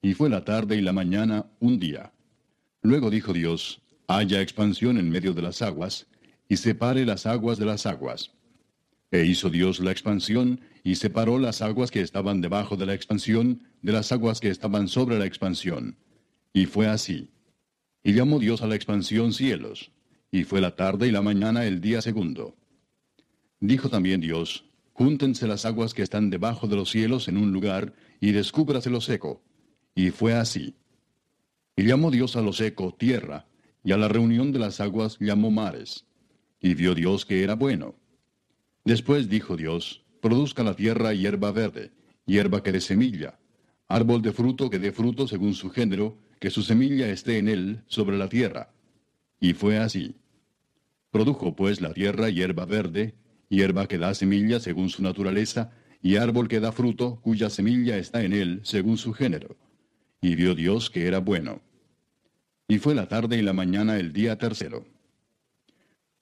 Y fue la tarde y la mañana un día. Luego dijo Dios, haya expansión en medio de las aguas, y separe las aguas de las aguas. E hizo Dios la expansión, y separó las aguas que estaban debajo de la expansión de las aguas que estaban sobre la expansión. Y fue así. Y llamó Dios a la expansión cielos. Y fue la tarde y la mañana el día segundo. Dijo también Dios, Júntense las aguas que están debajo de los cielos en un lugar, y descúbrase lo seco. Y fue así. Y llamó Dios a lo seco tierra, y a la reunión de las aguas llamó mares. Y vio Dios que era bueno. Después dijo Dios, produzca la tierra hierba verde, hierba que dé semilla, árbol de fruto que dé fruto según su género, que su semilla esté en él sobre la tierra. Y fue así. Produjo pues la tierra hierba verde, hierba que da semilla según su naturaleza, y árbol que da fruto, cuya semilla está en él según su género. Y vio Dios que era bueno. Y fue la tarde y la mañana el día tercero.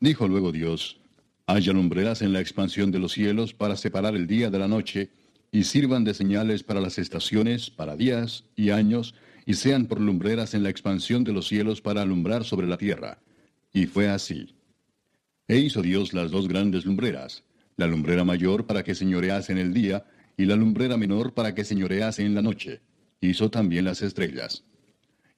Dijo luego Dios, haya lumbreras en la expansión de los cielos para separar el día de la noche, y sirvan de señales para las estaciones, para días y años, y sean por lumbreras en la expansión de los cielos para alumbrar sobre la tierra. Y fue así. E hizo Dios las dos grandes lumbreras, la lumbrera mayor para que señorease en el día, y la lumbrera menor para que señorease en la noche. Hizo también las estrellas.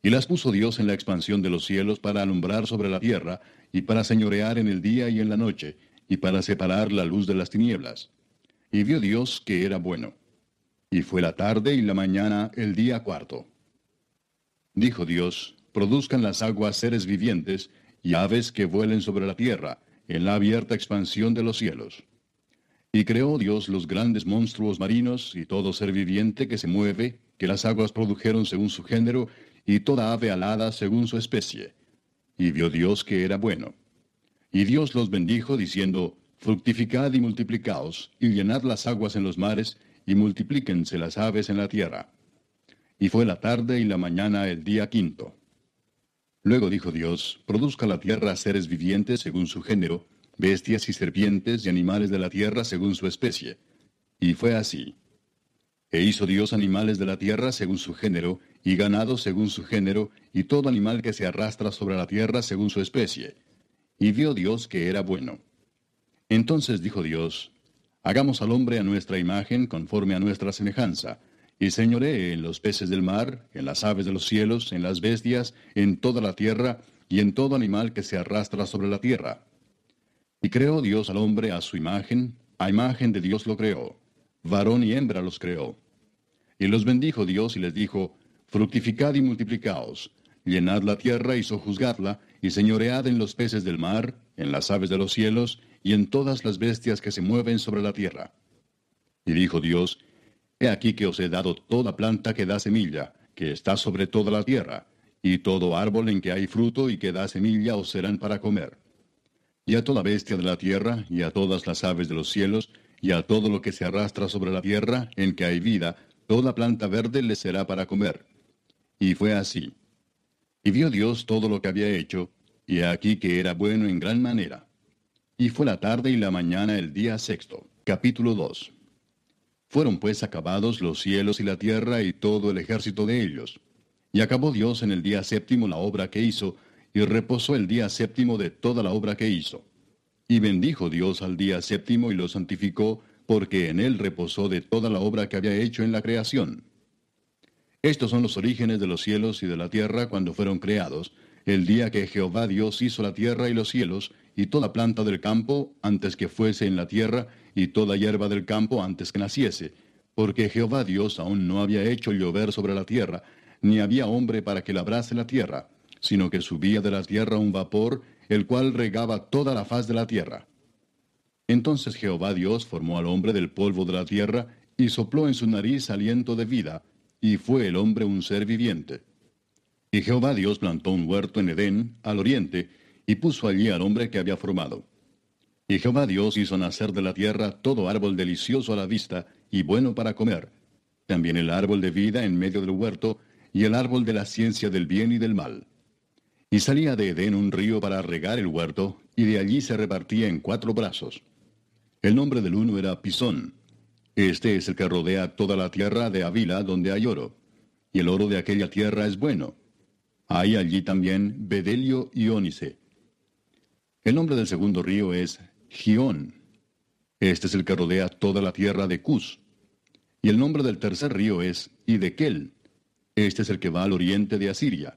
Y las puso Dios en la expansión de los cielos para alumbrar sobre la tierra, y para señorear en el día y en la noche, y para separar la luz de las tinieblas. Y vio Dios que era bueno. Y fue la tarde y la mañana el día cuarto. Dijo Dios, produzcan las aguas seres vivientes, y aves que vuelen sobre la tierra, en la abierta expansión de los cielos. Y creó Dios los grandes monstruos marinos y todo ser viviente que se mueve, que las aguas produjeron según su género, y toda ave alada según su especie. Y vio Dios que era bueno. Y Dios los bendijo, diciendo, Fructificad y multiplicaos, y llenad las aguas en los mares, y multiplíquense las aves en la tierra. Y fue la tarde y la mañana el día quinto. Luego dijo Dios, produzca la tierra seres vivientes según su género, bestias y serpientes y animales de la tierra según su especie. Y fue así. E hizo Dios animales de la tierra según su género, y ganado según su género, y todo animal que se arrastra sobre la tierra según su especie. Y vio Dios que era bueno. Entonces dijo Dios, Hagamos al hombre a nuestra imagen conforme a nuestra semejanza, y señoree en los peces del mar, en las aves de los cielos, en las bestias, en toda la tierra, y en todo animal que se arrastra sobre la tierra. Y creó Dios al hombre a su imagen, a imagen de Dios lo creó, varón y hembra los creó. Y los bendijo Dios y les dijo, Fructificad y multiplicaos, llenad la tierra y sojuzgadla, y señoread en los peces del mar, en las aves de los cielos, y en todas las bestias que se mueven sobre la tierra. Y dijo Dios, He aquí que os he dado toda planta que da semilla, que está sobre toda la tierra, y todo árbol en que hay fruto y que da semilla os serán para comer. Y a toda bestia de la tierra, y a todas las aves de los cielos, y a todo lo que se arrastra sobre la tierra, en que hay vida, toda planta verde les será para comer. Y fue así. Y vio Dios todo lo que había hecho, y aquí que era bueno en gran manera. Y fue la tarde y la mañana el día sexto. Capítulo 2. Fueron pues acabados los cielos y la tierra y todo el ejército de ellos. Y acabó Dios en el día séptimo la obra que hizo, y reposó el día séptimo de toda la obra que hizo. Y bendijo Dios al día séptimo y lo santificó, porque en él reposó de toda la obra que había hecho en la creación. Estos son los orígenes de los cielos y de la tierra cuando fueron creados, el día que Jehová Dios hizo la tierra y los cielos, y toda planta del campo antes que fuese en la tierra, y toda hierba del campo antes que naciese, porque Jehová Dios aún no había hecho llover sobre la tierra, ni había hombre para que labrase la tierra, sino que subía de la tierra un vapor, el cual regaba toda la faz de la tierra. Entonces Jehová Dios formó al hombre del polvo de la tierra, y sopló en su nariz aliento de vida, y fue el hombre un ser viviente. Y Jehová Dios plantó un huerto en Edén, al oriente, y puso allí al hombre que había formado. Y Jehová Dios hizo nacer de la tierra todo árbol delicioso a la vista y bueno para comer, también el árbol de vida en medio del huerto, y el árbol de la ciencia del bien y del mal. Y salía de Edén un río para regar el huerto, y de allí se repartía en cuatro brazos. El nombre del uno era Pisón. Este es el que rodea toda la tierra de Avila donde hay oro, y el oro de aquella tierra es bueno. Hay allí también Bedelio y Ónice. El nombre del segundo río es Gión. Este es el que rodea toda la tierra de Cus. Y el nombre del tercer río es Idekel. Este es el que va al oriente de Asiria.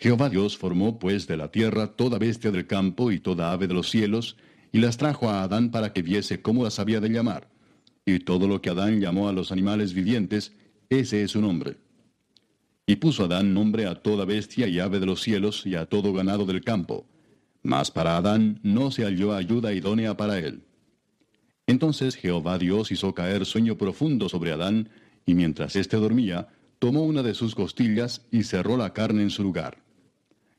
Jehová Dios formó pues de la tierra toda bestia del campo y toda ave de los cielos, y las trajo a Adán para que viese cómo las había de llamar. Y todo lo que Adán llamó a los animales vivientes, ese es su nombre. Y puso Adán nombre a toda bestia y ave de los cielos y a todo ganado del campo. Mas para Adán no se halló ayuda idónea para él. Entonces Jehová Dios hizo caer sueño profundo sobre Adán, y mientras éste dormía, tomó una de sus costillas y cerró la carne en su lugar.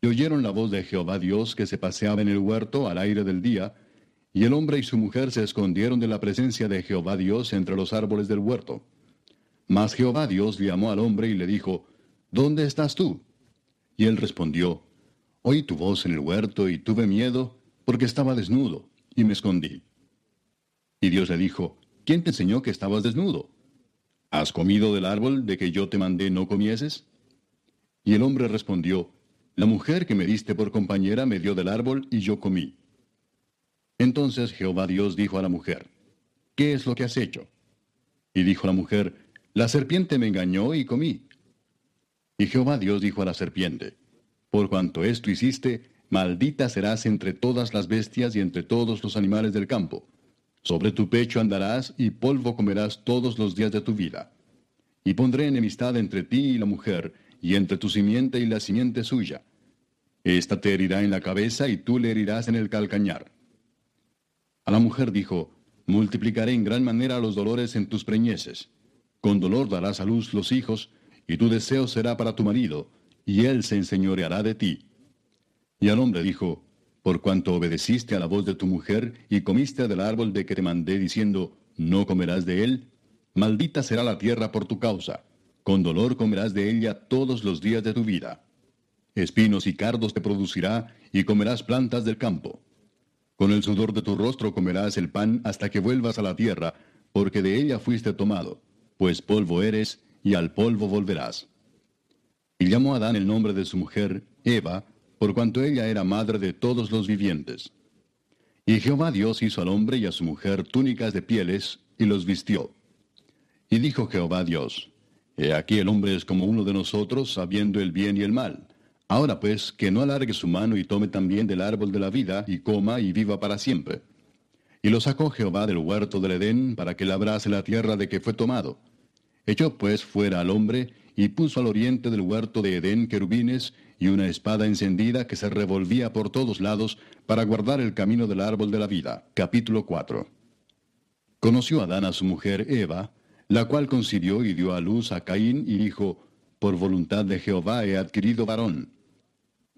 Y oyeron la voz de Jehová Dios que se paseaba en el huerto al aire del día, y el hombre y su mujer se escondieron de la presencia de Jehová Dios entre los árboles del huerto. Mas Jehová Dios llamó al hombre y le dijo, ¿Dónde estás tú? Y él respondió, Oí tu voz en el huerto y tuve miedo, porque estaba desnudo, y me escondí. Y Dios le dijo, ¿quién te enseñó que estabas desnudo? ¿Has comido del árbol de que yo te mandé no comieses? Y el hombre respondió, La mujer que me diste por compañera me dio del árbol y yo comí. Entonces Jehová Dios dijo a la mujer, ¿qué es lo que has hecho? Y dijo la mujer, La serpiente me engañó y comí. Y Jehová Dios dijo a la serpiente, Por cuanto esto hiciste, maldita serás entre todas las bestias y entre todos los animales del campo. Sobre tu pecho andarás y polvo comerás todos los días de tu vida. Y pondré enemistad entre ti y la mujer, y entre tu simiente y la simiente suya. Esta te herirá en la cabeza y tú le herirás en el calcañar. A la mujer dijo, Multiplicaré en gran manera los dolores en tus preñeces. Con dolor darás a luz los hijos, y tu deseo será para tu marido, y él se enseñoreará de ti. Y al hombre dijo, por cuanto obedeciste a la voz de tu mujer y comiste del árbol de que te mandé diciendo, no comerás de él, maldita será la tierra por tu causa, con dolor comerás de ella todos los días de tu vida. Espinos y cardos te producirá, y comerás plantas del campo. Con el sudor de tu rostro comerás el pan hasta que vuelvas a la tierra, porque de ella fuiste tomado, pues polvo eres, y al polvo volverás. Y llamó Adán el nombre de su mujer, Eva, por cuanto ella era madre de todos los vivientes. Y Jehová Dios hizo al hombre y a su mujer túnicas de pieles, y los vistió. Y dijo Jehová Dios, He aquí el hombre es como uno de nosotros, sabiendo el bien y el mal. Ahora pues, que no alargue su mano y tome también del árbol de la vida, y coma y viva para siempre. Y lo sacó Jehová del huerto del Edén, para que labrase la tierra de que fue tomado. Echó pues fuera al hombre, y puso al oriente del huerto de Edén querubines, y una espada encendida que se revolvía por todos lados para guardar el camino del árbol de la vida. Capítulo 4. Conoció Adán a su mujer Eva, la cual concibió y dio a luz a Caín y dijo, Por voluntad de Jehová he adquirido varón.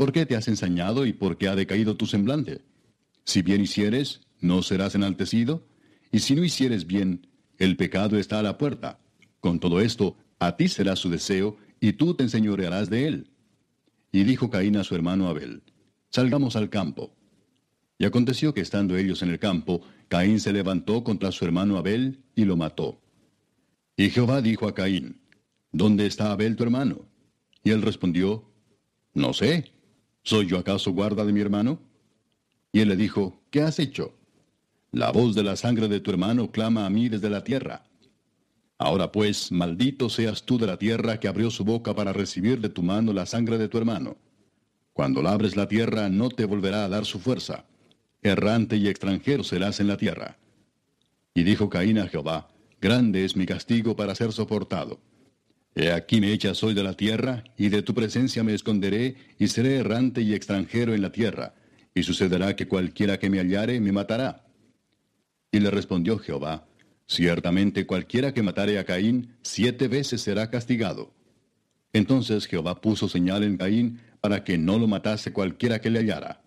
¿Por qué te has ensañado y por qué ha decaído tu semblante? Si bien hicieres, ¿no serás enaltecido? Y si no hicieres bien, el pecado está a la puerta. Con todo esto, a ti será su deseo, y tú te enseñorearás de él. Y dijo Caín a su hermano Abel, Salgamos al campo. Y aconteció que estando ellos en el campo, Caín se levantó contra su hermano Abel y lo mató. Y Jehová dijo a Caín, ¿Dónde está Abel tu hermano? Y él respondió, No sé. ¿Soy yo acaso guarda de mi hermano? Y él le dijo, ¿qué has hecho? La voz de la sangre de tu hermano clama a mí desde la tierra. Ahora pues, maldito seas tú de la tierra que abrió su boca para recibir de tu mano la sangre de tu hermano. Cuando labres la tierra no te volverá a dar su fuerza. Errante y extranjero serás en la tierra. Y dijo Caín a Jehová, Grande es mi castigo para ser soportado. He aquí me echas hoy de la tierra, y de tu presencia me esconderé, y seré errante y extranjero en la tierra, y sucederá que cualquiera que me hallare me matará. Y le respondió Jehová, Ciertamente cualquiera que matare a Caín, siete veces será castigado. Entonces Jehová puso señal en Caín para que no lo matase cualquiera que le hallara.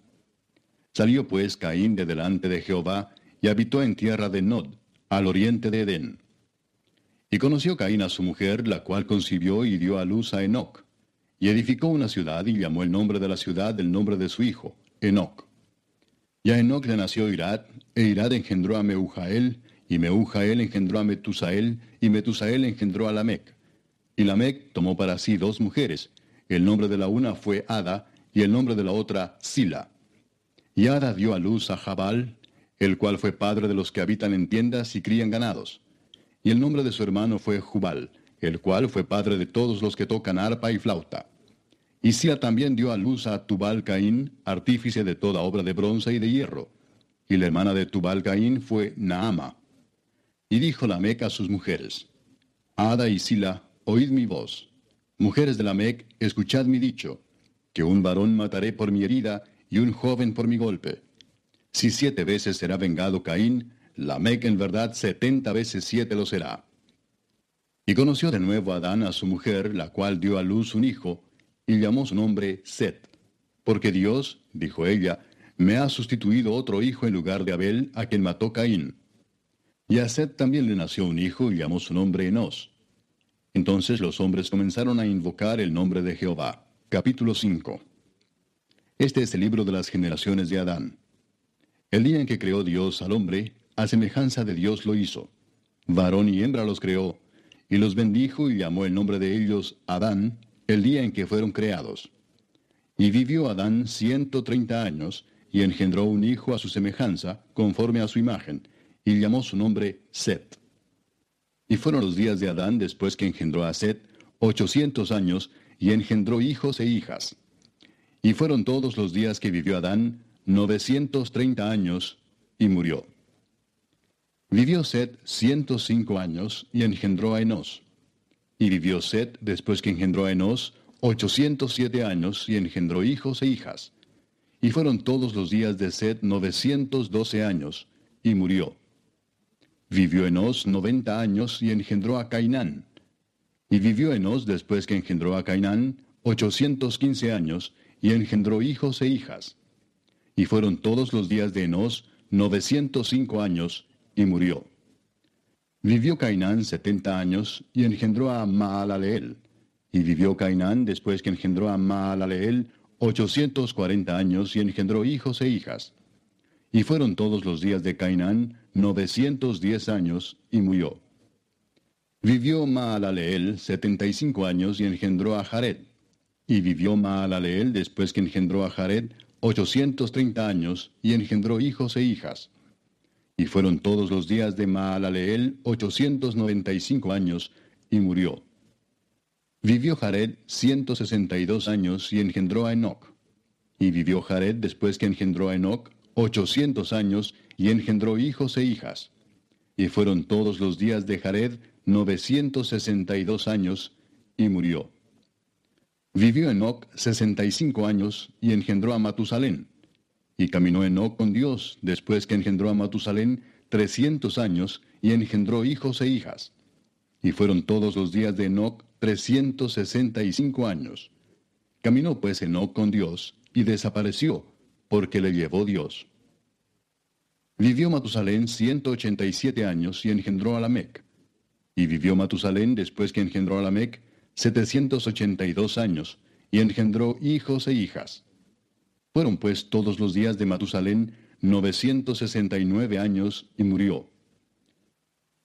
Salió pues Caín de delante de Jehová, y habitó en tierra de Nod, al oriente de Edén. Y conoció Caín a su mujer, la cual concibió y dio a luz a Enoc. Y edificó una ciudad y llamó el nombre de la ciudad del nombre de su hijo, Enoc. Y a Enoc le nació Irad, e Irad engendró a Meujael, y Meujael engendró a Metusael, y Metusael engendró a Lamec. Y Lamec tomó para sí dos mujeres. El nombre de la una fue Ada, y el nombre de la otra Sila. Y Ada dio a luz a Jabal, el cual fue padre de los que habitan en tiendas y crían ganados y el nombre de su hermano fue Jubal, el cual fue padre de todos los que tocan arpa y flauta. Y Sila también dio a luz a Tubal Caín, artífice de toda obra de bronce y de hierro. Y la hermana de Tubal Caín fue Naama. Y dijo Lamec a sus mujeres, Ada y Sila, oíd mi voz. Mujeres de Lamec, escuchad mi dicho, que un varón mataré por mi herida y un joven por mi golpe. Si siete veces será vengado Caín, Lamec en verdad setenta veces siete lo será. Y conoció de nuevo Adán a su mujer, la cual dio a luz un hijo, y llamó su nombre Set. Porque Dios, dijo ella, me ha sustituido otro hijo en lugar de Abel, a quien mató Caín. Y a Set también le nació un hijo, y llamó su nombre Enos. Entonces los hombres comenzaron a invocar el nombre de Jehová. Capítulo 5. Este es el libro de las generaciones de Adán. El día en que creó Dios al hombre, a semejanza de Dios lo hizo. Varón y hembra los creó, y los bendijo y llamó el nombre de ellos Adán, el día en que fueron creados. Y vivió Adán ciento treinta años, y engendró un hijo a su semejanza, conforme a su imagen, y llamó su nombre Set. Y fueron los días de Adán después que engendró a Set, ochocientos años, y engendró hijos e hijas. Y fueron todos los días que vivió Adán, novecientos treinta años, y murió. Vivió Set ciento cinco años y engendró a Enos. Y vivió Set, después que engendró a Enos, ochocientos siete años y engendró hijos e hijas. Y fueron todos los días de Set novecientos doce años, y murió. Vivió Enos noventa años y engendró a Cainán. Y vivió Enos, después que engendró a Cainán, ochocientos quince años, y engendró hijos e hijas. Y fueron todos los días de Enos novecientos cinco años, y murió. Vivió Cainán setenta años, y engendró a Maalaleel. Y vivió Cainán después que engendró a Maalaleel ochocientos cuarenta años, y engendró hijos e hijas. Y fueron todos los días de Cainán novecientos diez años, y murió. Vivió Maalaleel setenta y cinco años, y engendró a Jared. Y vivió Maalaleel después que engendró a Jared ochocientos treinta años, y engendró hijos e hijas. Y fueron todos los días de Maalaleel ochocientos noventa y cinco años, y murió. Vivió Jared ciento sesenta y dos años, y engendró a Enoc. Y vivió Jared después que engendró a Enoc ochocientos años, y engendró hijos e hijas. Y fueron todos los días de Jared novecientos sesenta y dos años, y murió. Vivió Enoc sesenta y cinco años y engendró a Matusalén. Y caminó Enoc con Dios después que engendró a Matusalén trescientos años y engendró hijos e hijas. Y fueron todos los días de Enoc trescientos sesenta y cinco años. Caminó pues Enoc con Dios y desapareció, porque le llevó Dios. Vivió Matusalén ciento ochenta y siete años y engendró a Lamec. Y vivió Matusalén después que engendró a Lamec setecientos ochenta y dos años, y engendró hijos e hijas. Fueron pues todos los días de Matusalén novecientos sesenta y nueve años, y murió.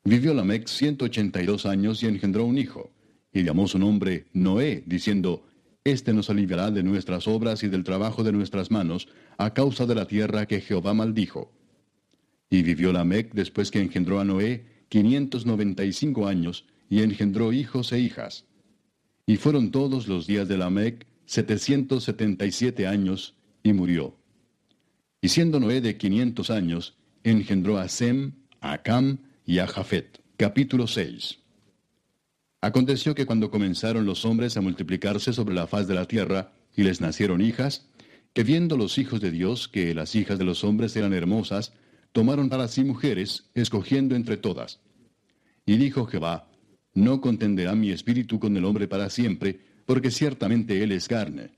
Vivió Lamec ciento ochenta y dos años y engendró un hijo, y llamó su nombre Noé, diciendo, Este nos aliviará de nuestras obras y del trabajo de nuestras manos, a causa de la tierra que Jehová maldijo. Y vivió Lamec después que engendró a Noé quinientos noventa y cinco años, y engendró hijos e hijas. Y fueron todos los días de Lamec setecientos setenta y siete años, y murió. Y siendo Noé de quinientos años, engendró a Sem, a Cam y a Jafet. Capítulo 6. Aconteció que cuando comenzaron los hombres a multiplicarse sobre la faz de la tierra, y les nacieron hijas, que viendo los hijos de Dios que las hijas de los hombres eran hermosas, tomaron para sí mujeres, escogiendo entre todas. Y dijo Jehová, no contenderá mi espíritu con el hombre para siempre, porque ciertamente él es carne,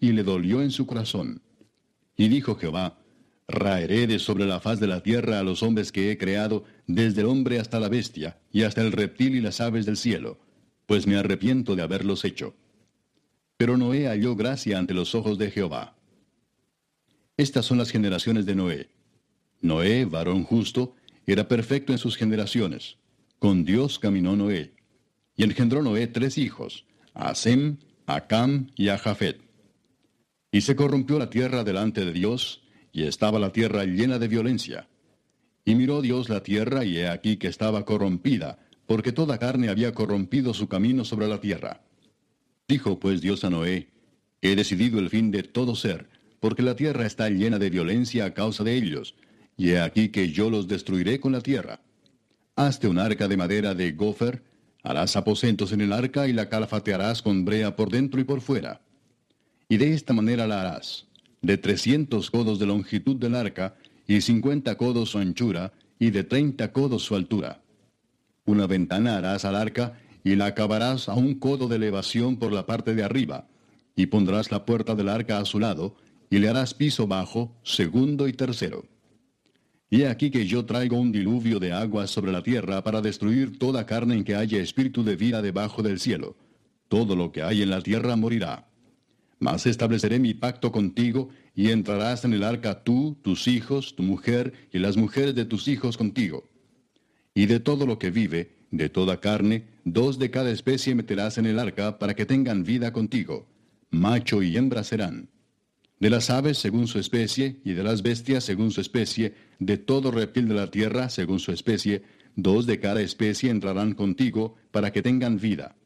y le dolió en su corazón. Y dijo Jehová, Raeré de sobre la faz de la tierra a los hombres que he creado, desde el hombre hasta la bestia, y hasta el reptil y las aves del cielo, pues me arrepiento de haberlos hecho. Pero Noé halló gracia ante los ojos de Jehová. Estas son las generaciones de Noé. Noé, varón justo, era perfecto en sus generaciones. Con Dios caminó Noé. Y engendró Noé tres hijos, a Sem, a Cam y a Jafet. Y se corrompió la tierra delante de Dios, y estaba la tierra llena de violencia. Y miró Dios la tierra, y he aquí que estaba corrompida, porque toda carne había corrompido su camino sobre la tierra. Dijo pues Dios a Noé, He decidido el fin de todo ser, porque la tierra está llena de violencia a causa de ellos, y he aquí que yo los destruiré con la tierra. Hazte un arca de madera de gofer, harás aposentos en el arca y la calfatearás con brea por dentro y por fuera. Y de esta manera la harás, de trescientos codos de longitud del arca, y cincuenta codos su anchura, y de treinta codos su altura. Una ventana harás al arca, y la acabarás a un codo de elevación por la parte de arriba, y pondrás la puerta del arca a su lado, y le harás piso bajo, segundo y tercero. Y aquí que yo traigo un diluvio de aguas sobre la tierra para destruir toda carne en que haya espíritu de vida debajo del cielo. Todo lo que hay en la tierra morirá. Mas estableceré mi pacto contigo, y entrarás en el arca tú, tus hijos, tu mujer, y las mujeres de tus hijos contigo. Y de todo lo que vive, de toda carne, dos de cada especie meterás en el arca para que tengan vida contigo. Macho y hembra serán de las aves según su especie, y de las bestias según su especie, de todo reptil de la tierra según su especie, dos de cada especie entrarán contigo, para que tengan vida.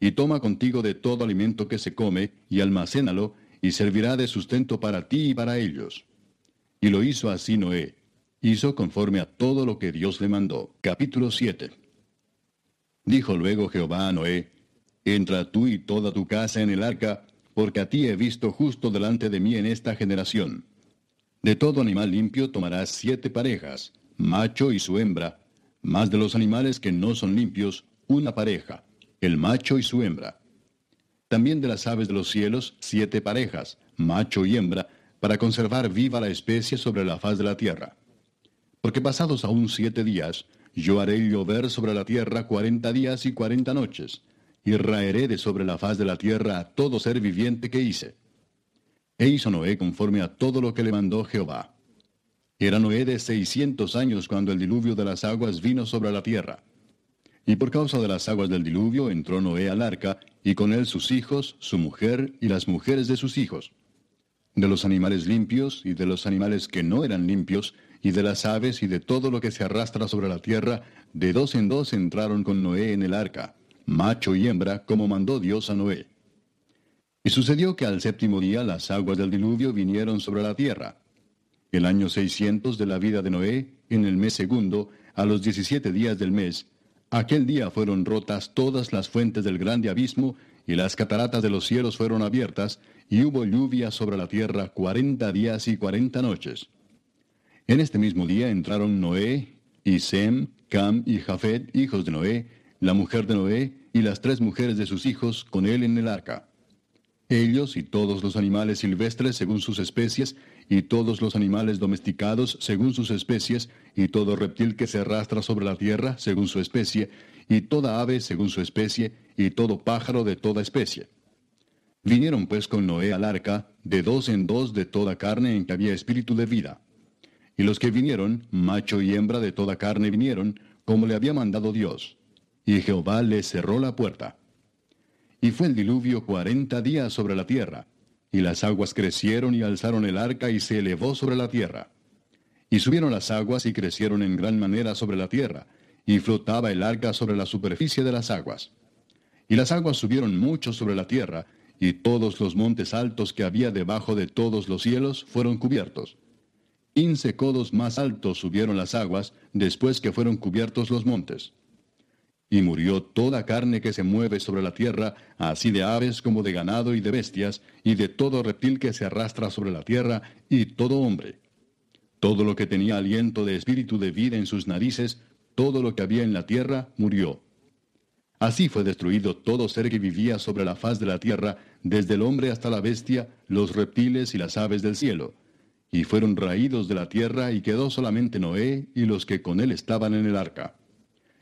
Y toma contigo de todo alimento que se come, y almacénalo, y servirá de sustento para ti y para ellos. Y lo hizo así Noé. Hizo conforme a todo lo que Dios le mandó. Capítulo 7. Dijo luego Jehová a Noé, Entra tú y toda tu casa en el arca, porque a ti he visto justo delante de mí en esta generación. De todo animal limpio tomarás siete parejas, macho y su hembra, más de los animales que no son limpios, una pareja, el macho y su hembra. También de las aves de los cielos, siete parejas, macho y hembra, para conservar viva la especie sobre la faz de la tierra. Porque pasados aún siete días, yo haré llover sobre la tierra cuarenta días y cuarenta noches, y raeré de sobre la faz de la tierra a todo ser viviente que hice. E hizo Noé conforme a todo lo que le mandó Jehová. Era Noé de seiscientos años cuando el diluvio de las aguas vino sobre la tierra. Y por causa de las aguas del diluvio entró Noé al arca, y con él sus hijos, su mujer y las mujeres de sus hijos. De los animales limpios y de los animales que no eran limpios, y de las aves y de todo lo que se arrastra sobre la tierra, de dos en dos entraron con Noé en el arca, macho y hembra, como mandó Dios a Noé. Y sucedió que al séptimo día las aguas del diluvio vinieron sobre la tierra. El año seiscientos de la vida de Noé, en el mes segundo, a los diecisiete días del mes, Aquel día fueron rotas todas las fuentes del grande abismo, y las cataratas de los cielos fueron abiertas, y hubo lluvia sobre la tierra cuarenta días y cuarenta noches. En este mismo día entraron Noé, y Sem, Cam y Jafet, hijos de Noé, la mujer de Noé, y las tres mujeres de sus hijos con él en el arca. Ellos y todos los animales silvestres según sus especies, y todos los animales domesticados según sus especies, y todo reptil que se arrastra sobre la tierra según su especie, y toda ave según su especie, y todo pájaro de toda especie. Vinieron pues con Noé al arca, de dos en dos de toda carne en que había espíritu de vida. Y los que vinieron, macho y hembra de toda carne vinieron, como le había mandado Dios. Y Jehová les cerró la puerta. Y fue el diluvio cuarenta días sobre la tierra, y las aguas crecieron y alzaron el arca y se elevó sobre la tierra. Y subieron las aguas y crecieron en gran manera sobre la tierra, y flotaba el arca sobre la superficie de las aguas. Y las aguas subieron mucho sobre la tierra, y todos los montes altos que había debajo de todos los cielos fueron cubiertos. Quince codos más altos subieron las aguas después que fueron cubiertos los montes. Y murió toda carne que se mueve sobre la tierra, así de aves como de ganado y de bestias, y de todo reptil que se arrastra sobre la tierra, y todo hombre. Todo lo que tenía aliento de espíritu de vida en sus narices, todo lo que había en la tierra, murió. Así fue destruido todo ser que vivía sobre la faz de la tierra, desde el hombre hasta la bestia, los reptiles y las aves del cielo. Y fueron raídos de la tierra, y quedó solamente Noé y los que con él estaban en el arca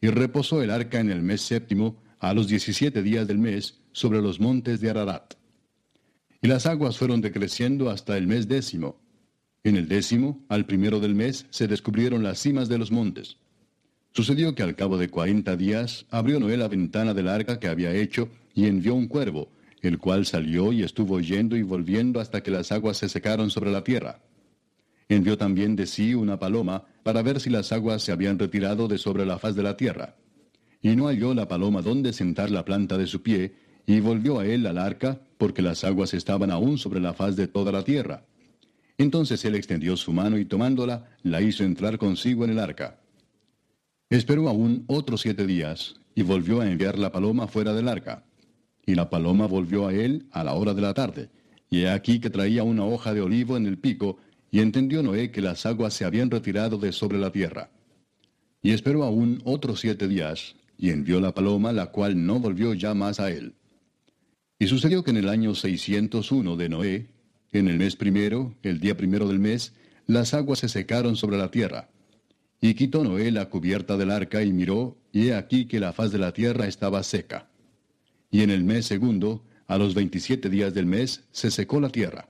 y reposó el arca en el mes séptimo, a los diecisiete días del mes, sobre los montes de Ararat. Y las aguas fueron decreciendo hasta el mes décimo. En el décimo, al primero del mes, se descubrieron las cimas de los montes. Sucedió que al cabo de cuarenta días abrió Noé la ventana del arca que había hecho y envió un cuervo, el cual salió y estuvo yendo y volviendo hasta que las aguas se secaron sobre la tierra. Envió también de sí una paloma para ver si las aguas se habían retirado de sobre la faz de la tierra. Y no halló la paloma donde sentar la planta de su pie, y volvió a él al arca, porque las aguas estaban aún sobre la faz de toda la tierra. Entonces él extendió su mano y tomándola, la hizo entrar consigo en el arca. Esperó aún otros siete días, y volvió a enviar la paloma fuera del arca. Y la paloma volvió a él a la hora de la tarde, y he aquí que traía una hoja de olivo en el pico, y entendió Noé que las aguas se habían retirado de sobre la tierra. Y esperó aún otros siete días, y envió la paloma, la cual no volvió ya más a él. Y sucedió que en el año 601 de Noé, en el mes primero, el día primero del mes, las aguas se secaron sobre la tierra. Y quitó Noé la cubierta del arca y miró, y he aquí que la faz de la tierra estaba seca. Y en el mes segundo, a los veintisiete días del mes, se secó la tierra.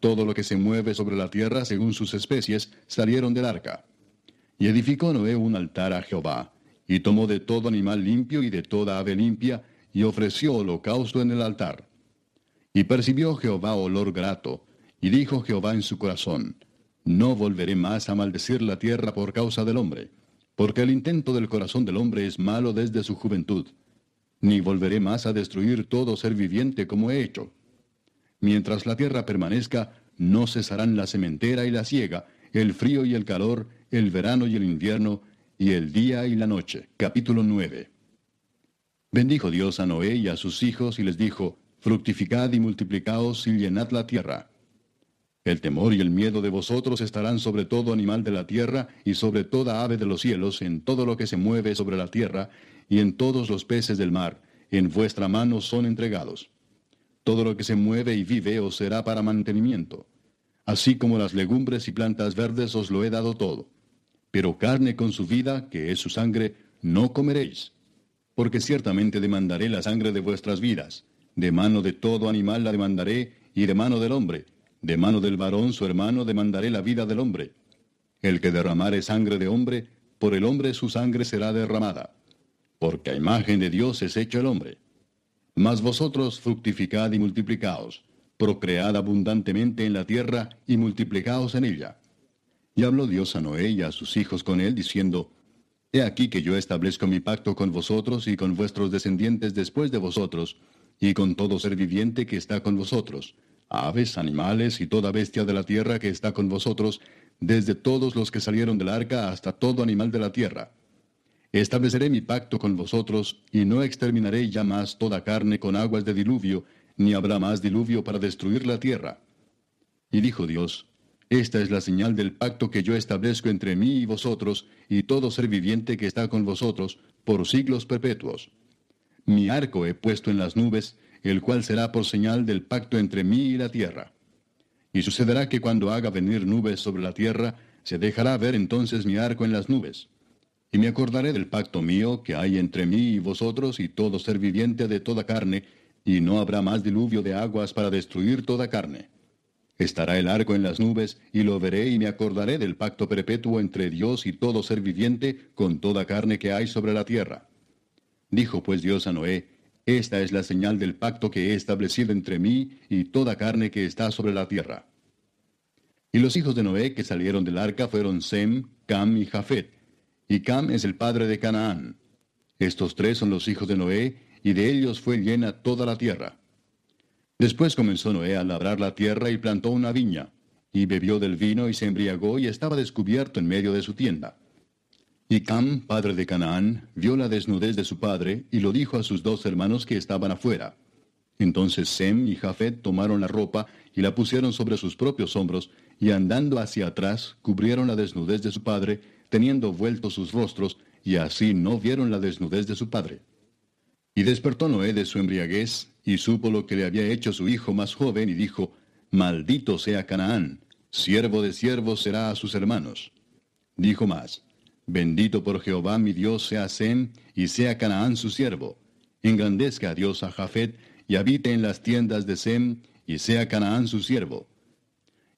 todo lo que se mueve sobre la tierra según sus especies, salieron del arca. Y edificó Noé un altar a Jehová, y tomó de todo animal limpio y de toda ave limpia, y ofreció holocausto en el altar. Y percibió Jehová olor grato, y dijo Jehová en su corazón, No volveré más a maldecir la tierra por causa del hombre, porque el intento del corazón del hombre es malo desde su juventud, ni volveré más a destruir todo ser viviente como he hecho. Mientras la tierra permanezca, no cesarán la sementera y la siega, el frío y el calor, el verano y el invierno, y el día y la noche. Capítulo 9. Bendijo Dios a Noé y a sus hijos y les dijo, Fructificad y multiplicaos y llenad la tierra. El temor y el miedo de vosotros estarán sobre todo animal de la tierra y sobre toda ave de los cielos, en todo lo que se mueve sobre la tierra, y en todos los peces del mar, en vuestra mano son entregados. Todo lo que se mueve y vive os será para mantenimiento. Así como las legumbres y plantas verdes os lo he dado todo. Pero carne con su vida, que es su sangre, no comeréis. Porque ciertamente demandaré la sangre de vuestras vidas. De mano de todo animal la demandaré, y de mano del hombre. De mano del varón su hermano demandaré la vida del hombre. El que derramare sangre de hombre, por el hombre su sangre será derramada. Porque a imagen de Dios es hecho el hombre. Mas vosotros fructificad y multiplicaos procread abundantemente en la tierra y multiplicaos en ella. Y habló Dios a Noé y a sus hijos con él, diciendo, He aquí que yo establezco mi pacto con vosotros y con vuestros descendientes después de vosotros, y con todo ser viviente que está con vosotros, aves, animales y toda bestia de la tierra que está con vosotros, desde todos los que salieron del arca hasta todo animal de la tierra. Estableceré mi pacto con vosotros, y no exterminaré ya más toda carne con aguas de diluvio, ni habrá más diluvio para destruir la tierra. Y dijo Dios, Esta es la señal del pacto que yo establezco entre mí y vosotros, y todo ser viviente que está con vosotros, por siglos perpetuos. Mi arco he puesto en las nubes, el cual será por señal del pacto entre mí y la tierra. Y sucederá que cuando haga venir nubes sobre la tierra, se dejará ver entonces mi arco en las nubes. Y me acordaré del pacto mío que hay entre mí y vosotros y todo ser viviente de toda carne, y no habrá más diluvio de aguas para destruir toda carne. Estará el arco en las nubes, y lo veré y me acordaré del pacto perpetuo entre Dios y todo ser viviente con toda carne que hay sobre la tierra. Dijo pues Dios a Noé, Esta es la señal del pacto que he establecido entre mí y toda carne que está sobre la tierra. Y los hijos de Noé que salieron del arca fueron Sem, Cam y Jafet. Y Cam es el padre de Canaán. Estos tres son los hijos de Noé, y de ellos fue llena toda la tierra. Después comenzó Noé a labrar la tierra y plantó una viña, y bebió del vino y se embriagó y estaba descubierto en medio de su tienda. Y Cam, padre de Canaán, vio la desnudez de su padre y lo dijo a sus dos hermanos que estaban afuera. Entonces Sem y Jafet tomaron la ropa y la pusieron sobre sus propios hombros, y andando hacia atrás cubrieron la desnudez de su padre, teniendo vueltos sus rostros, y así no vieron la desnudez de su padre. Y despertó Noé de su embriaguez, y supo lo que le había hecho su hijo más joven, y dijo, Maldito sea Canaán, siervo de siervos será a sus hermanos. Dijo más, Bendito por Jehová mi Dios sea Sem, y sea Canaán su siervo. Engrandezca a Dios a Jafet, y habite en las tiendas de Sem, y sea Canaán su siervo.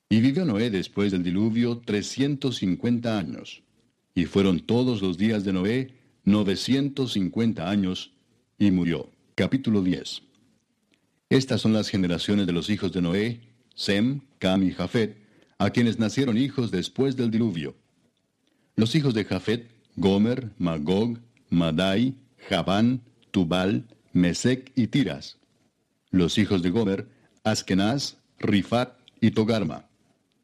Y vivió Noé después del diluvio trescientos cincuenta años. Y fueron todos los días de Noé novecientos cincuenta años, y murió. Capítulo 10. Estas son las generaciones de los hijos de Noé, Sem, Cam y Jafet, a quienes nacieron hijos después del diluvio. Los hijos de Jafet, Gomer, Magog, Madai, Javán, Tubal, Mesec y Tiras. Los hijos de Gomer, Askenaz, Rifat y Togarma.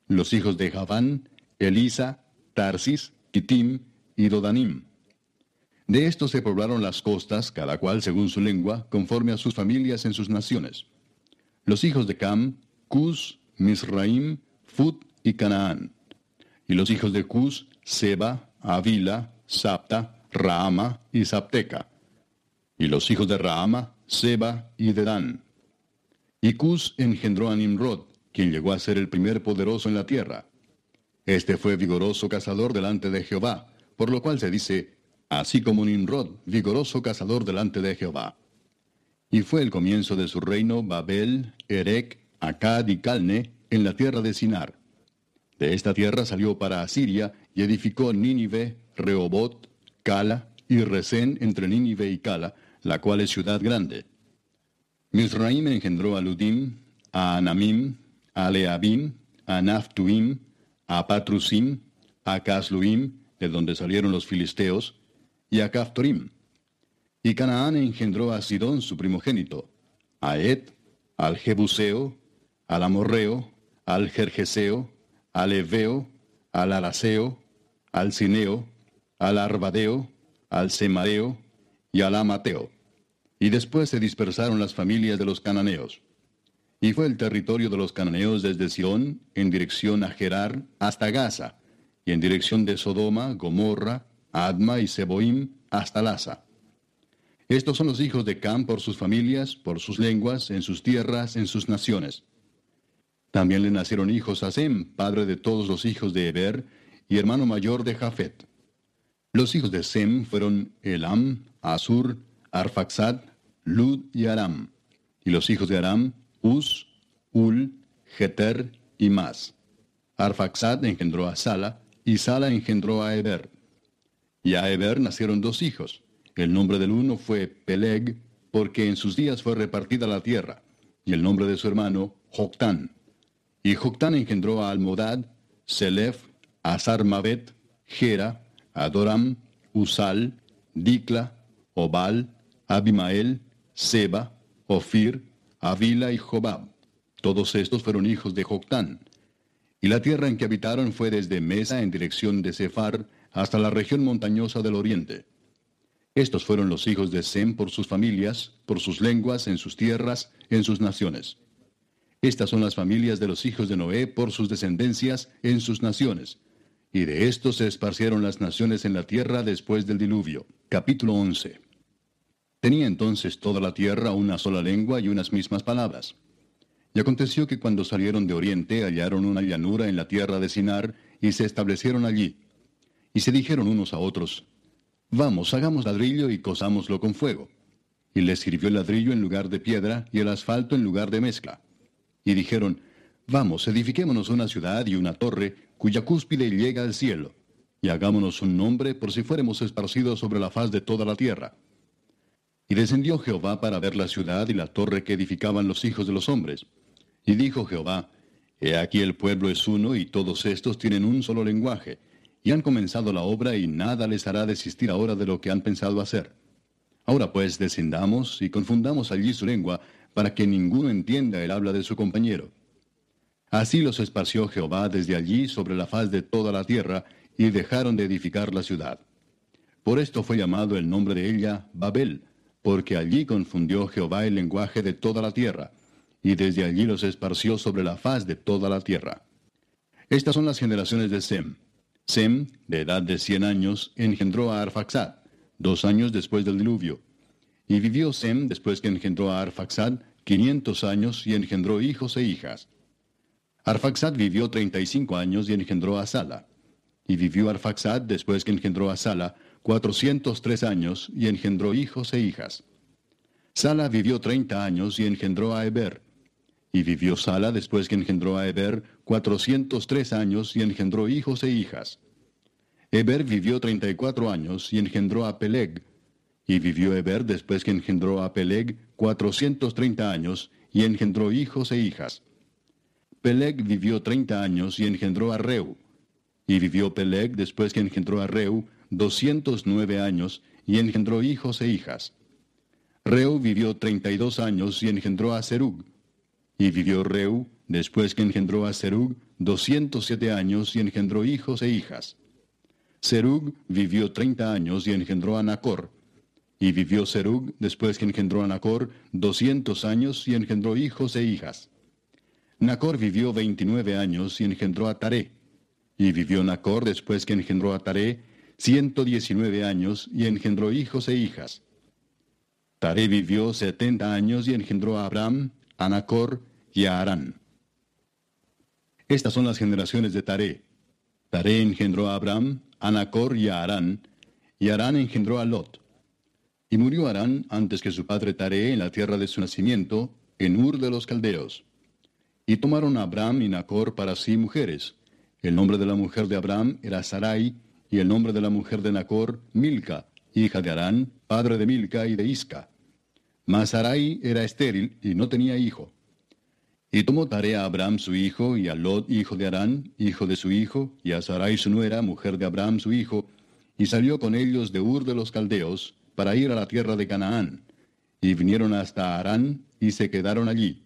Los hijos de Javán, Elisa, Tarsis, Kitim y Dodanim. De estos se poblaron las costas, cada cual según su lengua, conforme a sus familias en sus naciones. Los hijos de Cam, Cus, Misraim, Fut y Canaán. Y los hijos de Cus, Seba, Avila, Sapta, Raama y Sapteca. Y los hijos de Raama, Seba y Dedán. Y Cus engendró a Nimrod, quien llegó a ser el primer poderoso en la tierra. Este fue vigoroso cazador delante de Jehová, por lo cual se dice, así como Nimrod, vigoroso cazador delante de Jehová. Y fue el comienzo de su reino Babel, Erec, Acad y Calne, en la tierra de Sinar. De esta tierra salió para Asiria y edificó Nínive, Rehobot, Cala y Resén entre Nínive y Cala, la cual es ciudad grande. Misraim engendró a Ludim, a Anamim, a Leabim, a Naftuim, a Patrusim, a Casluim, de donde salieron los filisteos, y a Caftorim. Y Canaán engendró a Sidón su primogénito, a Ed, al Jebuseo, al Amorreo, al Jerjeseo, al Eveo, al Araseo, al Cineo, al Arbadeo, al Semareo y al Amateo. Y después se dispersaron las familias de los cananeos. Y fue el territorio de los cananeos desde Sión, en dirección a Gerar, hasta Gaza, y en dirección de Sodoma, Gomorra, Adma y Seboim, hasta Laza. Estos son los hijos de Cam por sus familias, por sus lenguas, en sus tierras, en sus naciones. También le nacieron hijos a Sem, padre de todos los hijos de Eber, y hermano mayor de Jafet. Los hijos de Sem fueron Elam, Asur, Arfaxad, Lud y Aram. Y los hijos de Aram, Uz, Ul, Geter y Mas. Arfaxad engendró a Sala, y Sala engendró a Eber. Y a Eber nacieron dos hijos. El nombre del uno fue Peleg, porque en sus días fue repartida la tierra, y el nombre de su hermano, Joctán. Y Joctán engendró a Almodad, Selef, Azarmavet, Gera, Adoram, Usal, Dikla, Obal, Abimael, Seba, Ofir, Avila y Jobab. Todos estos fueron hijos de Joctán. Y la tierra en que habitaron fue desde Mesa en dirección de Sefar hasta la región montañosa del oriente. Estos fueron los hijos de Sem por sus familias, por sus lenguas, en sus tierras, en sus naciones. Estas son las familias de los hijos de Noé por sus descendencias en sus naciones. Y de estos se esparcieron las naciones en la tierra después del diluvio. Capítulo 11. Tenía entonces toda la tierra una sola lengua y unas mismas palabras. Y aconteció que cuando salieron de oriente hallaron una llanura en la tierra de Sinar y se establecieron allí. Y se dijeron unos a otros, Vamos, hagamos ladrillo y cosámoslo con fuego. Y les sirvió el ladrillo en lugar de piedra y el asfalto en lugar de mezcla. Y dijeron, Vamos, edifiquémonos una ciudad y una torre cuya cúspide llega al cielo, y hagámonos un nombre por si fuéramos esparcidos sobre la faz de toda la tierra. Y descendió Jehová para ver la ciudad y la torre que edificaban los hijos de los hombres. Y dijo Jehová, He aquí el pueblo es uno y todos estos tienen un solo lenguaje, y han comenzado la obra y nada les hará desistir ahora de lo que han pensado hacer. Ahora pues descendamos y confundamos allí su lengua, para que ninguno entienda el habla de su compañero. Así los esparció Jehová desde allí sobre la faz de toda la tierra, y dejaron de edificar la ciudad. Por esto fue llamado el nombre de ella Babel, porque allí confundió Jehová el lenguaje de toda la tierra, y desde allí los esparció sobre la faz de toda la tierra. Estas son las generaciones de Sem. Sem, de edad de cien años, engendró a Arfaxad, dos años después del diluvio. Y vivió Sem después que engendró a Arfaxad quinientos años y engendró hijos e hijas. Arfaxad vivió treinta y cinco años y engendró a Sala. Y vivió Arfaxad después que engendró a Sala cuatrocientos tres años y engendró hijos e hijas. Sala vivió treinta años y engendró a Eber. Y vivió Sala después que engendró a Eber cuatrocientos tres años y engendró hijos e hijas. Eber vivió treinta y cuatro años y engendró a Peleg. Y vivió Eber después que engendró a Peleg cuatrocientos treinta años y engendró hijos e hijas. Peleg vivió treinta años y engendró a Reu. Y vivió Peleg después que engendró a Reu doscientos nueve años y engendró hijos e hijas. Reu vivió treinta y dos años y engendró a Serug. Y vivió Reu después que engendró a Serug doscientos siete años y engendró hijos e hijas. Serug vivió treinta años y engendró a Nacor. Y vivió Serug después que engendró a Nacor doscientos años y engendró hijos e hijas. Nacor vivió veintinueve años y engendró a Taré. Y vivió Nacor después que engendró a Taré ciento diecinueve años y engendró hijos e hijas. Taré vivió setenta años y engendró a Abraham, a Nacor y a Arán. Estas son las generaciones de Taré. Taré engendró a Abraham, a Nacor y a Arán, y Arán engendró a Lot. Y murió Arán antes que su padre Taré en la tierra de su nacimiento, en Ur de los Caldeos. Y tomaron a Abraham y Nacor para sí mujeres. El nombre de la mujer de Abraham era Sarai, y el nombre de la mujer de Nacor, Milca, hija de Arán, padre de Milca y de Isca. Mas Sarai era estéril y no tenía hijo. Y tomó tarea a Abraham su hijo, y a Lot hijo de Arán, hijo de su hijo, y a Sarai su nuera, mujer de Abraham su hijo, y salió con ellos de Ur de los Caldeos, para ir a la tierra de Canaán. Y vinieron hasta Arán, y se quedaron allí.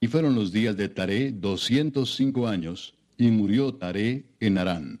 Y fueron los días de Taré doscientos cinco años, y murió Taré en Arán.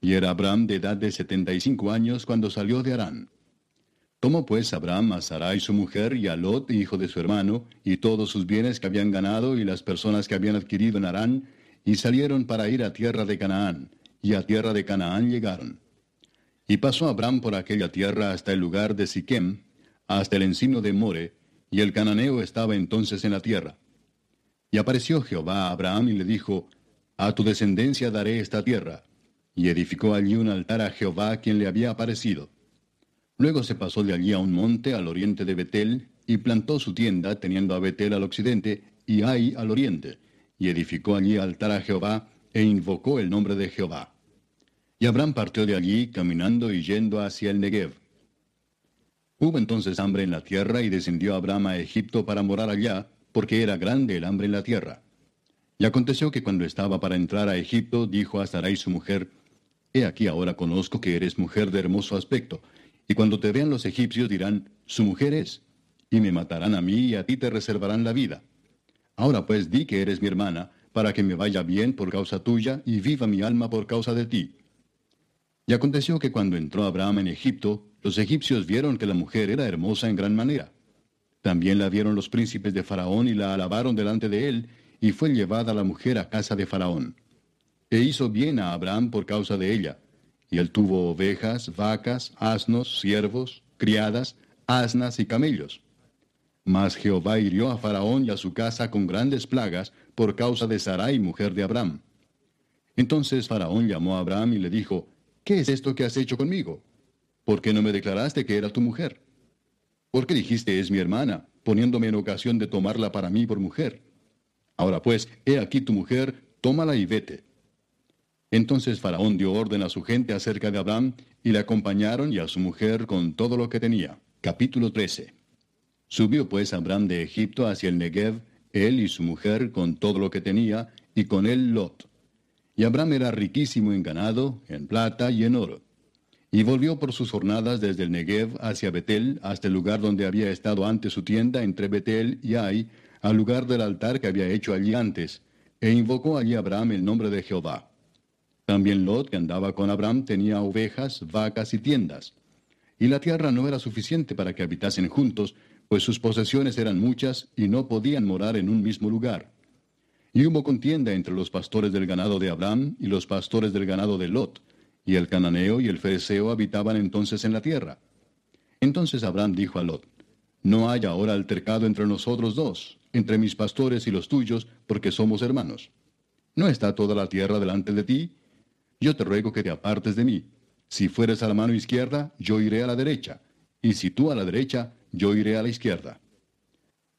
Y era Abraham de edad de setenta y cinco años cuando salió de Arán. Tomó pues Abraham a Sarai su mujer y a Lot, hijo de su hermano, y todos sus bienes que habían ganado y las personas que habían adquirido en Arán, y salieron para ir a tierra de Canaán, y a tierra de Canaán llegaron. Y pasó Abraham por aquella tierra hasta el lugar de Siquem, hasta el encino de More, y el cananeo estaba entonces en la tierra. Y apareció Jehová a Abraham y le dijo, A tu descendencia daré esta tierra. Y edificó allí un altar a Jehová quien le había aparecido. Luego se pasó de allí a un monte al oriente de Betel, y plantó su tienda, teniendo a Betel al occidente, y Ai al oriente, y edificó allí altar a Jehová, e invocó el nombre de Jehová. Y Abraham partió de allí, caminando y yendo hacia el Negev. Hubo entonces hambre en la tierra, y descendió Abraham a Egipto para morar allá, porque era grande el hambre en la tierra. Y aconteció que cuando estaba para entrar a Egipto, dijo a Sarai su mujer, He aquí ahora conozco que eres mujer de hermoso aspecto, y cuando te vean los egipcios dirán, Su mujer es, y me matarán a mí y a ti te reservarán la vida. Ahora pues di que eres mi hermana, para que me vaya bien por causa tuya, y viva mi alma por causa de ti. Y aconteció que cuando entró Abraham en Egipto, los egipcios vieron que la mujer era hermosa en gran manera. También la vieron los príncipes de Faraón y la alabaron delante de él, y fue llevada la mujer a casa de Faraón. E hizo bien a Abraham por causa de ella. Y él tuvo ovejas, vacas, asnos, siervos, criadas, asnas y camellos. Mas Jehová hirió a Faraón y a su casa con grandes plagas por causa de Sarai, mujer de Abraham. Entonces Faraón llamó a Abraham y le dijo, ¿Qué es esto que has hecho conmigo? ¿Por qué no me declaraste que era tu mujer? ¿Por qué dijiste es mi hermana, poniéndome en ocasión de tomarla para mí por mujer? Ahora pues, he aquí tu mujer, tómala y vete. Entonces Faraón dio orden a su gente acerca de Abraham, y le acompañaron y a su mujer con todo lo que tenía. Capítulo 13. Subió pues Abraham de Egipto hacia el Negev, él y su mujer con todo lo que tenía, y con él Lot. Y Abraham era riquísimo en ganado, en plata y en oro. Y volvió por sus jornadas desde el Negev hacia Betel, hasta el lugar donde había estado antes su tienda entre Betel y Ai, al lugar del altar que había hecho allí antes, e invocó allí Abraham el nombre de Jehová. También Lot, que andaba con Abraham, tenía ovejas, vacas y tiendas. Y la tierra no era suficiente para que habitasen juntos, pues sus posesiones eran muchas y no podían morar en un mismo lugar. Y hubo contienda entre los pastores del ganado de Abraham y los pastores del ganado de Lot, y el cananeo y el fereceo habitaban entonces en la tierra. Entonces Abraham dijo a Lot, No hay ahora altercado entre nosotros dos, entre mis pastores y los tuyos, porque somos hermanos. ¿No está toda la tierra delante de ti? Yo te ruego que te apartes de mí. Si fueres a la mano izquierda, yo iré a la derecha, y si tú a la derecha, yo iré a la izquierda.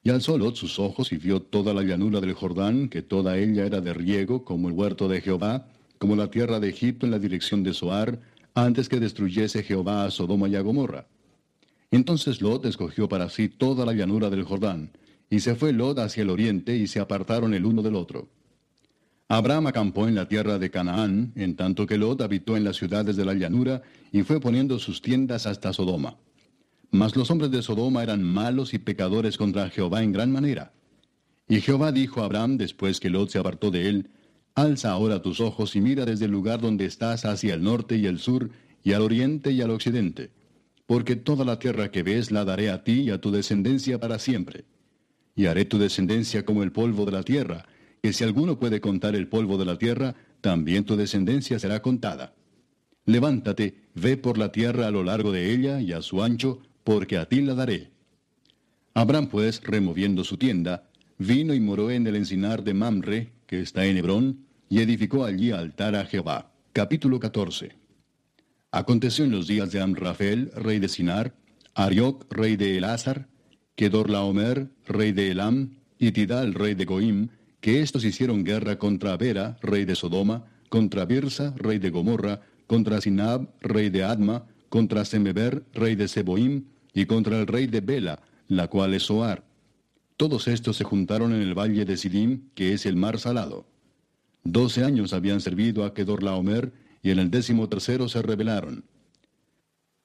Y alzó Lot sus ojos y vio toda la llanura del Jordán, que toda ella era de riego, como el huerto de Jehová, como la tierra de Egipto en la dirección de Zoar, antes que destruyese Jehová a Sodoma y a Gomorra. Entonces Lot escogió para sí toda la llanura del Jordán, y se fue Lot hacia el oriente, y se apartaron el uno del otro. Abraham acampó en la tierra de Canaán, en tanto que Lot habitó en las ciudades de la llanura y fue poniendo sus tiendas hasta Sodoma. Mas los hombres de Sodoma eran malos y pecadores contra Jehová en gran manera. Y Jehová dijo a Abraham después que Lot se apartó de él, Alza ahora tus ojos y mira desde el lugar donde estás hacia el norte y el sur, y al oriente y al occidente. Porque toda la tierra que ves la daré a ti y a tu descendencia para siempre. Y haré tu descendencia como el polvo de la tierra, que si alguno puede contar el polvo de la tierra, también tu descendencia será contada. Levántate, ve por la tierra a lo largo de ella y a su ancho, porque a ti la daré. Abraham pues, removiendo su tienda, vino y moró en el encinar de Mamre, que está en Hebrón, y edificó allí altar a Jehová. Capítulo 14. Aconteció en los días de Amrafel, rey de Sinar, Arioc, rey de Elázar, Kedorlaomer, rey de Elam, y Tidal, rey de Goim, que éstos hicieron guerra contra Bera, rey de Sodoma, contra Birsa, rey de Gomorra, contra Sinab, rey de Adma, contra Semeber, rey de Seboim, y contra el rey de Bela, la cual es Soar. Todos estos se juntaron en el valle de Sidim, que es el mar salado. Doce años habían servido a Kedorlaomer, y en el décimo tercero se rebelaron.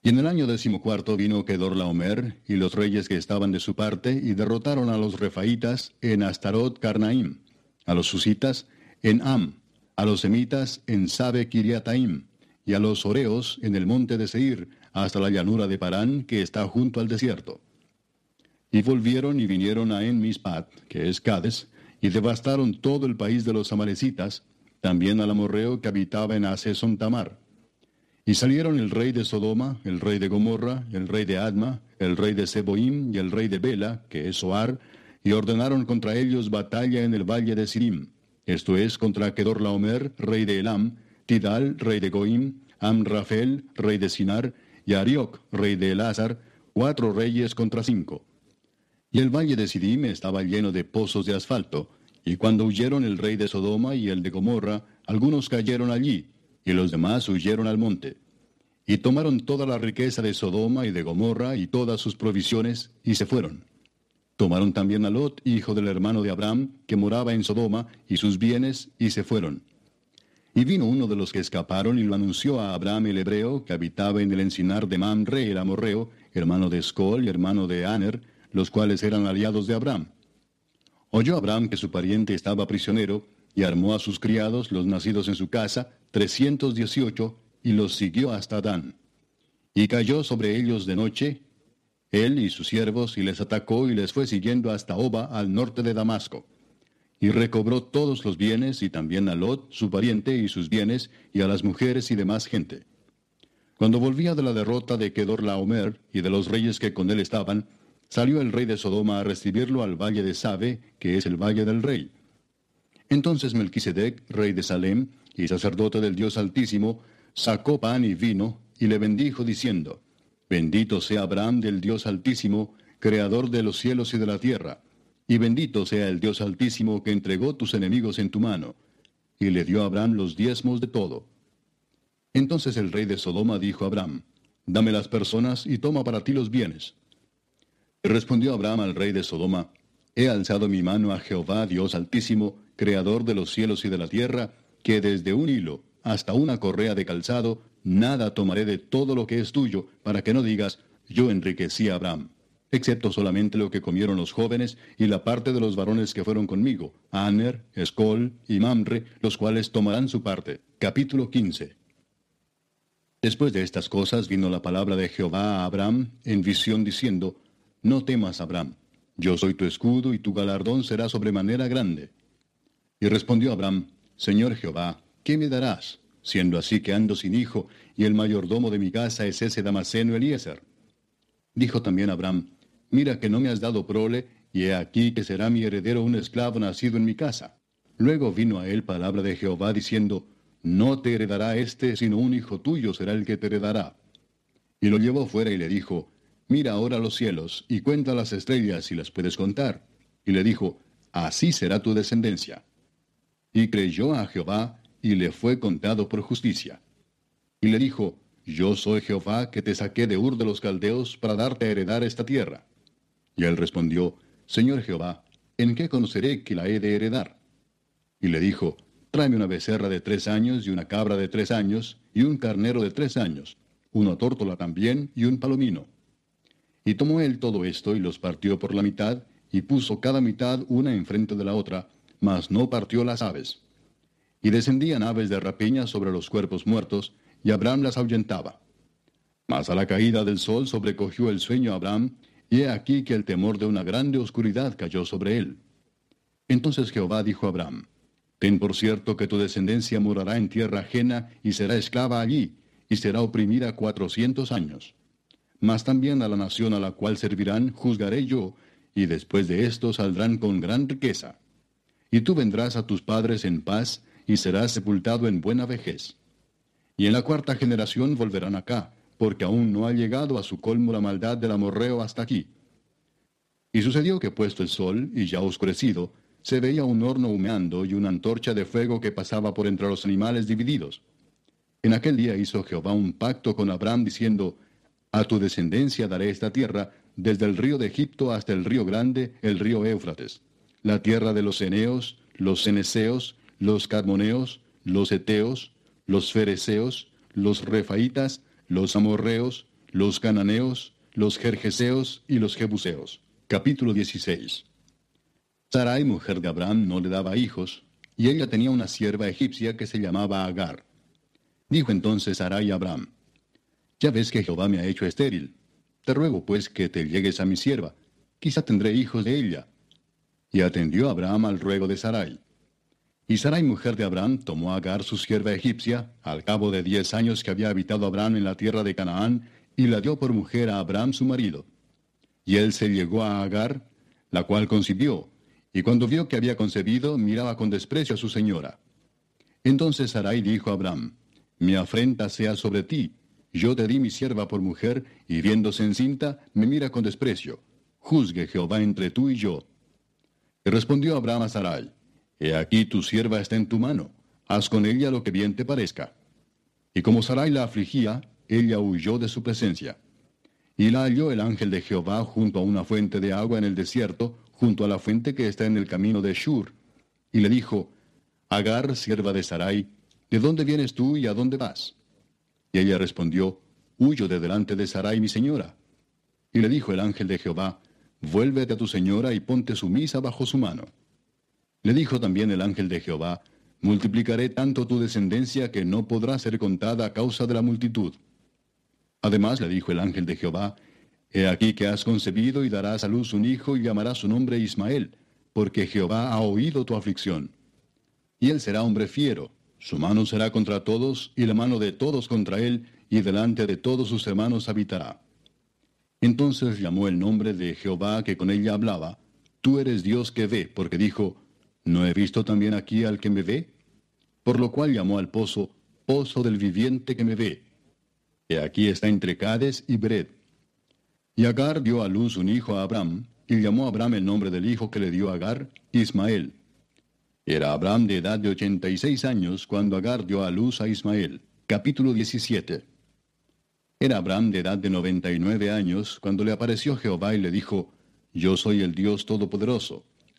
Y en el año decimocuarto vino Kedorlaomer y los reyes que estaban de su parte y derrotaron a los refaitas en Astarot Carnaim a los susitas en Am, a los semitas en Sabe Kiriataim, y a los oreos en el monte de Seir, hasta la llanura de Parán, que está junto al desierto. Y volvieron y vinieron a En Mispat, que es Cades, y devastaron todo el país de los amalecitas, también al amorreo que habitaba en Aseson Tamar. Y salieron el rey de Sodoma, el rey de Gomorra, el rey de Adma, el rey de Seboim y el rey de Bela, que es Soar, y ordenaron contra ellos batalla en el valle de Sirim, esto es, contra Kedorlaomer, rey de Elam, Tidal, rey de Goim, Amrafel, rey de Sinar, y Arioc, rey de Elázar, cuatro reyes contra cinco. Y el valle de Sidim estaba lleno de pozos de asfalto, y cuando huyeron el rey de Sodoma y el de Gomorra, algunos cayeron allí, y los demás huyeron al monte. Y tomaron toda la riqueza de Sodoma y de Gomorra y todas sus provisiones, y se fueron. Tomaron también a Lot, hijo del hermano de Abraham, que moraba en Sodoma, y sus bienes, y se fueron. Y vino uno de los que escaparon y lo anunció a Abraham el hebreo, que habitaba en el encinar de Mamre el amorreo, hermano de Escol y hermano de Aner, los cuales eran aliados de Abraham. Oyó Abraham que su pariente estaba prisionero, y armó a sus criados, los nacidos en su casa, trescientos dieciocho, y los siguió hasta Dan. Y cayó sobre ellos de noche, él y sus siervos, y les atacó y les fue siguiendo hasta Oba, al norte de Damasco. Y recobró todos los bienes, y también a Lot, su pariente, y sus bienes, y a las mujeres y demás gente. Cuando volvía de la derrota de Kedorlaomer y de los reyes que con él estaban, salió el rey de Sodoma a recibirlo al valle de Sabe, que es el valle del rey. Entonces Melquisedec, rey de Salem, y sacerdote del Dios Altísimo, sacó pan y vino, y le bendijo diciendo, Bendito sea Abraham del Dios Altísimo, Creador de los cielos y de la tierra, y bendito sea el Dios Altísimo que entregó tus enemigos en tu mano. Y le dio a Abraham los diezmos de todo. Entonces el rey de Sodoma dijo a Abraham, Dame las personas y toma para ti los bienes. Respondió Abraham al rey de Sodoma, He alzado mi mano a Jehová, Dios Altísimo, Creador de los cielos y de la tierra, que desde un hilo hasta una correa de calzado nada tomaré de todo lo que es tuyo, para que no digas, yo enriquecí a Abraham, excepto solamente lo que comieron los jóvenes y la parte de los varones que fueron conmigo, Aner, Escol y Mamre, los cuales tomarán su parte. Capítulo 15. Después de estas cosas vino la palabra de Jehová a Abraham en visión diciendo, No temas, Abraham, yo soy tu escudo y tu galardón será sobremanera grande. Y respondió Abraham, Señor Jehová, ¿qué me darás? siendo así que ando sin hijo, y el mayordomo de mi casa es ese Damaseno Eliezer. Dijo también Abraham, Mira que no me has dado prole, y he aquí que será mi heredero un esclavo nacido en mi casa. Luego vino a él palabra de Jehová diciendo, No te heredará éste, sino un hijo tuyo será el que te heredará. Y lo llevó fuera y le dijo, Mira ahora los cielos, y cuenta las estrellas si las puedes contar. Y le dijo, Así será tu descendencia. Y creyó a Jehová, y le fue contado por justicia. Y le dijo, Yo soy Jehová que te saqué de Ur de los Caldeos para darte a heredar esta tierra. Y él respondió, Señor Jehová, ¿en qué conoceré que la he de heredar? Y le dijo, tráeme una becerra de tres años y una cabra de tres años y un carnero de tres años, una tórtola también y un palomino. Y tomó él todo esto y los partió por la mitad, y puso cada mitad una enfrente de la otra, mas no partió las aves. Y descendían aves de rapiña sobre los cuerpos muertos, y Abraham las ahuyentaba. Mas a la caída del sol sobrecogió el sueño a Abraham, y he aquí que el temor de una grande oscuridad cayó sobre él. Entonces Jehová dijo a Abraham, Ten por cierto que tu descendencia morará en tierra ajena y será esclava allí, y será oprimida cuatrocientos años. Mas también a la nación a la cual servirán juzgaré yo, y después de esto saldrán con gran riqueza. Y tú vendrás a tus padres en paz, y serás sepultado en buena vejez. Y en la cuarta generación volverán acá, porque aún no ha llegado a su colmo la maldad del amorreo hasta aquí. Y sucedió que puesto el sol, y ya oscurecido, se veía un horno humeando y una antorcha de fuego que pasaba por entre los animales divididos. En aquel día hizo Jehová un pacto con Abraham diciendo, A tu descendencia daré esta tierra, desde el río de Egipto hasta el río grande, el río Éufrates, la tierra de los Eneos, los Ceneseos, los Cadmoneos, los Eteos, los Fereceos, los Refaitas, los Amorreos, los Cananeos, los Jerjeseos y los Jebuseos. Capítulo 16 Sarai, mujer de Abraham, no le daba hijos, y ella tenía una sierva egipcia que se llamaba Agar. Dijo entonces Sarai a Abraham, Ya ves que Jehová me ha hecho estéril. Te ruego pues que te llegues a mi sierva, quizá tendré hijos de ella. Y atendió Abraham al ruego de Sarai. Y Sarai, mujer de Abraham, tomó a Agar su sierva egipcia, al cabo de diez años que había habitado Abraham en la tierra de Canaán, y la dio por mujer a Abraham su marido. Y él se llegó a Agar, la cual concibió, y cuando vio que había concebido, miraba con desprecio a su señora. Entonces Sarai dijo a Abraham, Mi afrenta sea sobre ti, yo te di mi sierva por mujer, y viéndose encinta, me mira con desprecio. Juzgue Jehová entre tú y yo. Y respondió Abraham a Sarai, He aquí tu sierva está en tu mano, haz con ella lo que bien te parezca. Y como Sarai la afligía, ella huyó de su presencia. Y la halló el ángel de Jehová junto a una fuente de agua en el desierto, junto a la fuente que está en el camino de Shur, y le dijo, Agar, sierva de Sarai, ¿de dónde vienes tú y a dónde vas? Y ella respondió, Huyo de delante de Sarai mi señora. Y le dijo el ángel de Jehová, Vuélvete a tu señora y ponte sumisa bajo su mano. Le dijo también el ángel de Jehová, Multiplicaré tanto tu descendencia que no podrá ser contada a causa de la multitud. Además le dijo el ángel de Jehová, He aquí que has concebido y darás a luz un hijo y llamarás su nombre Ismael, porque Jehová ha oído tu aflicción. Y él será hombre fiero, su mano será contra todos y la mano de todos contra él, y delante de todos sus hermanos habitará. Entonces llamó el nombre de Jehová que con ella hablaba, Tú eres Dios que ve, porque dijo, ¿no he visto también aquí al que me ve? Por lo cual llamó al pozo, Pozo del viviente que me ve. Y aquí está entre Cades y Bred y Agar dio a luz un hijo a Abraham, y llamó a Abraham el nombre del hijo que le dio Agar, Ismael. Era Abraham de edad de ochenta y seis años cuando Agar dio a luz a Ismael. Capítulo 17. Era Abraham de edad de noventa y nueve años cuando le apareció Jehová y le dijo, Yo soy el Dios Todopoderoso,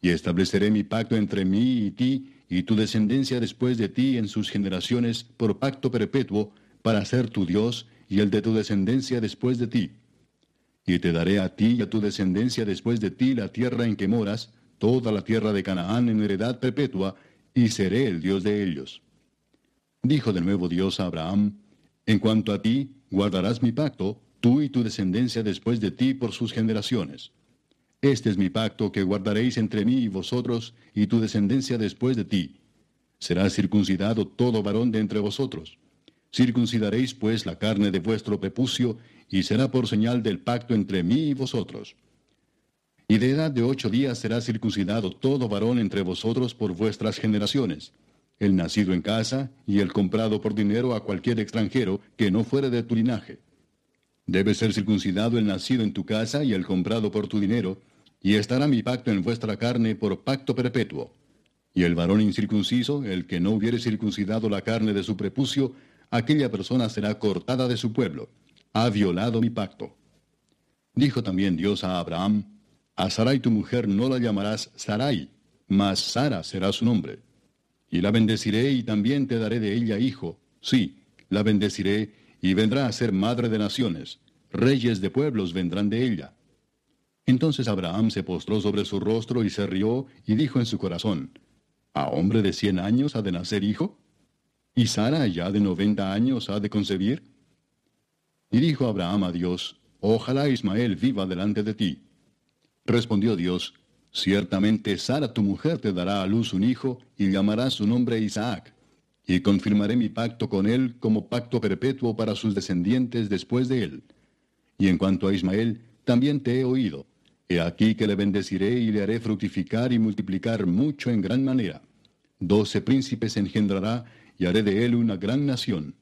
Y estableceré mi pacto entre mí y ti, y tu descendencia después de ti en sus generaciones, por pacto perpetuo, para ser tu Dios y el de tu descendencia después de ti. Y te daré a ti y a tu descendencia después de ti la tierra en que moras, toda la tierra de Canaán en heredad perpetua, y seré el Dios de ellos. Dijo de nuevo Dios a Abraham, En cuanto a ti, guardarás mi pacto, tú y tu descendencia después de ti por sus generaciones. Este es mi pacto que guardaréis entre mí y vosotros y tu descendencia después de ti. Será circuncidado todo varón de entre vosotros. Circuncidaréis pues la carne de vuestro prepucio, y será por señal del pacto entre mí y vosotros. Y de edad de ocho días será circuncidado todo varón entre vosotros por vuestras generaciones. el nacido en casa y el comprado por dinero a cualquier extranjero que no fuere de tu linaje. Debe ser circuncidado el nacido en tu casa y el comprado por tu dinero, y estará mi pacto en vuestra carne por pacto perpetuo. Y el varón incircunciso, el que no hubiere circuncidado la carne de su prepucio, aquella persona será cortada de su pueblo. Ha violado mi pacto. Dijo también Dios a Abraham, A Sarai tu mujer no la llamarás Sarai, mas Sara será su nombre. Y la bendeciré y también te daré de ella hijo. Sí, la bendeciré y vendrá a ser madre de naciones. Reyes de pueblos vendrán de ella. Entonces Abraham se postró sobre su rostro y se rió y dijo en su corazón, ¿A hombre de cien años ha de nacer hijo? ¿Y Sara ya de noventa años ha de concebir? Y dijo Abraham a Dios, Ojalá Ismael viva delante de ti. Respondió Dios, Ciertamente Sara tu mujer te dará a luz un hijo y llamará su nombre Isaac. Y confirmaré mi pacto con él como pacto perpetuo para sus descendientes después de él. Y en cuanto a Ismael, también te he oído. He aquí que le bendeciré y le haré fructificar y multiplicar mucho en gran manera. Doce príncipes engendrará y haré de él una gran nación.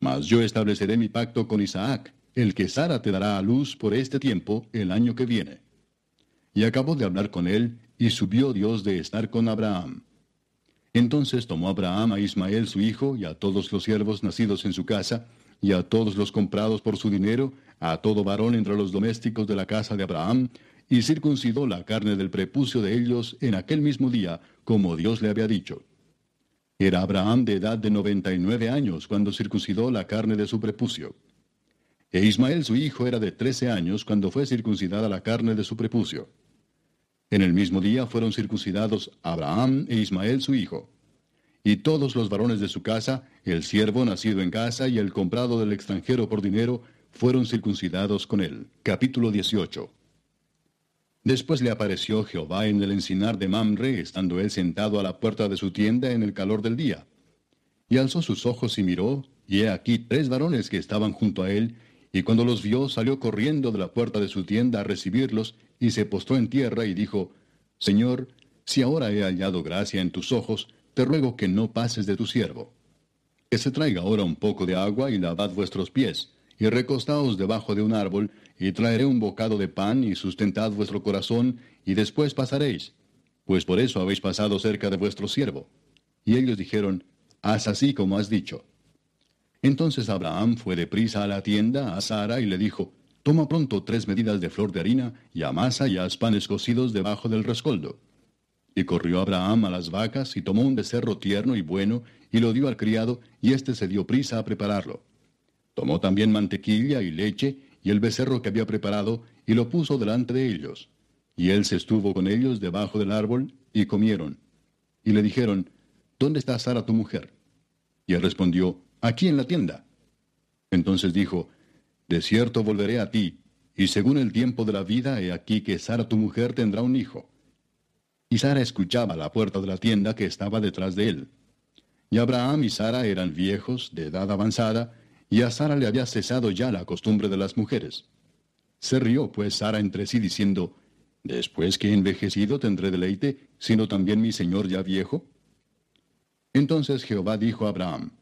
Mas yo estableceré mi pacto con Isaac, el que Sara te dará a luz por este tiempo el año que viene. Y acabó de hablar con él, y subió Dios de estar con Abraham. Entonces tomó Abraham a Ismael su hijo, y a todos los siervos nacidos en su casa, y a todos los comprados por su dinero, a todo varón entre los domésticos de la casa de Abraham, y circuncidó la carne del prepucio de ellos en aquel mismo día, como Dios le había dicho. Era Abraham de edad de noventa y nueve años cuando circuncidó la carne de su prepucio. E Ismael su hijo era de trece años cuando fue circuncidada la carne de su prepucio. En el mismo día fueron circuncidados Abraham e Ismael su hijo. Y todos los varones de su casa, el siervo nacido en casa y el comprado del extranjero por dinero, fueron circuncidados con él. Capítulo 18. Después le apareció Jehová en el encinar de Mamre, estando él sentado a la puerta de su tienda en el calor del día. Y alzó sus ojos y miró, y he aquí tres varones que estaban junto a él, y cuando los vio salió corriendo de la puerta de su tienda a recibirlos, y se postró en tierra y dijo, Señor, si ahora he hallado gracia en tus ojos, te ruego que no pases de tu siervo. Que se traiga ahora un poco de agua y lavad vuestros pies, y recostaos debajo de un árbol, y traeré un bocado de pan, y sustentad vuestro corazón, y después pasaréis, pues por eso habéis pasado cerca de vuestro siervo. Y ellos dijeron, Haz así como has dicho. Entonces Abraham fue de prisa a la tienda a Sara y le dijo, Toma pronto tres medidas de flor de harina, y amasa y haz panes cocidos debajo del rescoldo. Y corrió Abraham a las vacas, y tomó un becerro tierno y bueno, y lo dio al criado, y éste se dio prisa a prepararlo. Tomó también mantequilla y leche, y el becerro que había preparado, y lo puso delante de ellos. Y él se estuvo con ellos debajo del árbol, y comieron. Y le dijeron, ¿Dónde está Sara tu mujer? Y él respondió, Aquí en la tienda. Entonces dijo, De cierto volveré a ti, y según el tiempo de la vida, he aquí que Sara tu mujer tendrá un hijo. Y Sara escuchaba la puerta de la tienda que estaba detrás de él. Y Abraham y Sara eran viejos, de edad avanzada, y a Sara le había cesado ya la costumbre de las mujeres. Se rió pues Sara entre sí diciendo, Después que he envejecido tendré deleite, sino también mi señor ya viejo. Entonces Jehová dijo a Abraham,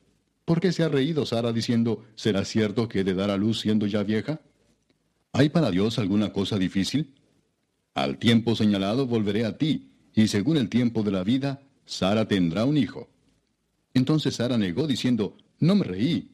¿Por qué se ha reído Sara diciendo, ¿será cierto que he de dar a luz siendo ya vieja? ¿Hay para Dios alguna cosa difícil? Al tiempo señalado volveré a ti, y según el tiempo de la vida, Sara tendrá un hijo. Entonces Sara negó diciendo, No me reí,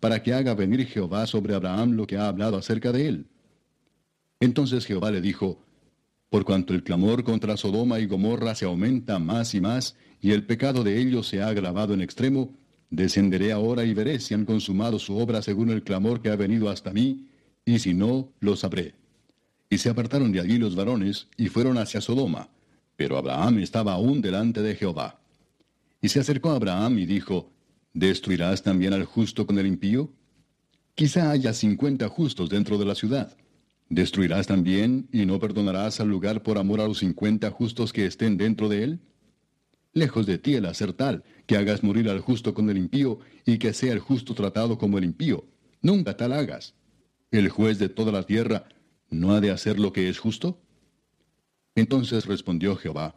para que haga venir Jehová sobre Abraham lo que ha hablado acerca de él. Entonces Jehová le dijo, Por cuanto el clamor contra Sodoma y Gomorra se aumenta más y más, y el pecado de ellos se ha agravado en extremo, descenderé ahora y veré si han consumado su obra según el clamor que ha venido hasta mí, y si no, lo sabré. Y se apartaron de allí los varones, y fueron hacia Sodoma, pero Abraham estaba aún delante de Jehová. Y se acercó a Abraham y dijo, ¿Destruirás también al justo con el impío? Quizá haya cincuenta justos dentro de la ciudad. ¿Destruirás también y no perdonarás al lugar por amor a los cincuenta justos que estén dentro de él? Lejos de ti el hacer tal, que hagas morir al justo con el impío y que sea el justo tratado como el impío. Nunca tal hagas. ¿El juez de toda la tierra no ha de hacer lo que es justo? Entonces respondió Jehová,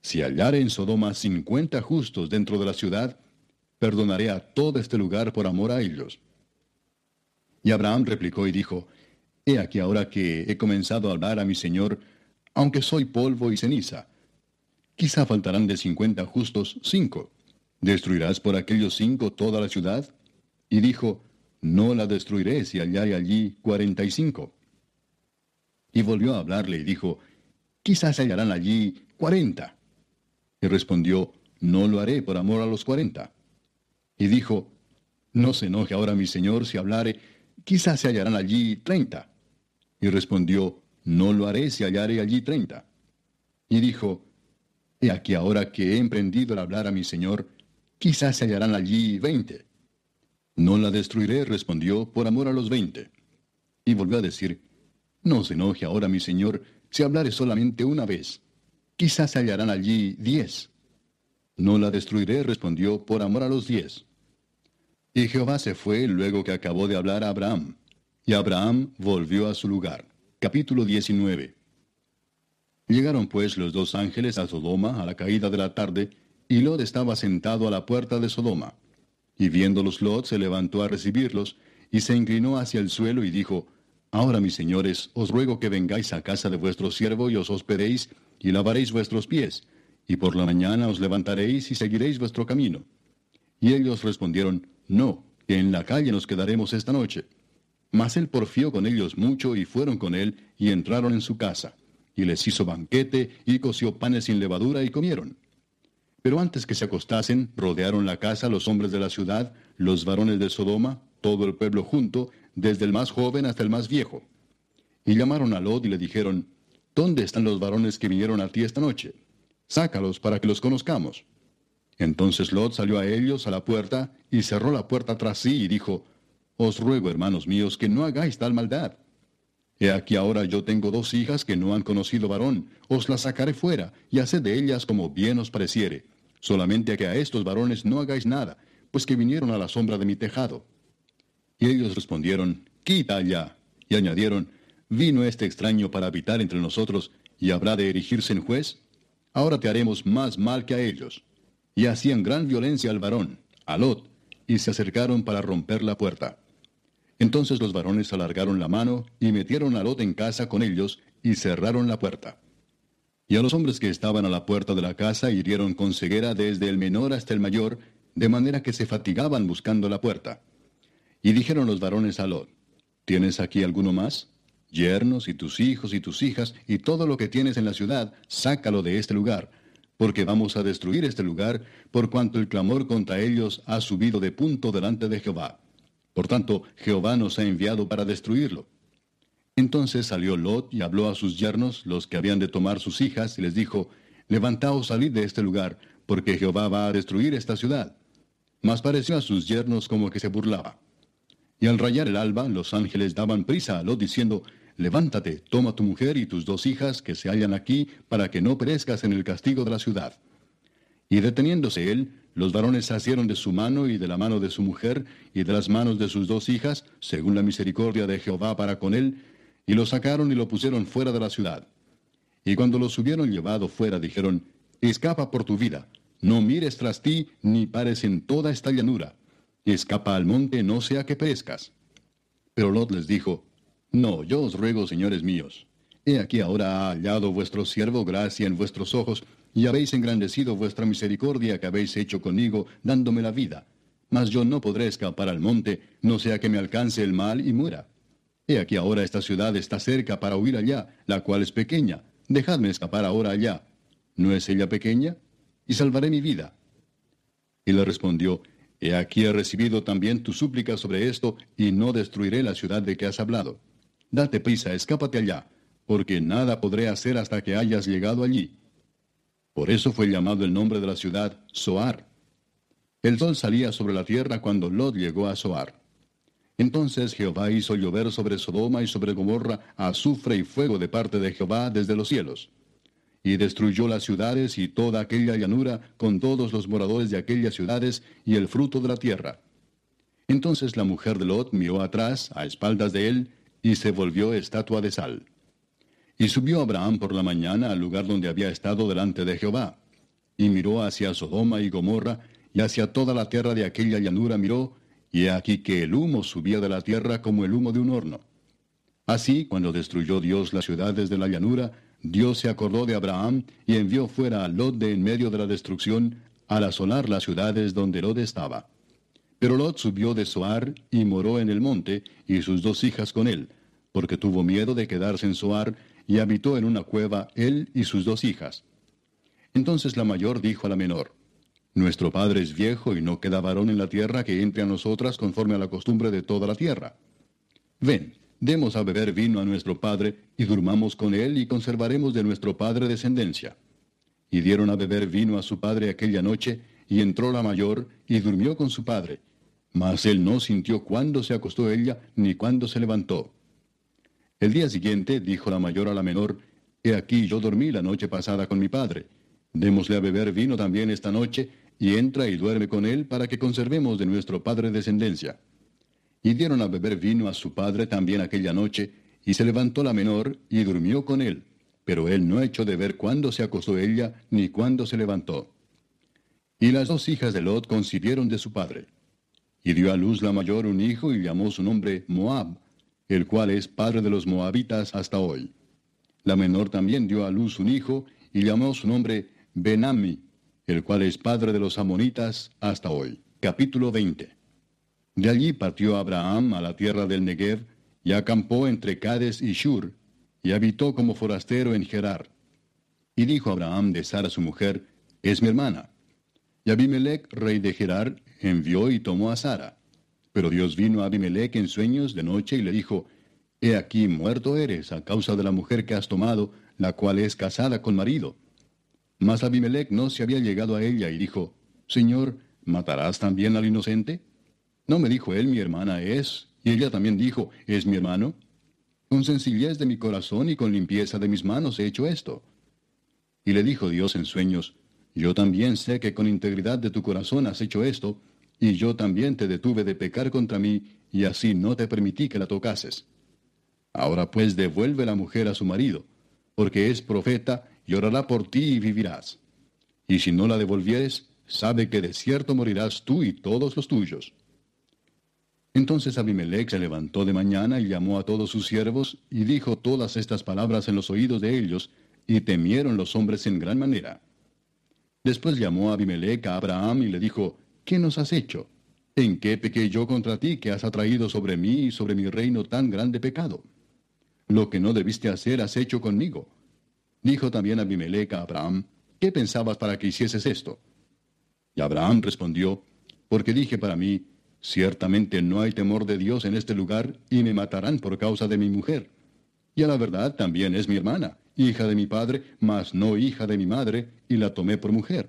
Si hallare en Sodoma cincuenta justos dentro de la ciudad, perdonaré a todo este lugar por amor a ellos. Y Abraham replicó y dijo, He aquí ahora que he comenzado a hablar a mi Señor, aunque soy polvo y ceniza. Quizá faltarán de cincuenta justos cinco. ¿Destruirás por aquellos cinco toda la ciudad? Y dijo, No la destruiré si hallare allí cuarenta y cinco. Y volvió a hablarle y dijo, Quizás hallarán allí cuarenta. Y respondió, No lo haré por amor a los cuarenta. Y dijo, No se enoje ahora mi señor si hablare, quizás se hallarán allí treinta. Y respondió, No lo haré si hallare allí treinta. Y dijo, He aquí ahora que he emprendido el hablar a mi señor, quizás se hallarán allí veinte. No la destruiré, respondió, por amor a los veinte. Y volvió a decir, No se enoje ahora mi señor, si hablare solamente una vez. Quizás se hallarán allí diez. No la destruiré, respondió, por amor a los diez. Y Jehová se fue luego que acabó de hablar a Abraham. Y Abraham volvió a su lugar. Capítulo 19. Llegaron pues los dos ángeles a Sodoma a la caída de la tarde, y Lot estaba sentado a la puerta de Sodoma. Y viéndolos Lot se levantó a recibirlos, y se inclinó hacia el suelo y dijo, Ahora mis señores, os ruego que vengáis a casa de vuestro siervo y os hospedéis, y lavaréis vuestros pies, y por la mañana os levantaréis y seguiréis vuestro camino. Y ellos respondieron, No, que en la calle nos quedaremos esta noche. Mas él porfió con ellos mucho y fueron con él y entraron en su casa. Y les hizo banquete y coció panes sin levadura y comieron. Pero antes que se acostasen, rodearon la casa los hombres de la ciudad, los varones de Sodoma, todo el pueblo junto, desde el más joven hasta el más viejo. Y llamaron a Lot y le dijeron, ¿Dónde están los varones que vinieron a ti esta noche? Sácalos para que los conozcamos. Entonces Lot salió a ellos a la puerta y cerró la puerta tras sí y dijo, Os ruego, hermanos míos, que no hagáis tal maldad. He aquí ahora yo tengo dos hijas que no han conocido varón, os las sacaré fuera, y haced de ellas como bien os pareciere. Solamente a que a estos varones no hagáis nada, pues que vinieron a la sombra de mi tejado. Y ellos respondieron, Quita allá. Y añadieron, ¿Vino este extraño para habitar entre nosotros, y habrá de erigirse en juez? Ahora te haremos más mal que a ellos y hacían gran violencia al varón, a Lot, y se acercaron para romper la puerta. Entonces los varones alargaron la mano y metieron a Lot en casa con ellos y cerraron la puerta. Y a los hombres que estaban a la puerta de la casa hirieron con ceguera desde el menor hasta el mayor, de manera que se fatigaban buscando la puerta. Y dijeron los varones a Lot, ¿tienes aquí alguno más? Yernos y tus hijos y tus hijas y todo lo que tienes en la ciudad, sácalo de este lugar, porque vamos a destruir este lugar, por cuanto el clamor contra ellos ha subido de punto delante de Jehová. Por tanto, Jehová nos ha enviado para destruirlo. Entonces salió Lot y habló a sus yernos, los que habían de tomar sus hijas, y les dijo, Levantaos, salid de este lugar, porque Jehová va a destruir esta ciudad. Mas pareció a sus yernos como que se burlaba. Y al rayar el alba, los ángeles daban prisa a Lot diciendo, Levántate, toma tu mujer y tus dos hijas que se hallan aquí, para que no perezcas en el castigo de la ciudad. Y deteniéndose él, los varones asieron de su mano y de la mano de su mujer y de las manos de sus dos hijas, según la misericordia de Jehová para con él, y lo sacaron y lo pusieron fuera de la ciudad. Y cuando los hubieron llevado fuera, dijeron, Escapa por tu vida, no mires tras ti, ni pares en toda esta llanura. Escapa al monte, no sea que perezcas. Pero Lot les dijo, no, yo os ruego, señores míos. He aquí ahora ha hallado vuestro siervo gracia en vuestros ojos, y habéis engrandecido vuestra misericordia que habéis hecho conmigo, dándome la vida. Mas yo no podré escapar al monte, no sea que me alcance el mal y muera. He aquí ahora esta ciudad está cerca para huir allá, la cual es pequeña. Dejadme escapar ahora allá. ¿No es ella pequeña? Y salvaré mi vida. Y le respondió, He aquí he recibido también tu súplica sobre esto, y no destruiré la ciudad de que has hablado. Date prisa, escápate allá, porque nada podré hacer hasta que hayas llegado allí. Por eso fue llamado el nombre de la ciudad Soar, El sol salía sobre la tierra cuando Lot llegó a Zoar. Entonces Jehová hizo llover sobre Sodoma y sobre Gomorra azufre y fuego de parte de Jehová desde los cielos. Y destruyó las ciudades y toda aquella llanura con todos los moradores de aquellas ciudades y el fruto de la tierra. Entonces la mujer de Lot miró atrás, a espaldas de él, y se volvió estatua de sal. Y subió Abraham por la mañana al lugar donde había estado delante de Jehová. Y miró hacia Sodoma y Gomorra, y hacia toda la tierra de aquella llanura miró, y he aquí que el humo subía de la tierra como el humo de un horno. Así, cuando destruyó Dios las ciudades de la llanura, Dios se acordó de Abraham y envió fuera a Lot de en medio de la destrucción, al asolar las ciudades donde Lot estaba. Pero Lot subió de Soar y moró en el monte, y sus dos hijas con él, porque tuvo miedo de quedarse en Soar, y habitó en una cueva él y sus dos hijas. Entonces la mayor dijo a la menor, nuestro padre es viejo y no queda varón en la tierra que entre a nosotras conforme a la costumbre de toda la tierra. Ven, demos a beber vino a nuestro padre y durmamos con él y conservaremos de nuestro padre descendencia. Y dieron a beber vino a su padre aquella noche, y entró la mayor y durmió con su padre. Mas él no sintió cuándo se acostó ella ni cuándo se levantó. El día siguiente dijo la mayor a la menor, He aquí yo dormí la noche pasada con mi padre. Démosle a beber vino también esta noche, y entra y duerme con él para que conservemos de nuestro padre descendencia. Y dieron a beber vino a su padre también aquella noche, y se levantó la menor y durmió con él, pero él no echó de ver cuándo se acostó ella ni cuándo se levantó. Y las dos hijas de Lot concibieron de su padre. Y dio a luz la mayor un hijo y llamó su nombre Moab, el cual es padre de los moabitas hasta hoy. La menor también dio a luz un hijo y llamó su nombre Benami, el cual es padre de los amonitas hasta hoy. Capítulo 20. De allí partió Abraham a la tierra del Negev, y acampó entre Cades y Shur, y habitó como forastero en Gerar. Y dijo Abraham de Sara su mujer, es mi hermana. Y Abimelech, rey de Gerar, envió y tomó a Sara. Pero Dios vino a Abimelech en sueños de noche y le dijo, He aquí muerto eres a causa de la mujer que has tomado, la cual es casada con marido. Mas Abimelech no se había llegado a ella y dijo, Señor, ¿matarás también al inocente? ¿No me dijo él, mi hermana es? Y ella también dijo, ¿es mi hermano? Con sencillez de mi corazón y con limpieza de mis manos he hecho esto. Y le dijo Dios en sueños, Yo también sé que con integridad de tu corazón has hecho esto, y yo también te detuve de pecar contra mí, y así no te permití que la tocases. Ahora pues devuelve la mujer a su marido, porque es profeta y orará por ti y vivirás. Y si no la devolvieres, sabe que de cierto morirás tú y todos los tuyos. Entonces Abimelech se levantó de mañana y llamó a todos sus siervos y dijo todas estas palabras en los oídos de ellos, y temieron los hombres en gran manera. Después llamó a Abimelech a Abraham y le dijo, ¿qué nos has hecho? ¿En qué pequé yo contra ti que has atraído sobre mí y sobre mi reino tan grande pecado? Lo que no debiste hacer has hecho conmigo. Dijo también Abimelech a Abraham, ¿qué pensabas para que hicieses esto? Y Abraham respondió, porque dije para mí, ciertamente no hay temor de Dios en este lugar, y me matarán por causa de mi mujer. Y a la verdad también es mi hermana, hija de mi padre, mas no hija de mi madre, y la tomé por mujer.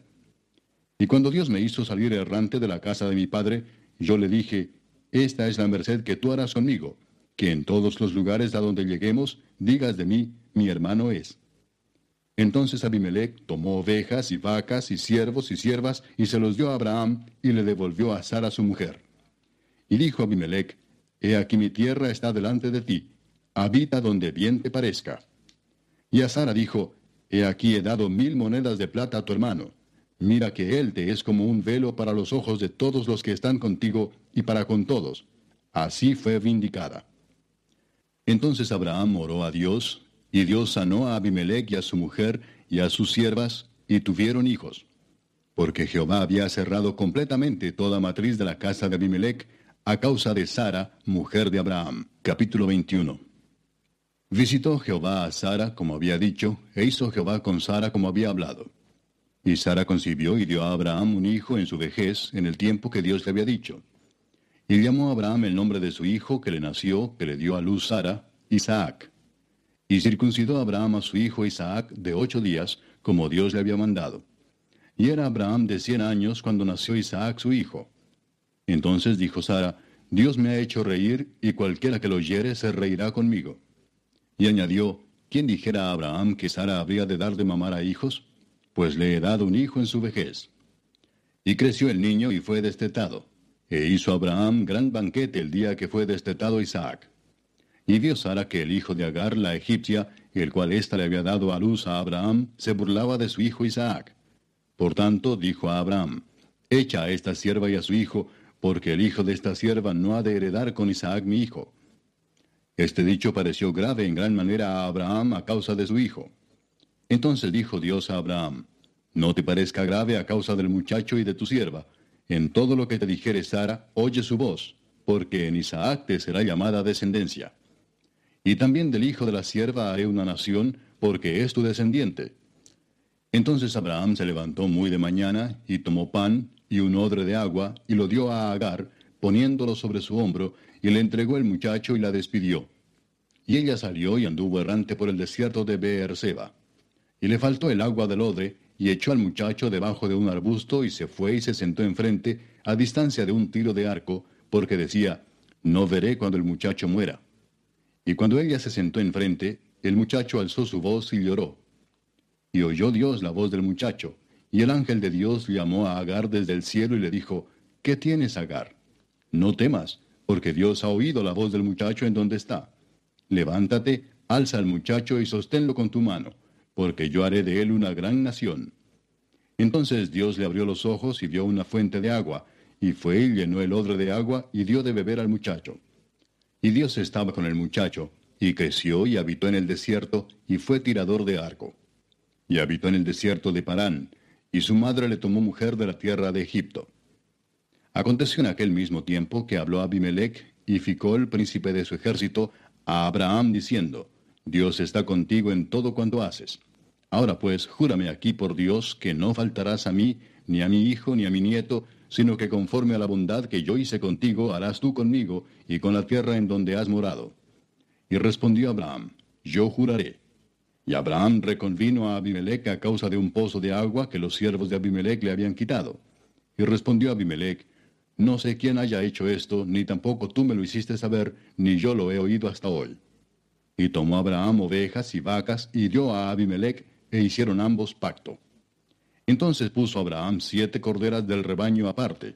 Y cuando Dios me hizo salir errante de la casa de mi padre, yo le dije, Esta es la merced que tú harás conmigo, que en todos los lugares a donde lleguemos, digas de mí, mi hermano es. Entonces Abimelech tomó ovejas y vacas y siervos y siervas y se los dio a Abraham y le devolvió a Sara su mujer. Y dijo Abimelech, He aquí mi tierra está delante de ti, habita donde bien te parezca. Y a Sara dijo, He aquí he dado mil monedas de plata a tu hermano. Mira que él te es como un velo para los ojos de todos los que están contigo y para con todos. Así fue vindicada. Entonces Abraham oró a Dios, y Dios sanó a Abimelech y a su mujer y a sus siervas, y tuvieron hijos. Porque Jehová había cerrado completamente toda matriz de la casa de Abimelech a causa de Sara, mujer de Abraham. Capítulo 21. Visitó Jehová a Sara, como había dicho, e hizo Jehová con Sara como había hablado. Y Sara concibió y dio a Abraham un hijo en su vejez, en el tiempo que Dios le había dicho. Y llamó a Abraham el nombre de su hijo que le nació, que le dio a luz Sara, Isaac. Y circuncidó Abraham a su hijo Isaac de ocho días, como Dios le había mandado. Y era Abraham de cien años cuando nació Isaac su hijo. Entonces dijo Sara, Dios me ha hecho reír, y cualquiera que lo oyere se reirá conmigo. Y añadió, ¿quién dijera a Abraham que Sara habría de dar de mamar a hijos? Pues le he dado un hijo en su vejez. Y creció el niño y fue destetado. E hizo Abraham gran banquete el día que fue destetado Isaac. Y vio Sara que el hijo de Agar, la egipcia, el cual ésta le había dado a luz a Abraham, se burlaba de su hijo Isaac. Por tanto, dijo a Abraham, Echa a esta sierva y a su hijo, porque el hijo de esta sierva no ha de heredar con Isaac mi hijo. Este dicho pareció grave en gran manera a Abraham a causa de su hijo. Entonces dijo Dios a Abraham, No te parezca grave a causa del muchacho y de tu sierva. En todo lo que te dijere Sara, oye su voz, porque en Isaac te será llamada descendencia. Y también del hijo de la sierva haré una nación, porque es tu descendiente. Entonces Abraham se levantó muy de mañana, y tomó pan, y un odre de agua, y lo dio a Agar, poniéndolo sobre su hombro, y le entregó el muchacho y la despidió. Y ella salió y anduvo errante por el desierto de Beerseba. Y le faltó el agua del odre, y echó al muchacho debajo de un arbusto, y se fue y se sentó enfrente, a distancia de un tiro de arco, porque decía, No veré cuando el muchacho muera. Y cuando ella se sentó enfrente, el muchacho alzó su voz y lloró. Y oyó Dios la voz del muchacho, y el ángel de Dios llamó a Agar desde el cielo y le dijo, ¿Qué tienes, Agar? No temas, porque Dios ha oído la voz del muchacho en donde está. Levántate, alza al muchacho y sosténlo con tu mano, porque yo haré de él una gran nación. Entonces Dios le abrió los ojos y vio una fuente de agua, y fue y llenó el odre de agua y dio de beber al muchacho. Y Dios estaba con el muchacho, y creció y habitó en el desierto, y fue tirador de arco. Y habitó en el desierto de Parán, y su madre le tomó mujer de la tierra de Egipto. Aconteció en aquel mismo tiempo que habló Abimelech y Ficol, príncipe de su ejército, a Abraham diciendo, Dios está contigo en todo cuanto haces. Ahora pues, júrame aquí por Dios que no faltarás a mí, ni a mi hijo, ni a mi nieto, sino que conforme a la bondad que yo hice contigo, harás tú conmigo y con la tierra en donde has morado. Y respondió Abraham, Yo juraré. Y Abraham reconvino a Abimelech a causa de un pozo de agua que los siervos de Abimelech le habían quitado. Y respondió Abimelech, No sé quién haya hecho esto, ni tampoco tú me lo hiciste saber, ni yo lo he oído hasta hoy. Y tomó Abraham ovejas y vacas y dio a Abimelech, e hicieron ambos pacto. Entonces puso Abraham siete corderas del rebaño aparte.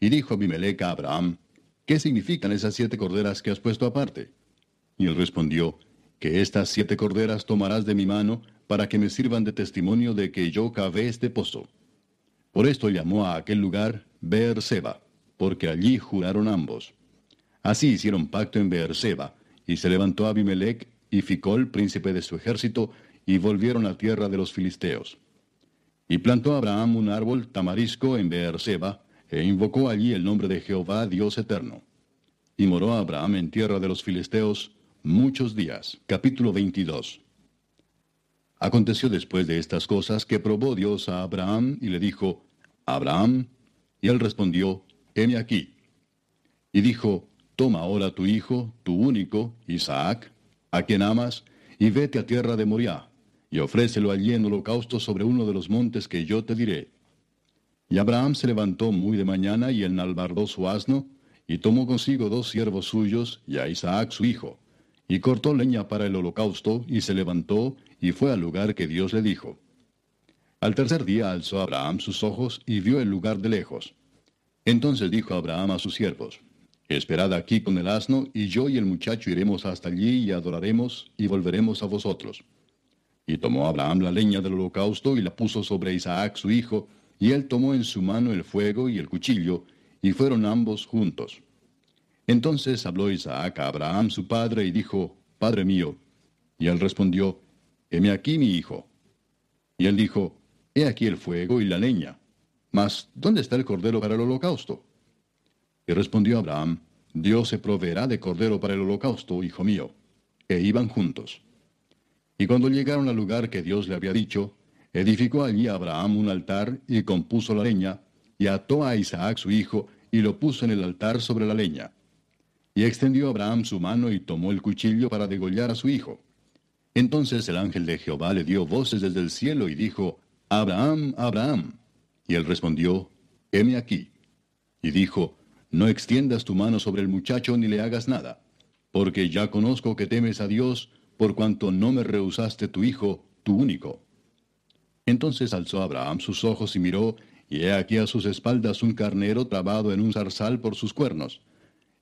Y dijo Abimelech a Abraham, ¿qué significan esas siete corderas que has puesto aparte? Y él respondió, que estas siete corderas tomarás de mi mano, para que me sirvan de testimonio de que yo cavé este pozo. Por esto llamó a aquel lugar Beerseba, porque allí juraron ambos. Así hicieron pacto en Beerseba, y se levantó Abimelech y Ficol, príncipe de su ejército, y volvieron a tierra de los filisteos. Y plantó Abraham un árbol tamarisco en Beerseba, e invocó allí el nombre de Jehová, Dios eterno. Y moró Abraham en tierra de los filisteos, muchos días. Capítulo 22. Aconteció después de estas cosas que probó Dios a Abraham y le dijo, Abraham, y él respondió, heme aquí. Y dijo, Toma ahora tu hijo, tu único, Isaac, a quien amas, y vete a tierra de Moriah, y ofrécelo allí en holocausto sobre uno de los montes que yo te diré. Y Abraham se levantó muy de mañana y enalbardó su asno, y tomó consigo dos siervos suyos y a Isaac su hijo, y cortó leña para el holocausto, y se levantó, y fue al lugar que Dios le dijo. Al tercer día alzó Abraham sus ojos y vio el lugar de lejos. Entonces dijo Abraham a sus siervos, Esperad aquí con el asno, y yo y el muchacho iremos hasta allí y adoraremos, y volveremos a vosotros. Y tomó Abraham la leña del holocausto y la puso sobre Isaac su hijo, y él tomó en su mano el fuego y el cuchillo, y fueron ambos juntos. Entonces habló Isaac a Abraham su padre y dijo, Padre mío. Y él respondió, Heme aquí mi hijo. Y él dijo, He aquí el fuego y la leña. Mas, ¿dónde está el cordero para el holocausto? Y respondió Abraham, Dios se proveerá de cordero para el holocausto, hijo mío. E iban juntos. Y cuando llegaron al lugar que Dios le había dicho, edificó allí Abraham un altar y compuso la leña, y ató a Isaac su hijo, y lo puso en el altar sobre la leña. Y extendió Abraham su mano y tomó el cuchillo para degollar a su hijo. Entonces el ángel de Jehová le dio voces desde el cielo y dijo, Abraham, Abraham. Y él respondió, heme aquí. Y dijo, no extiendas tu mano sobre el muchacho ni le hagas nada, porque ya conozco que temes a Dios, por cuanto no me rehusaste tu hijo, tu único. Entonces alzó Abraham sus ojos y miró, y he aquí a sus espaldas un carnero trabado en un zarzal por sus cuernos.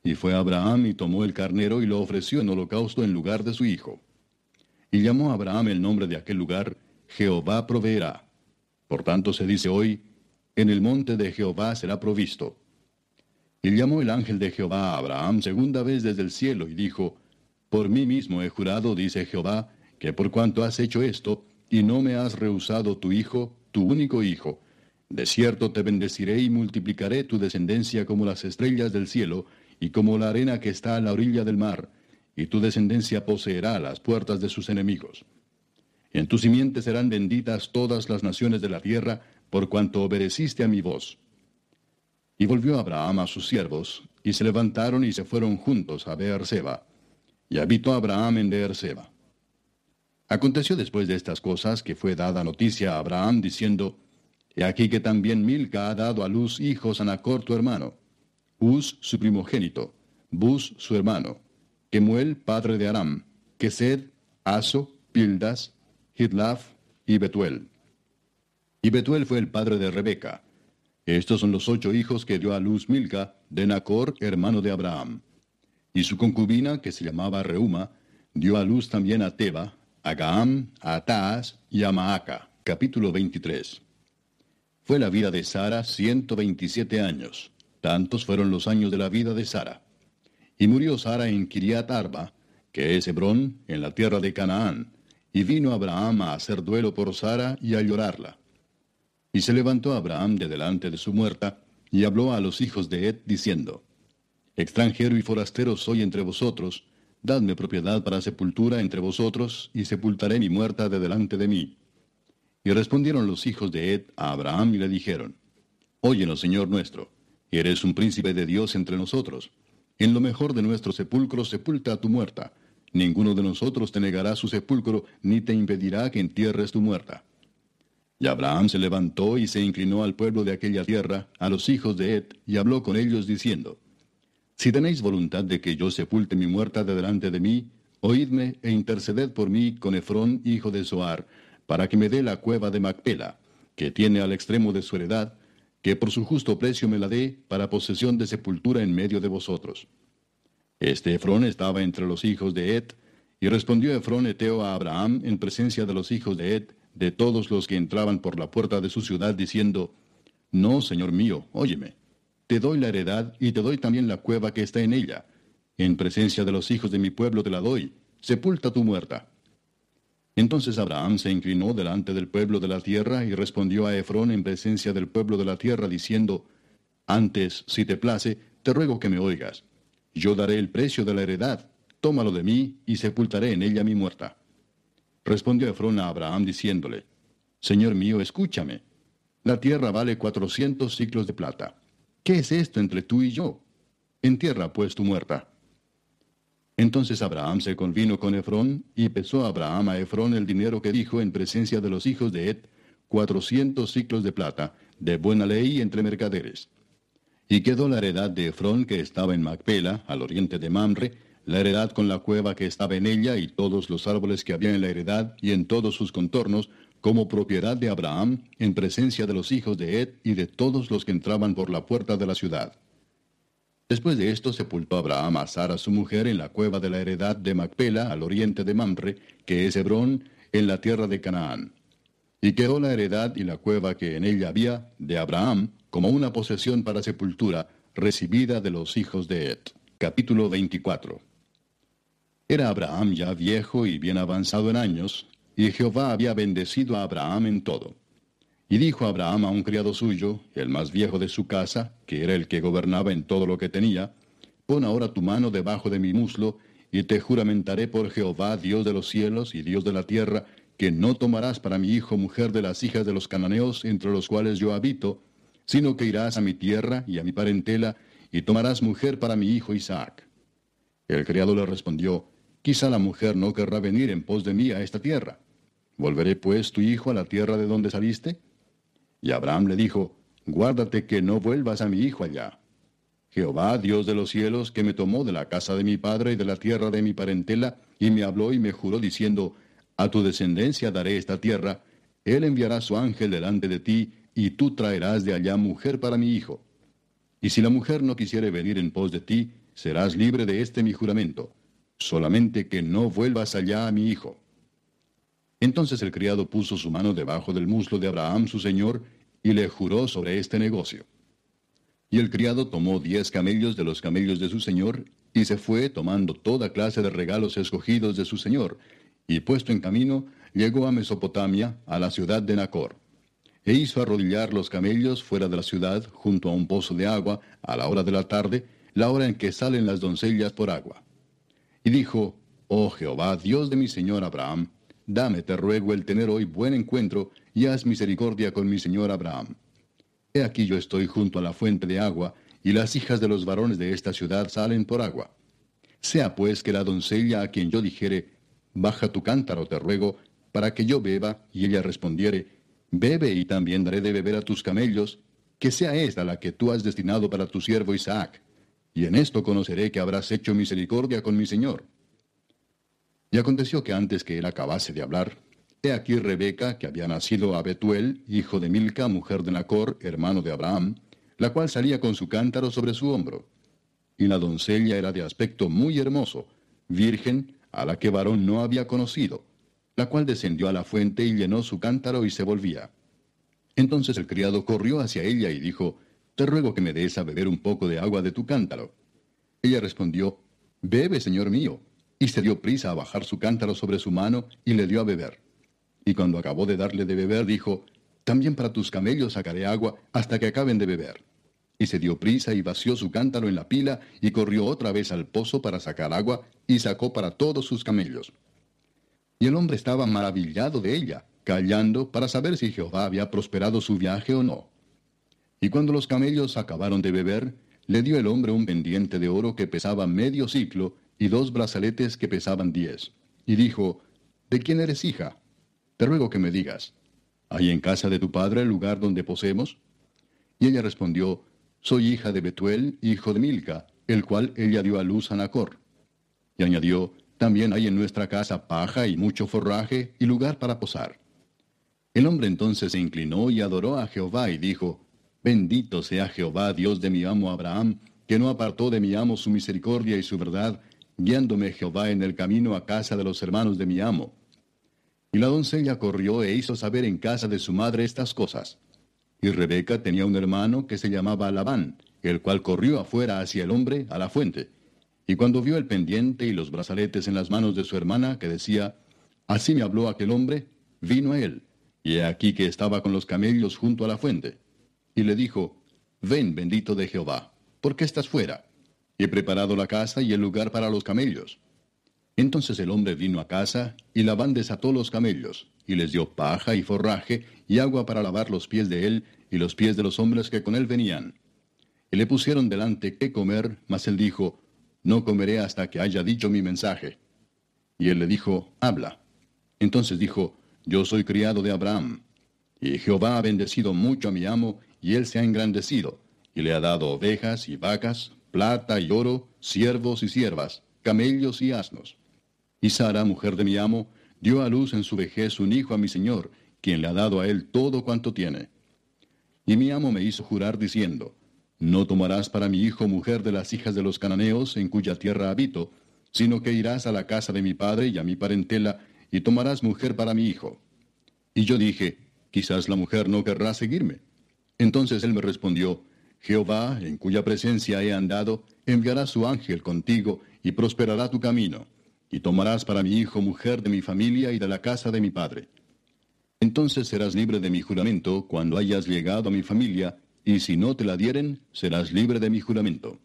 Y fue Abraham y tomó el carnero y lo ofreció en holocausto en lugar de su hijo. Y llamó a Abraham el nombre de aquel lugar, Jehová proveerá. Por tanto se dice hoy, en el monte de Jehová será provisto. Y llamó el ángel de Jehová a Abraham segunda vez desde el cielo y dijo, Por mí mismo he jurado, dice Jehová, que por cuanto has hecho esto, y no me has rehusado tu hijo, tu único hijo, de cierto te bendeciré y multiplicaré tu descendencia como las estrellas del cielo, y como la arena que está a la orilla del mar, y tu descendencia poseerá las puertas de sus enemigos. En tu simiente serán benditas todas las naciones de la tierra, por cuanto obedeciste a mi voz. Y volvió Abraham a sus siervos, y se levantaron y se fueron juntos a Beerseba. Y habitó Abraham en Beerseba. Aconteció después de estas cosas que fue dada noticia a Abraham diciendo, He aquí que también Milca ha dado a luz hijos a Nacor tu hermano, Uz su primogénito, Bus su hermano, Kemuel padre de Aram, Kesed, Aso, Pildas, Hidlaf y Betuel. Y Betuel fue el padre de Rebeca. Estos son los ocho hijos que dio a luz Milca, de Nacor, hermano de Abraham. Y su concubina, que se llamaba Reuma, dio a luz también a Teba, a Gaam, a Taas y a Maaca. Capítulo 23. Fue la vida de Sara ciento veintisiete años. Tantos fueron los años de la vida de Sara. Y murió Sara en Kiriat Arba, que es Hebrón, en la tierra de Canaán, y vino Abraham a hacer duelo por Sara y a llorarla. Y se levantó Abraham de delante de su muerta, y habló a los hijos de Ed, diciendo, Extranjero y forastero soy entre vosotros, dadme propiedad para sepultura entre vosotros, y sepultaré mi muerta de delante de mí. Y respondieron los hijos de Ed a Abraham y le dijeron, Óyenos, Señor nuestro, eres un príncipe de Dios entre nosotros. En lo mejor de nuestro sepulcro sepulta a tu muerta. Ninguno de nosotros te negará su sepulcro, ni te impedirá que entierres tu muerta. Y Abraham se levantó y se inclinó al pueblo de aquella tierra, a los hijos de Ed, y habló con ellos diciendo, Si tenéis voluntad de que yo sepulte mi muerta de delante de mí, oídme e interceded por mí con Efrón, hijo de Zoar, para que me dé la cueva de Macpela, que tiene al extremo de su heredad, que por su justo precio me la dé para posesión de sepultura en medio de vosotros. Este Efrón estaba entre los hijos de Ed, y respondió Efrón Eteo a Abraham en presencia de los hijos de Ed, de todos los que entraban por la puerta de su ciudad, diciendo, No, señor mío, óyeme, te doy la heredad y te doy también la cueva que está en ella. En presencia de los hijos de mi pueblo te la doy, sepulta tu muerta. Entonces Abraham se inclinó delante del pueblo de la tierra y respondió a Efrón en presencia del pueblo de la tierra, diciendo, Antes, si te place, te ruego que me oigas. Yo daré el precio de la heredad, tómalo de mí y sepultaré en ella mi muerta. Respondió Efrón a Abraham diciéndole, Señor mío, escúchame. La tierra vale cuatrocientos ciclos de plata. ¿Qué es esto entre tú y yo? Entierra pues tu muerta. Entonces Abraham se convino con Efrón, y pesó a Abraham a Efrón el dinero que dijo en presencia de los hijos de Ed, cuatrocientos ciclos de plata, de buena ley entre mercaderes. Y quedó la heredad de Efrón que estaba en Macpela, al oriente de Mamre, la heredad con la cueva que estaba en ella y todos los árboles que había en la heredad y en todos sus contornos, como propiedad de Abraham, en presencia de los hijos de Ed y de todos los que entraban por la puerta de la ciudad. Después de esto sepultó Abraham a Sara su mujer en la cueva de la heredad de Macpela, al oriente de Mamre, que es Hebrón, en la tierra de Canaán. Y quedó la heredad y la cueva que en ella había de Abraham como una posesión para sepultura, recibida de los hijos de Ed. Capítulo 24. Era Abraham ya viejo y bien avanzado en años, y Jehová había bendecido a Abraham en todo. Y dijo Abraham a un criado suyo, el más viejo de su casa, que era el que gobernaba en todo lo que tenía, Pon ahora tu mano debajo de mi muslo, y te juramentaré por Jehová, Dios de los cielos y Dios de la tierra, que no tomarás para mi hijo mujer de las hijas de los cananeos entre los cuales yo habito, sino que irás a mi tierra y a mi parentela, y tomarás mujer para mi hijo Isaac. El criado le respondió, Quizá la mujer no querrá venir en pos de mí a esta tierra. ¿Volveré pues tu hijo a la tierra de donde saliste? Y Abraham le dijo, guárdate que no vuelvas a mi hijo allá. Jehová, Dios de los cielos, que me tomó de la casa de mi padre y de la tierra de mi parentela, y me habló y me juró diciendo, A tu descendencia daré esta tierra, él enviará su ángel delante de ti, y tú traerás de allá mujer para mi hijo. Y si la mujer no quisiere venir en pos de ti, serás libre de este mi juramento, solamente que no vuelvas allá a mi hijo. Entonces el criado puso su mano debajo del muslo de Abraham su señor, y le juró sobre este negocio. Y el criado tomó diez camellos de los camellos de su señor, y se fue tomando toda clase de regalos escogidos de su señor, y puesto en camino, llegó a Mesopotamia, a la ciudad de Nacor. E hizo arrodillar los camellos fuera de la ciudad, junto a un pozo de agua, a la hora de la tarde, la hora en que salen las doncellas por agua. Y dijo, Oh Jehová, Dios de mi señor Abraham, dame, te ruego, el tener hoy buen encuentro, y haz misericordia con mi señor Abraham. He aquí yo estoy junto a la fuente de agua, y las hijas de los varones de esta ciudad salen por agua. Sea pues que la doncella a quien yo dijere, baja tu cántaro, te ruego, para que yo beba, y ella respondiere, bebe y también daré de beber a tus camellos, que sea esta la que tú has destinado para tu siervo Isaac. Y en esto conoceré que habrás hecho misericordia con mi señor. Y aconteció que antes que él acabase de hablar, he aquí Rebeca, que había nacido a Betuel, hijo de Milca, mujer de Nacor, hermano de Abraham, la cual salía con su cántaro sobre su hombro. Y la doncella era de aspecto muy hermoso, virgen, a la que varón no había conocido, la cual descendió a la fuente y llenó su cántaro y se volvía. Entonces el criado corrió hacia ella y dijo, Te ruego que me des a beber un poco de agua de tu cántaro. Ella respondió, Bebe, señor mío, y se dio prisa a bajar su cántaro sobre su mano y le dio a beber. Y cuando acabó de darle de beber, dijo, También para tus camellos sacaré agua hasta que acaben de beber. Y se dio prisa y vació su cántaro en la pila y corrió otra vez al pozo para sacar agua y sacó para todos sus camellos. Y el hombre estaba maravillado de ella, callando para saber si Jehová había prosperado su viaje o no. Y cuando los camellos acabaron de beber, le dio el hombre un pendiente de oro que pesaba medio ciclo y dos brazaletes que pesaban diez. Y dijo, ¿De quién eres hija? Te ruego que me digas, ¿hay en casa de tu padre el lugar donde posemos? Y ella respondió, Soy hija de Betuel, hijo de Milca, el cual ella dio a luz a Nacor. Y añadió, también hay en nuestra casa paja y mucho forraje y lugar para posar. El hombre entonces se inclinó y adoró a Jehová y dijo, Bendito sea Jehová, Dios de mi amo Abraham, que no apartó de mi amo su misericordia y su verdad, guiándome Jehová en el camino a casa de los hermanos de mi amo. Y la doncella corrió e hizo saber en casa de su madre estas cosas. Y Rebeca tenía un hermano que se llamaba Labán, el cual corrió afuera hacia el hombre a la fuente. Y cuando vio el pendiente y los brazaletes en las manos de su hermana, que decía, Así me habló aquel hombre, vino a él, y he aquí que estaba con los camellos junto a la fuente. Y le dijo, Ven, bendito de Jehová, ¿por qué estás fuera? He preparado la casa y el lugar para los camellos. Entonces el hombre vino a casa, y Labán desató los camellos, y les dio paja y forraje, y agua para lavar los pies de él, y los pies de los hombres que con él venían. Y le pusieron delante qué comer, mas él dijo, no comeré hasta que haya dicho mi mensaje. Y él le dijo, habla. Entonces dijo, yo soy criado de Abraham. Y Jehová ha bendecido mucho a mi amo, y él se ha engrandecido, y le ha dado ovejas y vacas, plata y oro, siervos y siervas, camellos y asnos. Y Sara, mujer de mi amo, dio a luz en su vejez un hijo a mi señor, quien le ha dado a él todo cuanto tiene. Y mi amo me hizo jurar diciendo, no tomarás para mi hijo mujer de las hijas de los cananeos en cuya tierra habito, sino que irás a la casa de mi padre y a mi parentela, y tomarás mujer para mi hijo. Y yo dije, quizás la mujer no querrá seguirme. Entonces él me respondió, Jehová, en cuya presencia he andado, enviará su ángel contigo, y prosperará tu camino, y tomarás para mi hijo mujer de mi familia y de la casa de mi padre. Entonces serás libre de mi juramento cuando hayas llegado a mi familia, y si no te la dieren, serás libre de mi juramento.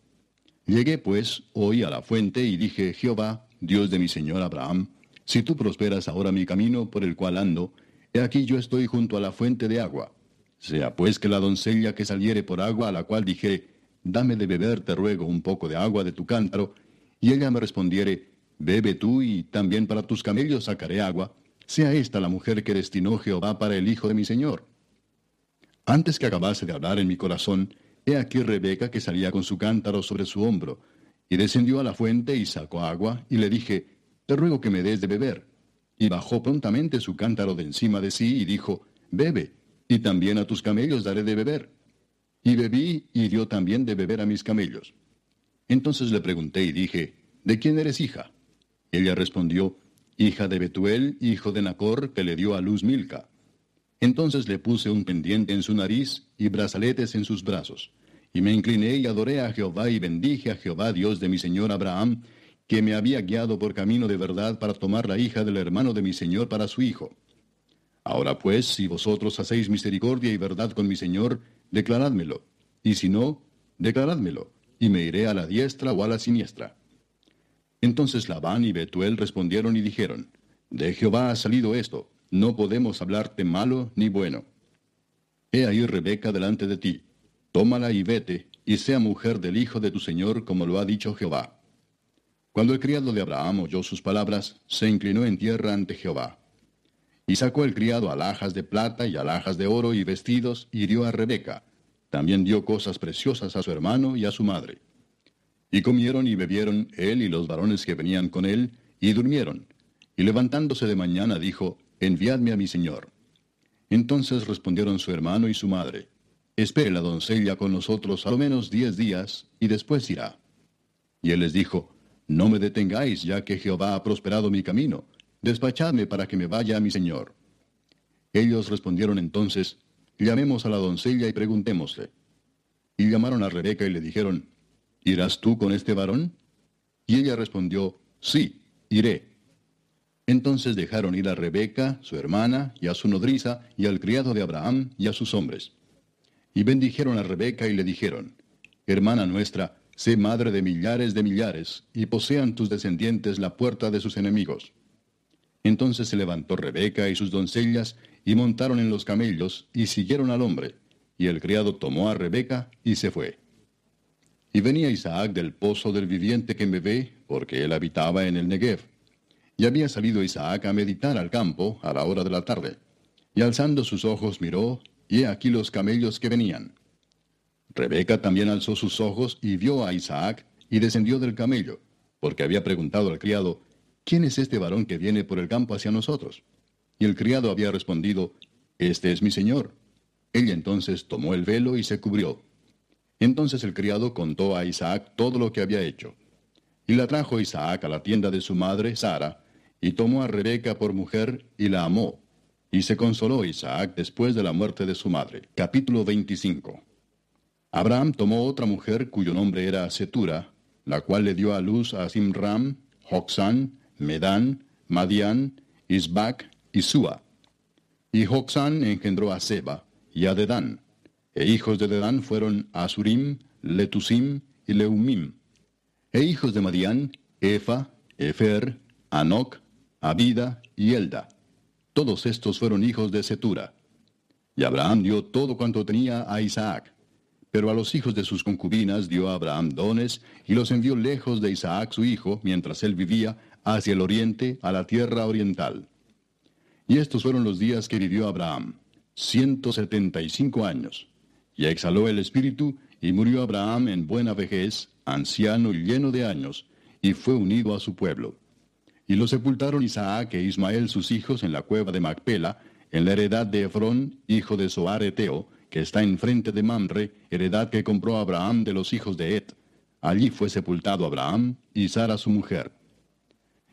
Llegué pues hoy a la fuente y dije, Jehová, Dios de mi señor Abraham, si tú prosperas ahora mi camino por el cual ando, he aquí yo estoy junto a la fuente de agua. Sea pues que la doncella que saliere por agua a la cual dije, dame de beber, te ruego, un poco de agua de tu cántaro, y ella me respondiere, bebe tú y también para tus camellos sacaré agua, sea esta la mujer que destinó Jehová para el hijo de mi señor. Antes que acabase de hablar en mi corazón, he aquí Rebeca que salía con su cántaro sobre su hombro, y descendió a la fuente y sacó agua, y le dije, Te ruego que me des de beber. Y bajó prontamente su cántaro de encima de sí, y dijo, Bebe, y también a tus camellos daré de beber. Y bebí, y dio también de beber a mis camellos. Entonces le pregunté y dije, ¿De quién eres hija? Ella respondió, hija de Betuel, hijo de Nacor, que le dio a luz Milca. Entonces le puse un pendiente en su nariz y brazaletes en sus brazos. Y me incliné y adoré a Jehová y bendije a Jehová, Dios de mi señor Abraham, que me había guiado por camino de verdad para tomar la hija del hermano de mi señor para su hijo. Ahora pues, si vosotros hacéis misericordia y verdad con mi señor, declarádmelo, y si no, declarádmelo, y me iré a la diestra o a la siniestra. Entonces Labán y Betuel respondieron y dijeron, De Jehová ha salido esto, no podemos hablarte malo ni bueno. He ahí Rebeca delante de ti, tómala y vete, y sea mujer del hijo de tu señor, como lo ha dicho Jehová. Cuando el criado de Abraham oyó sus palabras, se inclinó en tierra ante Jehová. Y sacó el criado alhajas de plata y alhajas de oro y vestidos, y dio a Rebeca. También dio cosas preciosas a su hermano y a su madre. Y comieron y bebieron él y los varones que venían con él, y durmieron. Y levantándose de mañana dijo, Enviadme a mi señor. Entonces respondieron su hermano y su madre, Espere la doncella con nosotros a lo menos diez días, y después irá. Y él les dijo, No me detengáis, ya que Jehová ha prosperado mi camino. Despachadme para que me vaya a mi señor. Ellos respondieron entonces, Llamemos a la doncella y preguntémosle. Y llamaron a Rebeca y le dijeron, ¿Irás tú con este varón? Y ella respondió, Sí, iré. Entonces dejaron ir a Rebeca, su hermana, y a su nodriza, y al criado de Abraham, y a sus hombres. Y bendijeron a Rebeca y le dijeron, Hermana nuestra, sé madre de millares de millares, y posean tus descendientes la puerta de sus enemigos. Entonces se levantó Rebeca y sus doncellas, y montaron en los camellos, y siguieron al hombre. Y el criado tomó a Rebeca, y se fue. Y venía Isaac del pozo del viviente que me ve, porque él habitaba en el Negev. Y había salido Isaac a meditar al campo a la hora de la tarde. Y alzando sus ojos miró, y he aquí los camellos que venían. Rebeca también alzó sus ojos y vio a Isaac, y descendió del camello, porque había preguntado al criado, ¿quién es este varón que viene por el campo hacia nosotros? Y el criado había respondido, Este es mi señor. Ella entonces tomó el velo y se cubrió. Entonces el criado contó a Isaac todo lo que había hecho. Y la trajo Isaac a la tienda de su madre, Sara, y tomó a Rebeca por mujer y la amó. Y se consoló Isaac después de la muerte de su madre. Capítulo 25. Abraham tomó otra mujer cuyo nombre era Setura, la cual le dio a luz a Simram, Medán, Madián, Isbac y Sua. Y Joxán engendró a Seba y a Dedán. E hijos de Dedán fueron Asurim, Letusim y Leumim. E hijos de Madián, Efa, Efer, Anoc, Abida y Elda. Todos estos fueron hijos de Setura. Y Abraham dio todo cuanto tenía a Isaac. Pero a los hijos de sus concubinas dio a Abraham dones, y los envió lejos de Isaac su hijo, mientras él vivía, hacia el oriente, a la tierra oriental. Y estos fueron los días que vivió Abraham, ciento setenta y cinco años. Y exhaló el espíritu, y murió Abraham en buena vejez, anciano y lleno de años, y fue unido a su pueblo. Y lo sepultaron Isaac e Ismael sus hijos en la cueva de Macpela, en la heredad de Efrón, hijo de Soar Eteo, que está enfrente de Mamre, heredad que compró Abraham de los hijos de Et. Allí fue sepultado Abraham y Sara su mujer.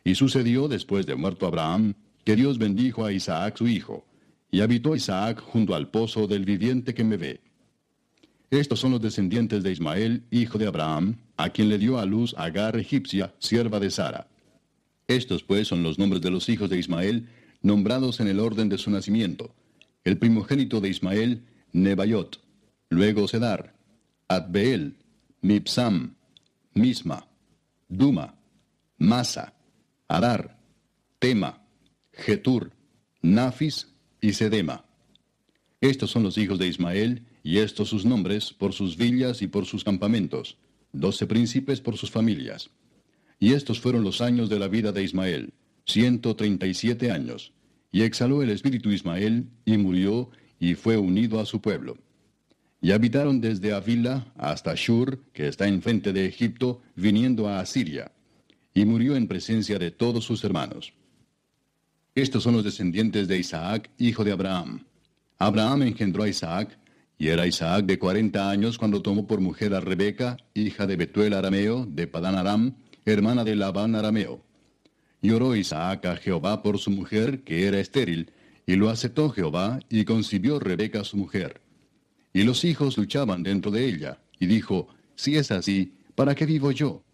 Y sucedió después de muerto Abraham, que Dios bendijo a Isaac su hijo, y habitó Isaac junto al pozo del viviente que me ve. Estos son los descendientes de Ismael, hijo de Abraham, a quien le dio a luz Agar egipcia, sierva de Sara. Estos pues son los nombres de los hijos de Ismael, nombrados en el orden de su nacimiento. El primogénito de Ismael, Nebayot, luego Sedar, Adbeel, Mipsam, Misma, Duma, Masa, Adar, Tema, Getur, Nafis y Sedema. Estos son los hijos de Ismael, y estos sus nombres por sus villas y por sus campamentos, doce príncipes por sus familias. Y estos fueron los años de la vida de Ismael, ciento treinta y siete años. Y exhaló el espíritu Ismael, y murió, y fue unido a su pueblo. Y habitaron desde Avila hasta Shur, que está enfrente de Egipto, viniendo a Asiria, y murió en presencia de todos sus hermanos. Estos son los descendientes de Isaac, hijo de Abraham. Abraham engendró a Isaac, y era Isaac de cuarenta años cuando tomó por mujer a Rebeca, hija de Betuel Arameo, de Padán Aram, hermana de Labán Arameo. Y oró Isaac a Jehová por su mujer, que era estéril, y lo aceptó Jehová, y concibió Rebeca su mujer. Y los hijos luchaban dentro de ella, y dijo, Si es así, ¿para qué vivo yo?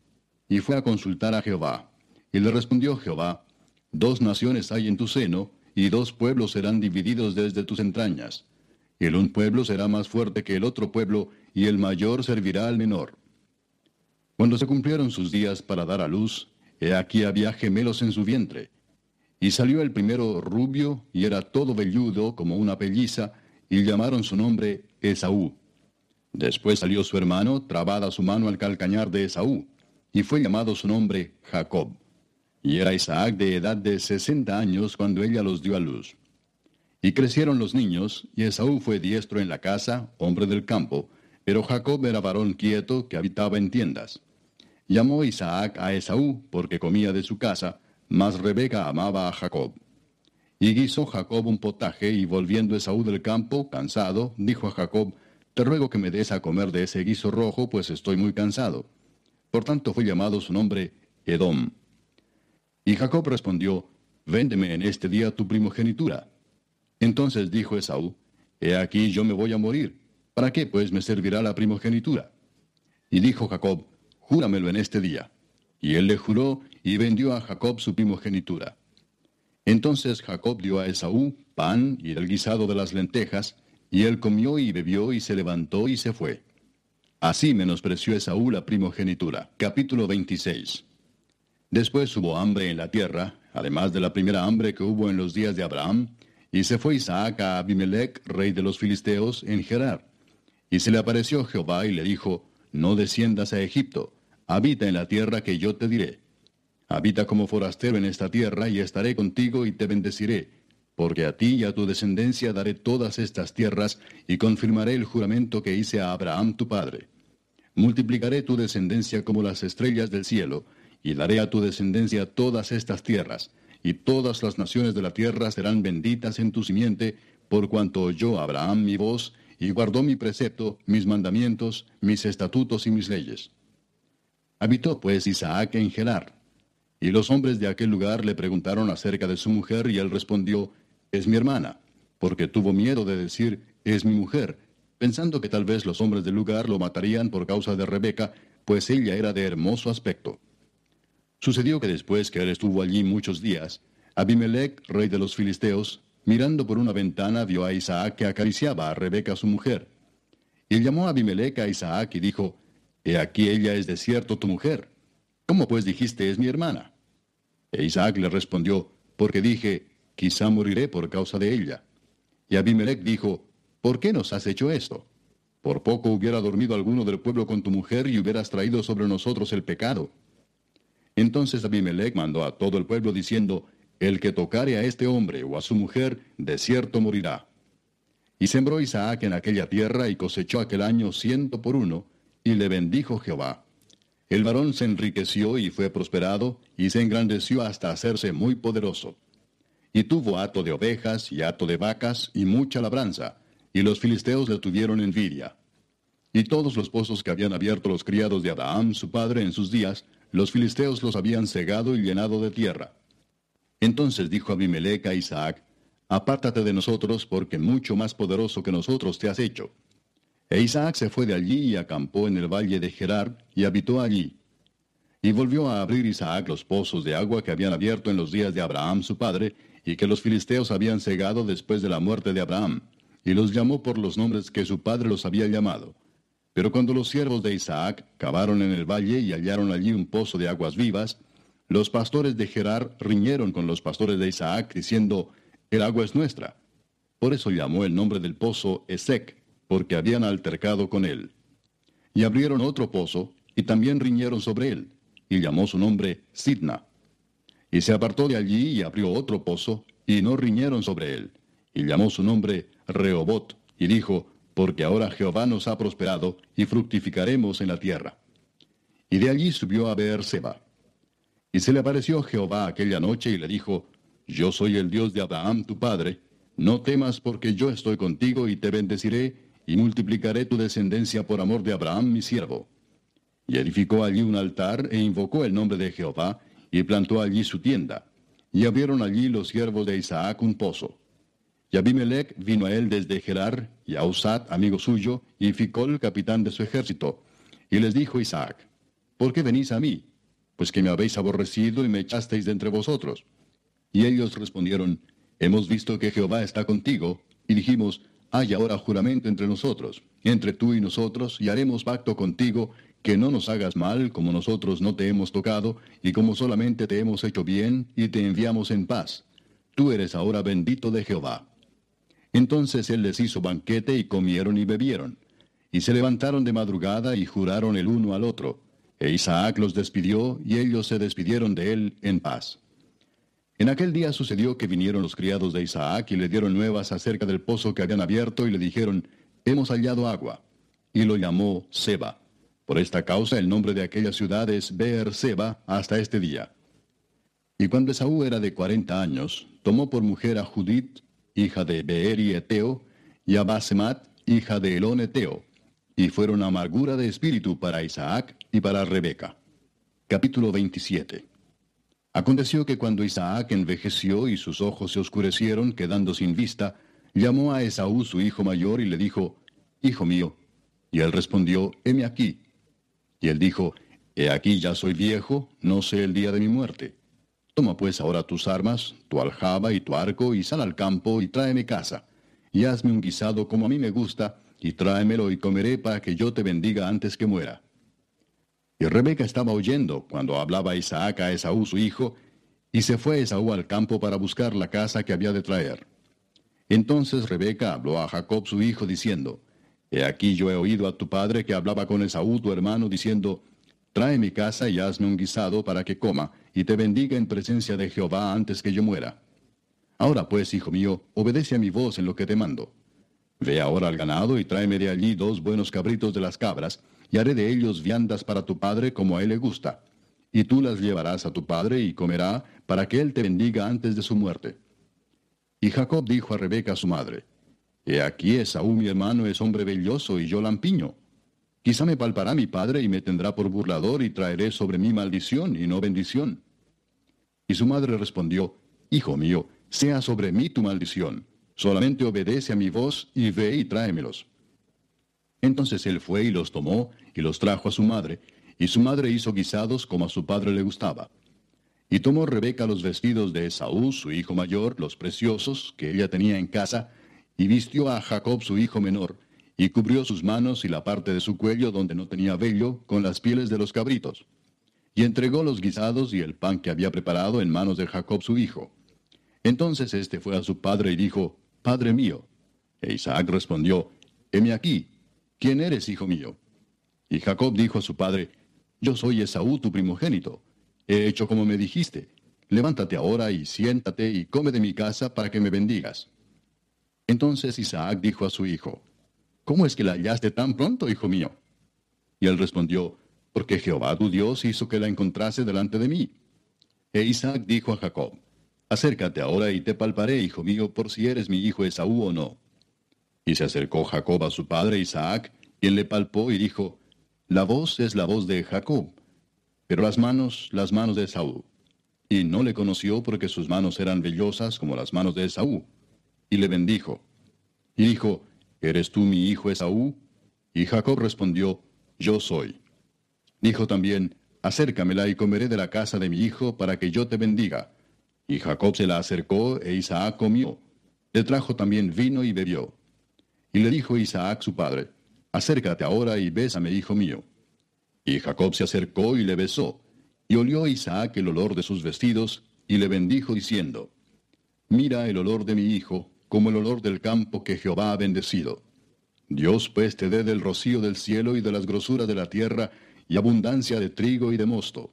Y fue a consultar a Jehová. Y le respondió Jehová, Dos naciones hay en tu seno, y dos pueblos serán divididos desde tus entrañas. Y el un pueblo será más fuerte que el otro pueblo, y el mayor servirá al menor. Cuando se cumplieron sus días para dar a luz, he aquí había gemelos en su vientre. Y salió el primero rubio, y era todo velludo como una pelliza, y llamaron su nombre Esaú. Después salió su hermano, trabada su mano al calcañar de Esaú, y fue llamado su nombre Jacob. Y era Isaac de edad de sesenta años cuando ella los dio a luz. Y crecieron los niños, y Esaú fue diestro en la casa, hombre del campo, pero Jacob era varón quieto que habitaba en tiendas. Llamó Isaac a Esaú porque comía de su casa, mas Rebeca amaba a Jacob. Y guisó Jacob un potaje, y volviendo Esaú del campo, cansado, dijo a Jacob, Te ruego que me des a comer de ese guiso rojo, pues estoy muy cansado. Por tanto fue llamado su nombre Edom. Y Jacob respondió, Véndeme en este día tu primogenitura. Entonces dijo Esaú, He aquí yo me voy a morir. ¿Para qué pues me servirá la primogenitura? Y dijo Jacob, Júramelo en este día. Y él le juró y vendió a Jacob su primogenitura. Entonces Jacob dio a Esaú pan y el guisado de las lentejas, y él comió y bebió y se levantó y se fue. Así menospreció Esaú la primogenitura. Capítulo 26. Después hubo hambre en la tierra, además de la primera hambre que hubo en los días de Abraham, y se fue Isaac a Abimelech, rey de los filisteos, en Gerar. Y se le apareció Jehová y le dijo, No desciendas a Egipto, habita en la tierra que yo te diré. Habita como forastero en esta tierra, y estaré contigo y te bendeciré, porque a ti y a tu descendencia daré todas estas tierras, y confirmaré el juramento que hice a Abraham tu padre. Multiplicaré tu descendencia como las estrellas del cielo, y daré a tu descendencia todas estas tierras, y todas las naciones de la tierra serán benditas en tu simiente, por cuanto oyó Abraham mi voz, y guardó mi precepto, mis mandamientos, mis estatutos y mis leyes. Habitó pues Isaac en Gerar. Y los hombres de aquel lugar le preguntaron acerca de su mujer, y él respondió, Es mi hermana, porque tuvo miedo de decir, Es mi mujer, pensando que tal vez los hombres del lugar lo matarían por causa de Rebeca, pues ella era de hermoso aspecto. Sucedió que después que él estuvo allí muchos días, Abimelech, rey de los filisteos, mirando por una ventana, vio a Isaac que acariciaba a Rebeca su mujer. Y llamó a Abimelech a Isaac y dijo, He aquí ella es de cierto tu mujer. ¿Cómo pues dijiste es mi hermana? E Isaac le respondió, Porque dije, quizá moriré por causa de ella. Y Abimelech dijo, ¿Por qué nos has hecho esto? Por poco hubiera dormido alguno del pueblo con tu mujer y hubieras traído sobre nosotros el pecado. Entonces Abimelech mandó a todo el pueblo diciendo, El que tocare a este hombre o a su mujer, de cierto morirá. Y sembró Isaac en aquella tierra y cosechó aquel año ciento por uno, y le bendijo Jehová. El varón se enriqueció y fue prosperado, y se engrandeció hasta hacerse muy poderoso. Y tuvo hato de ovejas y hato de vacas y mucha labranza, y los filisteos le tuvieron envidia. Y todos los pozos que habían abierto los criados de Abraham, su padre, en sus días, los filisteos los habían cegado y llenado de tierra. Entonces dijo Abimelech a Isaac, Apártate de nosotros, porque mucho más poderoso que nosotros te has hecho. E Isaac se fue de allí y acampó en el valle de Gerar, y habitó allí. Y volvió a abrir Isaac los pozos de agua que habían abierto en los días de Abraham su padre, y que los filisteos habían cegado después de la muerte de Abraham, y los llamó por los nombres que su padre los había llamado. Pero cuando los siervos de Isaac cavaron en el valle y hallaron allí un pozo de aguas vivas, los pastores de Gerar riñeron con los pastores de Isaac, diciendo, El agua es nuestra. Por eso llamó el nombre del pozo Esec, porque habían altercado con él. Y abrieron otro pozo, y también riñeron sobre él, y llamó su nombre Sidna. Y se apartó de allí y abrió otro pozo, y no riñeron sobre él, y llamó su nombre Rehobot, y dijo, porque ahora Jehová nos ha prosperado, y fructificaremos en la tierra. Y de allí subió a Beerseba. Y se le apareció Jehová aquella noche y le dijo, Yo soy el Dios de Abraham tu padre, no temas porque yo estoy contigo y te bendeciré, y multiplicaré tu descendencia por amor de Abraham mi siervo. Y edificó allí un altar e invocó el nombre de Jehová, y plantó allí su tienda. Y abrieron allí los siervos de Isaac un pozo. Y Abimelech vino a él desde Gerar, y a Usat, amigo suyo, y Ficol, capitán de su ejército. Y les dijo Isaac, ¿por qué venís a mí? Pues que me habéis aborrecido y me echasteis de entre vosotros. Y ellos respondieron, Hemos visto que Jehová está contigo, y dijimos, hay ahora juramento entre nosotros, entre tú y nosotros, y haremos pacto contigo, que no nos hagas mal, como nosotros no te hemos tocado, y como solamente te hemos hecho bien, y te enviamos en paz. Tú eres ahora bendito de Jehová. Entonces él les hizo banquete y comieron y bebieron. Y se levantaron de madrugada y juraron el uno al otro. E Isaac los despidió y ellos se despidieron de él en paz. En aquel día sucedió que vinieron los criados de Isaac y le dieron nuevas acerca del pozo que habían abierto y le dijeron, hemos hallado agua. Y lo llamó Seba. Por esta causa el nombre de aquella ciudad es Beer Seba hasta este día. Y cuando Esaú era de cuarenta años, tomó por mujer a Judith, hija de Beeri Eteo, y a Basemat, hija de Elón Eteo, y fueron amargura de espíritu para Isaac y para Rebeca. Capítulo 27 Aconteció que cuando Isaac envejeció y sus ojos se oscurecieron, quedando sin vista, llamó a Esaú su hijo mayor y le dijo, Hijo mío. Y él respondió, Heme aquí. Y él dijo, He aquí ya soy viejo, no sé el día de mi muerte. Toma pues ahora tus armas, tu aljaba y tu arco, y sal al campo y tráeme casa. Y hazme un guisado como a mí me gusta, y tráemelo y comeré para que yo te bendiga antes que muera. Y Rebeca estaba oyendo cuando hablaba Isaac a Esaú su hijo, y se fue Esaú al campo para buscar la casa que había de traer. Entonces Rebeca habló a Jacob su hijo, diciendo, He aquí yo he oído a tu padre que hablaba con Esaú tu hermano, diciendo, Trae mi casa y hazme un guisado para que coma, y te bendiga en presencia de Jehová antes que yo muera. Ahora pues, hijo mío, obedece a mi voz en lo que te mando. Ve ahora al ganado y tráeme de allí dos buenos cabritos de las cabras, y haré de ellos viandas para tu padre como a él le gusta. Y tú las llevarás a tu padre y comerá, para que él te bendiga antes de su muerte. Y Jacob dijo a Rebeca su madre, He aquí Esaú mi hermano es hombre belloso y yo lampiño. Quizá me palpará mi padre y me tendrá por burlador y traeré sobre mí maldición y no bendición. Y su madre respondió, Hijo mío, sea sobre mí tu maldición. Solamente obedece a mi voz y ve y tráemelos. Entonces él fue y los tomó y los trajo a su madre, y su madre hizo guisados como a su padre le gustaba. Y tomó Rebeca los vestidos de Esaú, su hijo mayor, los preciosos, que ella tenía en casa, y vistió a Jacob su hijo menor, y cubrió sus manos y la parte de su cuello donde no tenía vello con las pieles de los cabritos. Y entregó los guisados y el pan que había preparado en manos de Jacob su hijo. Entonces éste fue a su padre y dijo, Padre mío. E Isaac respondió, Heme aquí, ¿quién eres, hijo mío? Y Jacob dijo a su padre, Yo soy Esaú, tu primogénito. He hecho como me dijiste. Levántate ahora y siéntate y come de mi casa para que me bendigas. Entonces Isaac dijo a su hijo, ¿Cómo es que la hallaste tan pronto, hijo mío? Y él respondió, Porque Jehová tu Dios hizo que la encontrase delante de mí. E Isaac dijo a Jacob, Acércate ahora y te palparé, hijo mío, por si eres mi hijo Esaú o no. Y se acercó Jacob a su padre Isaac, quien le palpó y dijo, La voz es la voz de Jacob, pero las manos, las manos de Esaú. Y no le conoció porque sus manos eran vellosas como las manos de Esaú. Y le bendijo. Y dijo, ¿Eres tú mi hijo Esaú? Y Jacob respondió, Yo soy. Dijo también, Acércamela y comeré de la casa de mi hijo para que yo te bendiga. Y Jacob se la acercó e Isaac comió. Le trajo también vino y bebió. Y le dijo Isaac su padre, Acércate ahora y bésame, hijo mío. Y Jacob se acercó y le besó. Y olió Isaac el olor de sus vestidos, y le bendijo diciendo, Mira el olor de mi hijo, como el olor del campo que Jehová ha bendecido. Dios pues te dé del rocío del cielo y de las grosuras de la tierra, y abundancia de trigo y de mosto.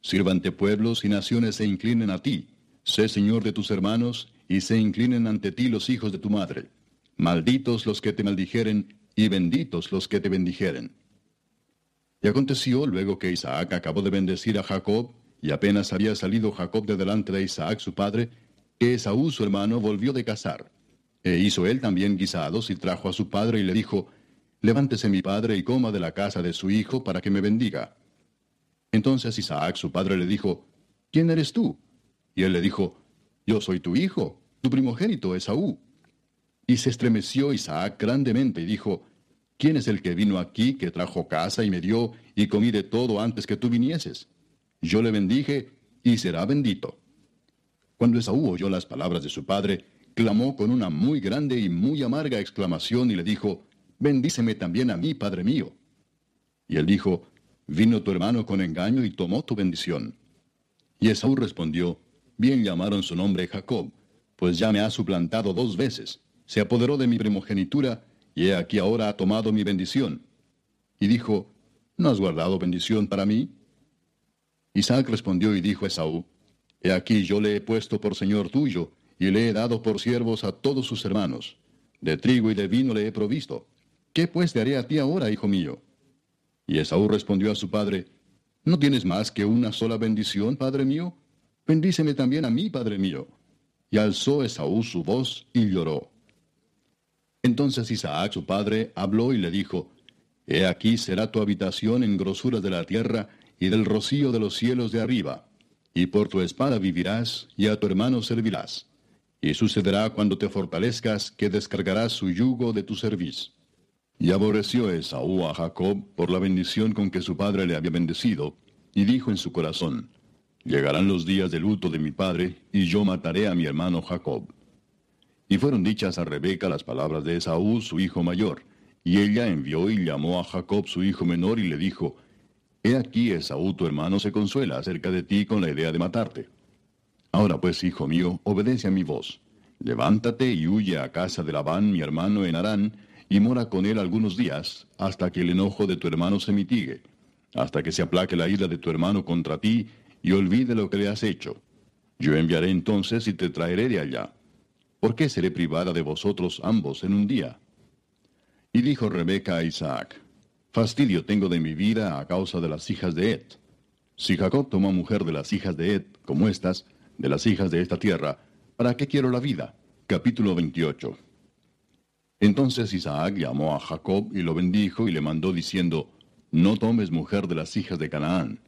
Sírvante pueblos y naciones se inclinen a ti. Sé Señor de tus hermanos, y se inclinen ante ti los hijos de tu madre. Malditos los que te maldijeren, y benditos los que te bendijeren. Y aconteció luego que Isaac acabó de bendecir a Jacob, y apenas había salido Jacob de delante de Isaac su padre, que Esaú su hermano volvió de cazar. E hizo él también guisados y trajo a su padre y le dijo, Levántese mi padre y coma de la casa de su hijo para que me bendiga. Entonces Isaac su padre le dijo, ¿quién eres tú? Y él le dijo, Yo soy tu hijo, tu primogénito Esaú. Y se estremeció Isaac grandemente y dijo, ¿quién es el que vino aquí, que trajo casa y me dio, y comí de todo antes que tú vinieses? Yo le bendije, y será bendito. Cuando Esaú oyó las palabras de su padre, clamó con una muy grande y muy amarga exclamación y le dijo, Bendíceme también a mí, padre mío. Y él dijo, Vino tu hermano con engaño y tomó tu bendición. Y Esaú respondió, Bien llamaron su nombre Jacob, pues ya me ha suplantado dos veces, se apoderó de mi primogenitura, y he aquí ahora ha tomado mi bendición. Y dijo, ¿no has guardado bendición para mí? Isaac respondió y dijo a Esaú, He aquí yo le he puesto por señor tuyo, y le he dado por siervos a todos sus hermanos. De trigo y de vino le he provisto. ¿Qué pues te haré a ti ahora, hijo mío? Y Esaú respondió a su padre, ¿No tienes más que una sola bendición, padre mío? Bendíceme también a mí, padre mío. Y alzó Esaú su voz y lloró. Entonces Isaac, su padre, habló y le dijo, He aquí será tu habitación en grosura de la tierra y del rocío de los cielos de arriba, y por tu espada vivirás, y a tu hermano servirás. Y sucederá cuando te fortalezcas que descargarás su yugo de tu cerviz. Y aborreció Esaú a Jacob por la bendición con que su padre le había bendecido, y dijo en su corazón, Llegarán los días de luto de mi padre, y yo mataré a mi hermano Jacob. Y fueron dichas a Rebeca las palabras de Esaú, su hijo mayor, y ella envió y llamó a Jacob su hijo menor y le dijo, He aquí Esaú tu hermano se consuela acerca de ti con la idea de matarte. Ahora pues, hijo mío, obedece a mi voz. Levántate y huye a casa de Labán, mi hermano, en Harán, y mora con él algunos días, hasta que el enojo de tu hermano se mitigue, hasta que se aplaque la ira de tu hermano contra ti, y olvide lo que le has hecho. Yo enviaré entonces y te traeré de allá. ¿Por qué seré privada de vosotros ambos en un día? Y dijo Rebeca a Isaac, Fastidio tengo de mi vida a causa de las hijas de Ed. Si Jacob toma mujer de las hijas de Ed, como estas, de las hijas de esta tierra, ¿para qué quiero la vida? Capítulo 28. Entonces Isaac llamó a Jacob y lo bendijo y le mandó diciendo, No tomes mujer de las hijas de Canaán.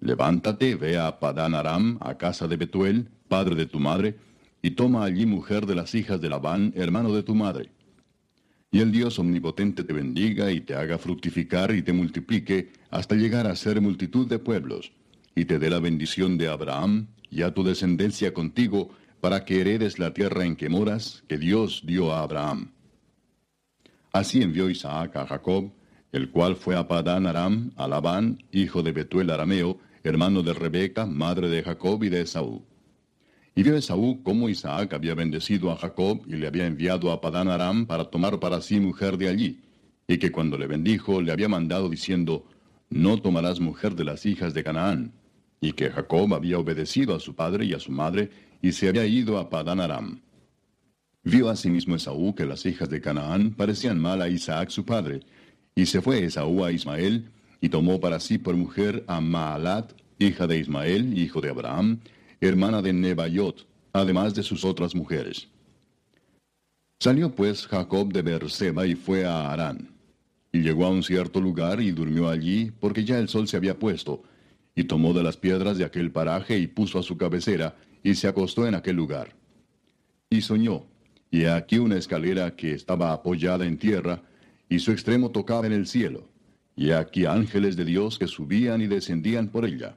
Levántate, ve a Padán Aram, a casa de Betuel, padre de tu madre, y toma allí mujer de las hijas de Labán, hermano de tu madre. Y el Dios omnipotente te bendiga y te haga fructificar y te multiplique hasta llegar a ser multitud de pueblos, y te dé la bendición de Abraham y a tu descendencia contigo, para que heredes la tierra en que moras, que Dios dio a Abraham. Así envió Isaac a Jacob, el cual fue a Padán Aram, a Labán, hijo de Betuel Arameo, hermano de Rebeca, madre de Jacob y de Esaú. Y vio Esaú cómo Isaac había bendecido a Jacob y le había enviado a Padán Aram para tomar para sí mujer de allí, y que cuando le bendijo le había mandado diciendo, No tomarás mujer de las hijas de Canaán, y que Jacob había obedecido a su padre y a su madre, y se había ido a Padán Aram. Vio asimismo Esaú que las hijas de Canaán parecían mal a Isaac su padre, y se fue Esaú a Ismael, y tomó para sí por mujer a Maalat, hija de Ismael, hijo de Abraham, hermana de Nebayot, además de sus otras mujeres. Salió pues Jacob de Beerseba y fue a Harán. Y llegó a un cierto lugar y durmió allí, porque ya el sol se había puesto, y tomó de las piedras de aquel paraje y puso a su cabecera, y se acostó en aquel lugar. Y soñó, y aquí una escalera que estaba apoyada en tierra, y su extremo tocaba en el cielo, y aquí ángeles de Dios que subían y descendían por ella.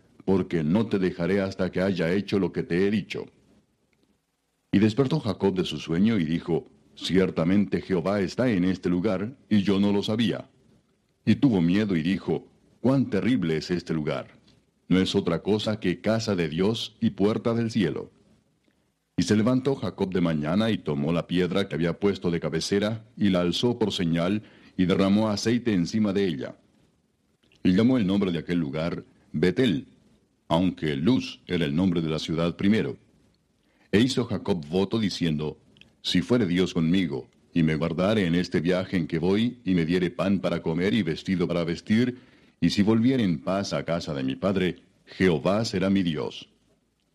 porque no te dejaré hasta que haya hecho lo que te he dicho. Y despertó Jacob de su sueño y dijo, Ciertamente Jehová está en este lugar, y yo no lo sabía. Y tuvo miedo y dijo, Cuán terrible es este lugar. No es otra cosa que casa de Dios y puerta del cielo. Y se levantó Jacob de mañana y tomó la piedra que había puesto de cabecera, y la alzó por señal, y derramó aceite encima de ella. Y llamó el nombre de aquel lugar Betel, aunque Luz era el nombre de la ciudad primero. E hizo Jacob voto diciendo, Si fuere Dios conmigo, y me guardare en este viaje en que voy, y me diere pan para comer y vestido para vestir, y si volviere en paz a casa de mi padre, Jehová será mi Dios.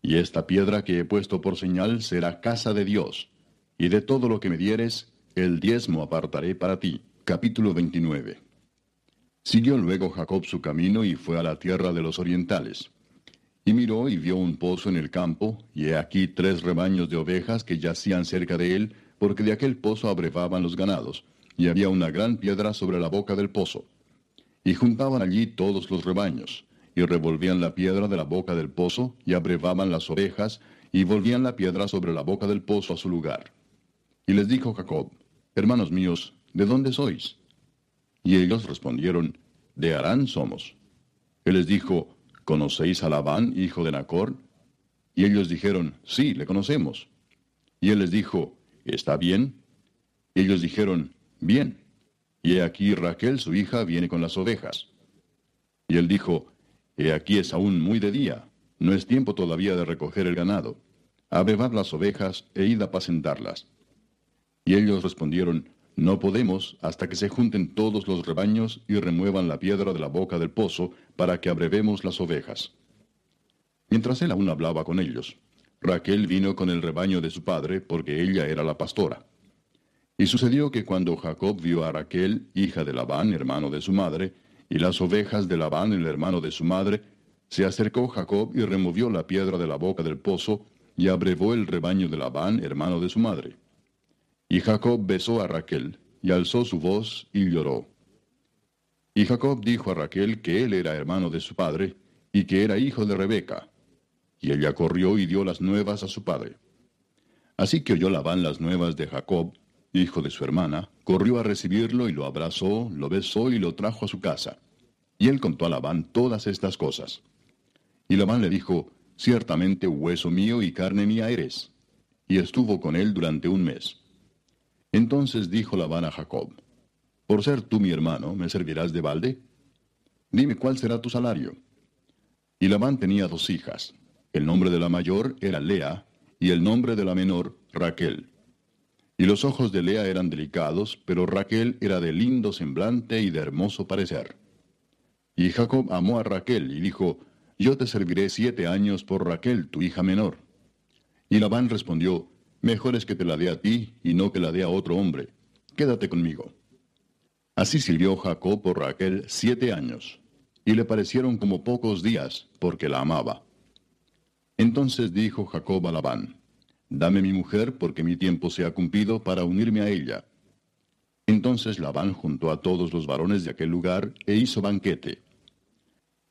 Y esta piedra que he puesto por señal será casa de Dios, y de todo lo que me dieres, el diezmo apartaré para ti. Capítulo 29. Siguió luego Jacob su camino y fue a la tierra de los orientales. Y miró y vio un pozo en el campo, y he aquí tres rebaños de ovejas que yacían cerca de él, porque de aquel pozo abrevaban los ganados, y había una gran piedra sobre la boca del pozo. Y juntaban allí todos los rebaños, y revolvían la piedra de la boca del pozo, y abrevaban las ovejas, y volvían la piedra sobre la boca del pozo a su lugar. Y les dijo Jacob, Hermanos míos, ¿de dónde sois? Y ellos respondieron, De Harán somos. Él les dijo, ¿Conocéis a Labán, hijo de Nacor? Y ellos dijeron, Sí, le conocemos. Y él les dijo, ¿Está bien? Y ellos dijeron, Bien. Y he aquí Raquel, su hija, viene con las ovejas. Y él dijo, He aquí es aún muy de día, no es tiempo todavía de recoger el ganado. Abrevad las ovejas e id a apacentarlas. Y ellos respondieron, no podemos hasta que se junten todos los rebaños y remuevan la piedra de la boca del pozo para que abrevemos las ovejas. Mientras él aún hablaba con ellos, Raquel vino con el rebaño de su padre porque ella era la pastora. Y sucedió que cuando Jacob vio a Raquel, hija de Labán, hermano de su madre, y las ovejas de Labán, el hermano de su madre, se acercó Jacob y removió la piedra de la boca del pozo y abrevó el rebaño de Labán, hermano de su madre. Y Jacob besó a Raquel, y alzó su voz, y lloró. Y Jacob dijo a Raquel que él era hermano de su padre, y que era hijo de Rebeca. Y ella corrió y dio las nuevas a su padre. Así que oyó Labán las nuevas de Jacob, hijo de su hermana, corrió a recibirlo y lo abrazó, lo besó y lo trajo a su casa. Y él contó a Labán todas estas cosas. Y Labán le dijo, Ciertamente hueso mío y carne mía eres. Y estuvo con él durante un mes. Entonces dijo Labán a Jacob, Por ser tú mi hermano, ¿me servirás de balde? Dime cuál será tu salario. Y Labán tenía dos hijas. El nombre de la mayor era Lea, y el nombre de la menor, Raquel. Y los ojos de Lea eran delicados, pero Raquel era de lindo semblante y de hermoso parecer. Y Jacob amó a Raquel y dijo, Yo te serviré siete años por Raquel, tu hija menor. Y Labán respondió, Mejor es que te la dé a ti y no que la dé a otro hombre. Quédate conmigo. Así sirvió Jacob por Raquel siete años, y le parecieron como pocos días, porque la amaba. Entonces dijo Jacob a Labán, Dame mi mujer, porque mi tiempo se ha cumplido para unirme a ella. Entonces Labán juntó a todos los varones de aquel lugar e hizo banquete.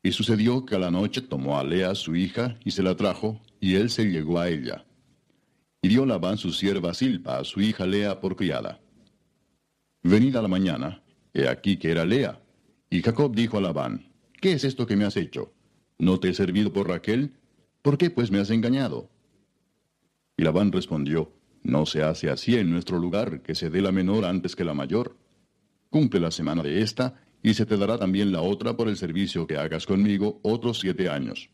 Y sucedió que a la noche tomó a Lea su hija y se la trajo, y él se llegó a ella y dio Labán su sierva Silpa a su hija Lea por criada. Venida la mañana, he aquí que era Lea. Y Jacob dijo a Labán, ¿qué es esto que me has hecho? ¿No te he servido por Raquel? ¿Por qué pues me has engañado? Y Labán respondió, no se hace así en nuestro lugar, que se dé la menor antes que la mayor. Cumple la semana de esta, y se te dará también la otra por el servicio que hagas conmigo otros siete años.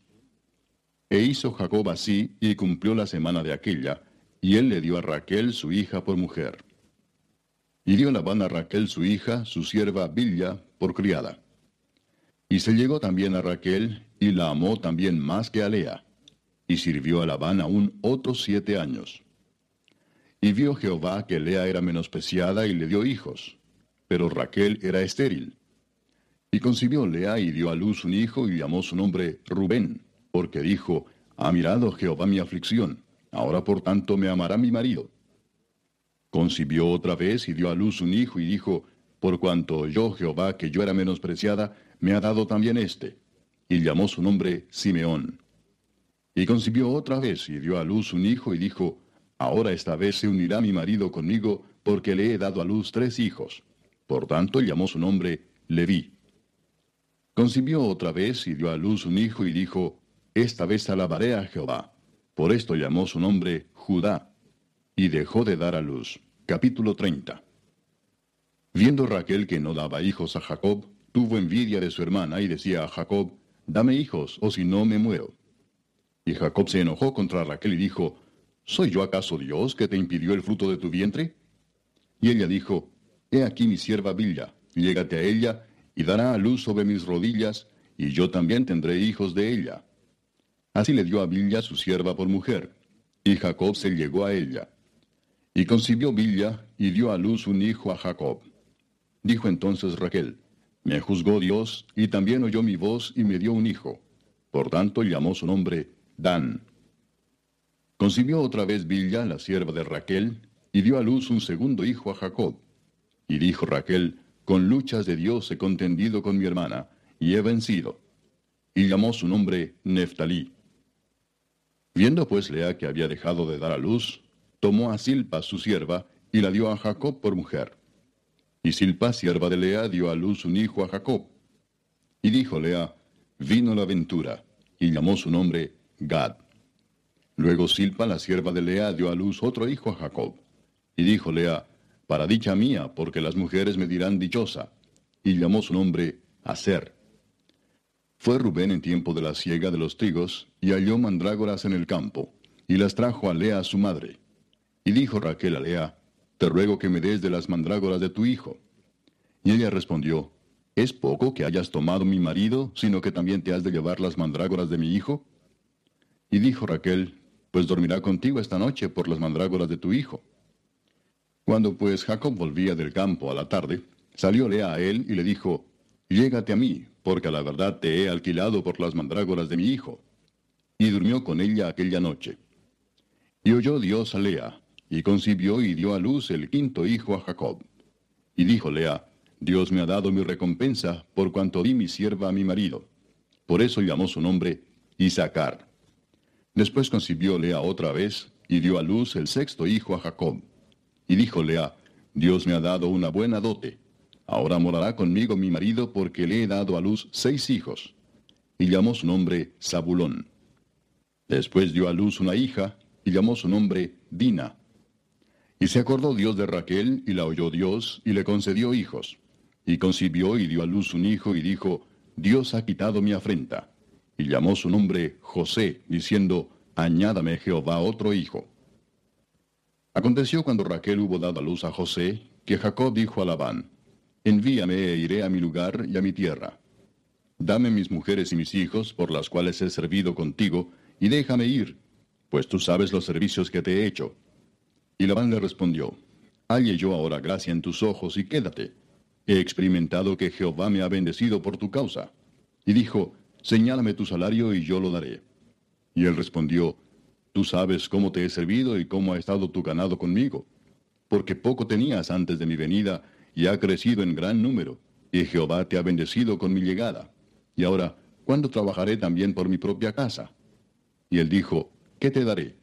E hizo Jacob así, y cumplió la semana de aquella, y él le dio a Raquel su hija por mujer. Y dio Labán a Raquel su hija, su sierva Bilya, por criada. Y se llegó también a Raquel, y la amó también más que a Lea, y sirvió a Labán aún otros siete años. Y vio Jehová que Lea era menospreciada y le dio hijos, pero Raquel era estéril. Y concibió Lea y dio a luz un hijo y llamó su nombre Rubén, porque dijo, Ha mirado Jehová mi aflicción Ahora por tanto me amará mi marido. Concibió otra vez y dio a luz un hijo y dijo, Por cuanto yo Jehová que yo era menospreciada, me ha dado también éste. Y llamó su nombre Simeón. Y concibió otra vez y dio a luz un hijo y dijo, Ahora esta vez se unirá mi marido conmigo porque le he dado a luz tres hijos. Por tanto llamó su nombre Leví. Concibió otra vez y dio a luz un hijo y dijo, Esta vez alabaré a Jehová. Por esto llamó su nombre Judá. Y dejó de dar a luz. Capítulo 30. Viendo Raquel que no daba hijos a Jacob, tuvo envidia de su hermana y decía a Jacob, Dame hijos, o si no me muero. Y Jacob se enojó contra Raquel y dijo, ¿Soy yo acaso Dios que te impidió el fruto de tu vientre? Y ella dijo, He aquí mi sierva Villa, llégate a ella, y dará a luz sobre mis rodillas, y yo también tendré hijos de ella. Así le dio a Villa su sierva por mujer, y Jacob se llegó a ella. Y concibió Villa, y dio a luz un hijo a Jacob. Dijo entonces Raquel, Me juzgó Dios, y también oyó mi voz, y me dio un hijo. Por tanto llamó su nombre Dan. Concibió otra vez Villa, la sierva de Raquel, y dio a luz un segundo hijo a Jacob. Y dijo Raquel, Con luchas de Dios he contendido con mi hermana, y he vencido. Y llamó su nombre Neftalí. Viendo pues Lea que había dejado de dar a luz, tomó a Silpa su sierva, y la dio a Jacob por mujer. Y Silpa, sierva de Lea, dio a luz un hijo a Jacob. Y dijo Lea, Vino la ventura, y llamó su nombre Gad. Luego Silpa, la sierva de Lea, dio a luz otro hijo a Jacob. Y dijo Lea, para dicha mía, porque las mujeres me dirán dichosa. Y llamó su nombre Aser. Fue Rubén en tiempo de la siega de los trigos, y halló mandrágoras en el campo, y las trajo a Lea su madre. Y dijo Raquel a Lea, Te ruego que me des de las mandrágoras de tu hijo. Y ella respondió, ¿Es poco que hayas tomado mi marido, sino que también te has de llevar las mandrágoras de mi hijo? Y dijo Raquel, pues dormirá contigo esta noche por las mandrágoras de tu hijo. Cuando pues Jacob volvía del campo a la tarde, salió Lea a él y le dijo, Llégate a mí, porque a la verdad te he alquilado por las mandrágoras de mi hijo. Y durmió con ella aquella noche. Y oyó Dios a Lea, y concibió y dio a luz el quinto hijo a Jacob. Y dijo Lea, Dios me ha dado mi recompensa por cuanto di mi sierva a mi marido. Por eso llamó su nombre Isaacar. Después concibió Lea otra vez y dio a luz el sexto hijo a Jacob. Y dijo Lea, Dios me ha dado una buena dote. Ahora morará conmigo mi marido porque le he dado a luz seis hijos. Y llamó su nombre Zabulón. Después dio a luz una hija y llamó su nombre Dina. Y se acordó Dios de Raquel y la oyó Dios y le concedió hijos. Y concibió y dio a luz un hijo y dijo, Dios ha quitado mi afrenta y llamó su nombre José, diciendo, Añádame Jehová otro hijo. Aconteció cuando Raquel hubo dado a luz a José, que Jacob dijo a Labán, Envíame e iré a mi lugar y a mi tierra. Dame mis mujeres y mis hijos, por las cuales he servido contigo, y déjame ir, pues tú sabes los servicios que te he hecho. Y Labán le respondió, Halle yo ahora gracia en tus ojos y quédate. He experimentado que Jehová me ha bendecido por tu causa. Y dijo, Señálame tu salario y yo lo daré. Y él respondió, Tú sabes cómo te he servido y cómo ha estado tu ganado conmigo, porque poco tenías antes de mi venida, y ha crecido en gran número, y Jehová te ha bendecido con mi llegada. Y ahora, ¿cuándo trabajaré también por mi propia casa? Y él dijo, ¿qué te daré?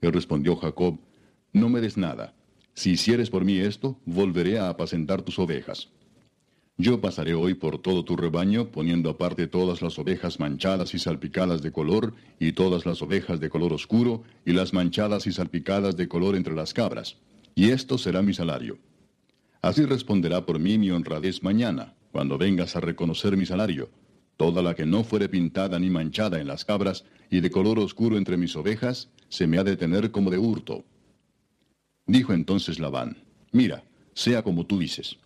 Y respondió Jacob, No me des nada. Si hicieres por mí esto, volveré a apacentar tus ovejas. Yo pasaré hoy por todo tu rebaño, poniendo aparte todas las ovejas manchadas y salpicadas de color, y todas las ovejas de color oscuro, y las manchadas y salpicadas de color entre las cabras. Y esto será mi salario. Así responderá por mí mi honradez mañana, cuando vengas a reconocer mi salario. Toda la que no fuere pintada ni manchada en las cabras, y de color oscuro entre mis ovejas, se me ha de tener como de hurto. Dijo entonces Labán, Mira, sea como tú dices.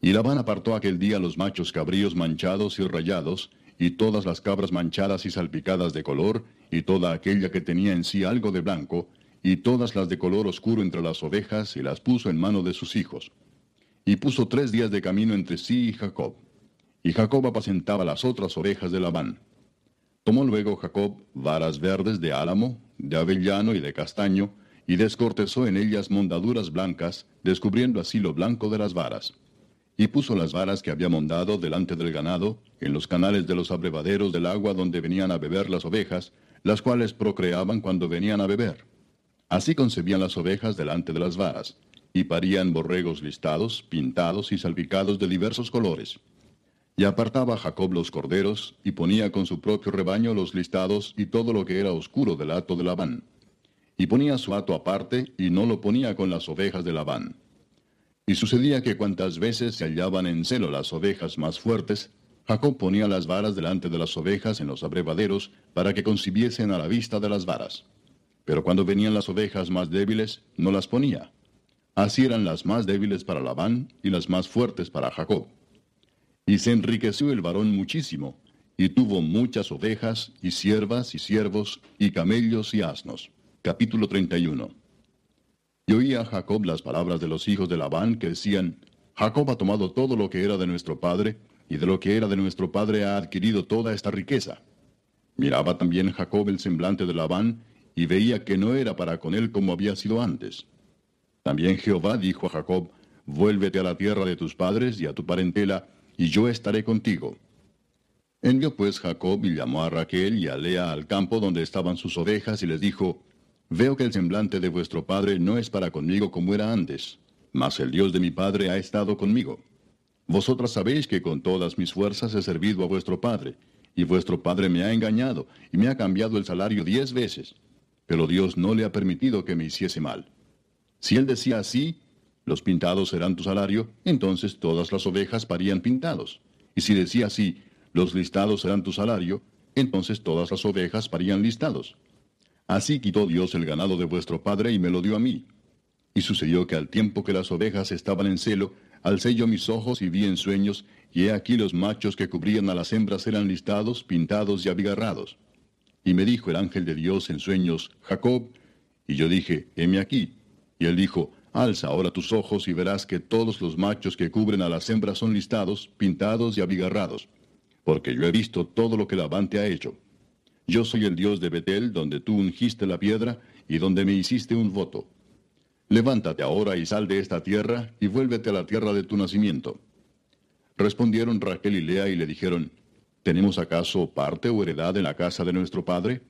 Y Labán apartó aquel día los machos cabríos manchados y rayados, y todas las cabras manchadas y salpicadas de color, y toda aquella que tenía en sí algo de blanco, y todas las de color oscuro entre las ovejas, y las puso en mano de sus hijos. Y puso tres días de camino entre sí y Jacob. Y Jacob apacentaba las otras ovejas de Labán. Tomó luego Jacob varas verdes de álamo, de avellano y de castaño, y descortezó en ellas mondaduras blancas, descubriendo así lo blanco de las varas y puso las varas que había mondado delante del ganado, en los canales de los abrevaderos del agua donde venían a beber las ovejas, las cuales procreaban cuando venían a beber. Así concebían las ovejas delante de las varas, y parían borregos listados, pintados y salpicados de diversos colores. Y apartaba Jacob los corderos, y ponía con su propio rebaño los listados y todo lo que era oscuro del hato de Labán. Y ponía su hato aparte, y no lo ponía con las ovejas de Labán. Y sucedía que cuantas veces se hallaban en celo las ovejas más fuertes, Jacob ponía las varas delante de las ovejas en los abrevaderos para que concibiesen a la vista de las varas. Pero cuando venían las ovejas más débiles, no las ponía. Así eran las más débiles para Labán y las más fuertes para Jacob. Y se enriqueció el varón muchísimo, y tuvo muchas ovejas, y siervas, y siervos, y camellos, y asnos. Capítulo 31. Y oía Jacob las palabras de los hijos de Labán que decían, Jacob ha tomado todo lo que era de nuestro padre, y de lo que era de nuestro padre ha adquirido toda esta riqueza. Miraba también Jacob el semblante de Labán, y veía que no era para con él como había sido antes. También Jehová dijo a Jacob, Vuélvete a la tierra de tus padres y a tu parentela, y yo estaré contigo. Envió pues Jacob y llamó a Raquel y a Lea al campo donde estaban sus ovejas y les dijo, Veo que el semblante de vuestro padre no es para conmigo como era antes, mas el Dios de mi padre ha estado conmigo. Vosotras sabéis que con todas mis fuerzas he servido a vuestro padre, y vuestro padre me ha engañado y me ha cambiado el salario diez veces, pero Dios no le ha permitido que me hiciese mal. Si él decía así, los pintados serán tu salario, entonces todas las ovejas parían pintados. Y si decía así, los listados serán tu salario, entonces todas las ovejas parían listados. Así quitó Dios el ganado de vuestro padre y me lo dio a mí. Y sucedió que al tiempo que las ovejas estaban en celo, alcé yo mis ojos y vi en sueños, y he aquí los machos que cubrían a las hembras eran listados, pintados y abigarrados. Y me dijo el ángel de Dios en sueños, Jacob, y yo dije, heme aquí. Y él dijo, Alza ahora tus ojos y verás que todos los machos que cubren a las hembras son listados, pintados y abigarrados, porque yo he visto todo lo que Labán te ha hecho. Yo soy el Dios de Betel, donde tú ungiste la piedra y donde me hiciste un voto. Levántate ahora y sal de esta tierra y vuélvete a la tierra de tu nacimiento. Respondieron Raquel y Lea y le dijeron, ¿Tenemos acaso parte o heredad en la casa de nuestro padre?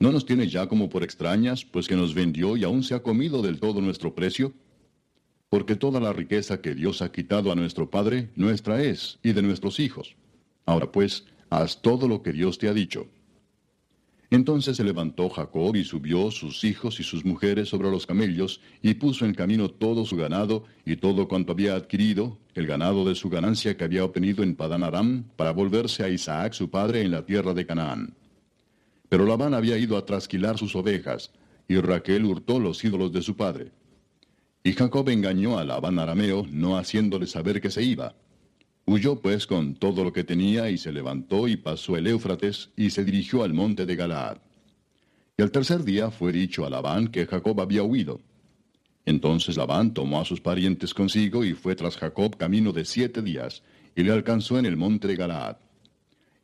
¿No nos tiene ya como por extrañas, pues que nos vendió y aún se ha comido del todo nuestro precio? Porque toda la riqueza que Dios ha quitado a nuestro Padre, nuestra es, y de nuestros hijos. Ahora pues, haz todo lo que Dios te ha dicho. Entonces se levantó Jacob y subió sus hijos y sus mujeres sobre los camellos, y puso en camino todo su ganado y todo cuanto había adquirido, el ganado de su ganancia que había obtenido en Padán Aram, para volverse a Isaac su padre en la tierra de Canaán. Pero Labán había ido a trasquilar sus ovejas, y Raquel hurtó los ídolos de su padre. Y Jacob engañó a Labán arameo, no haciéndole saber que se iba. Huyó pues con todo lo que tenía y se levantó y pasó el Éufrates y se dirigió al monte de Galaad. Y al tercer día fue dicho a Labán que Jacob había huido. Entonces Labán tomó a sus parientes consigo y fue tras Jacob camino de siete días, y le alcanzó en el monte de Galaad.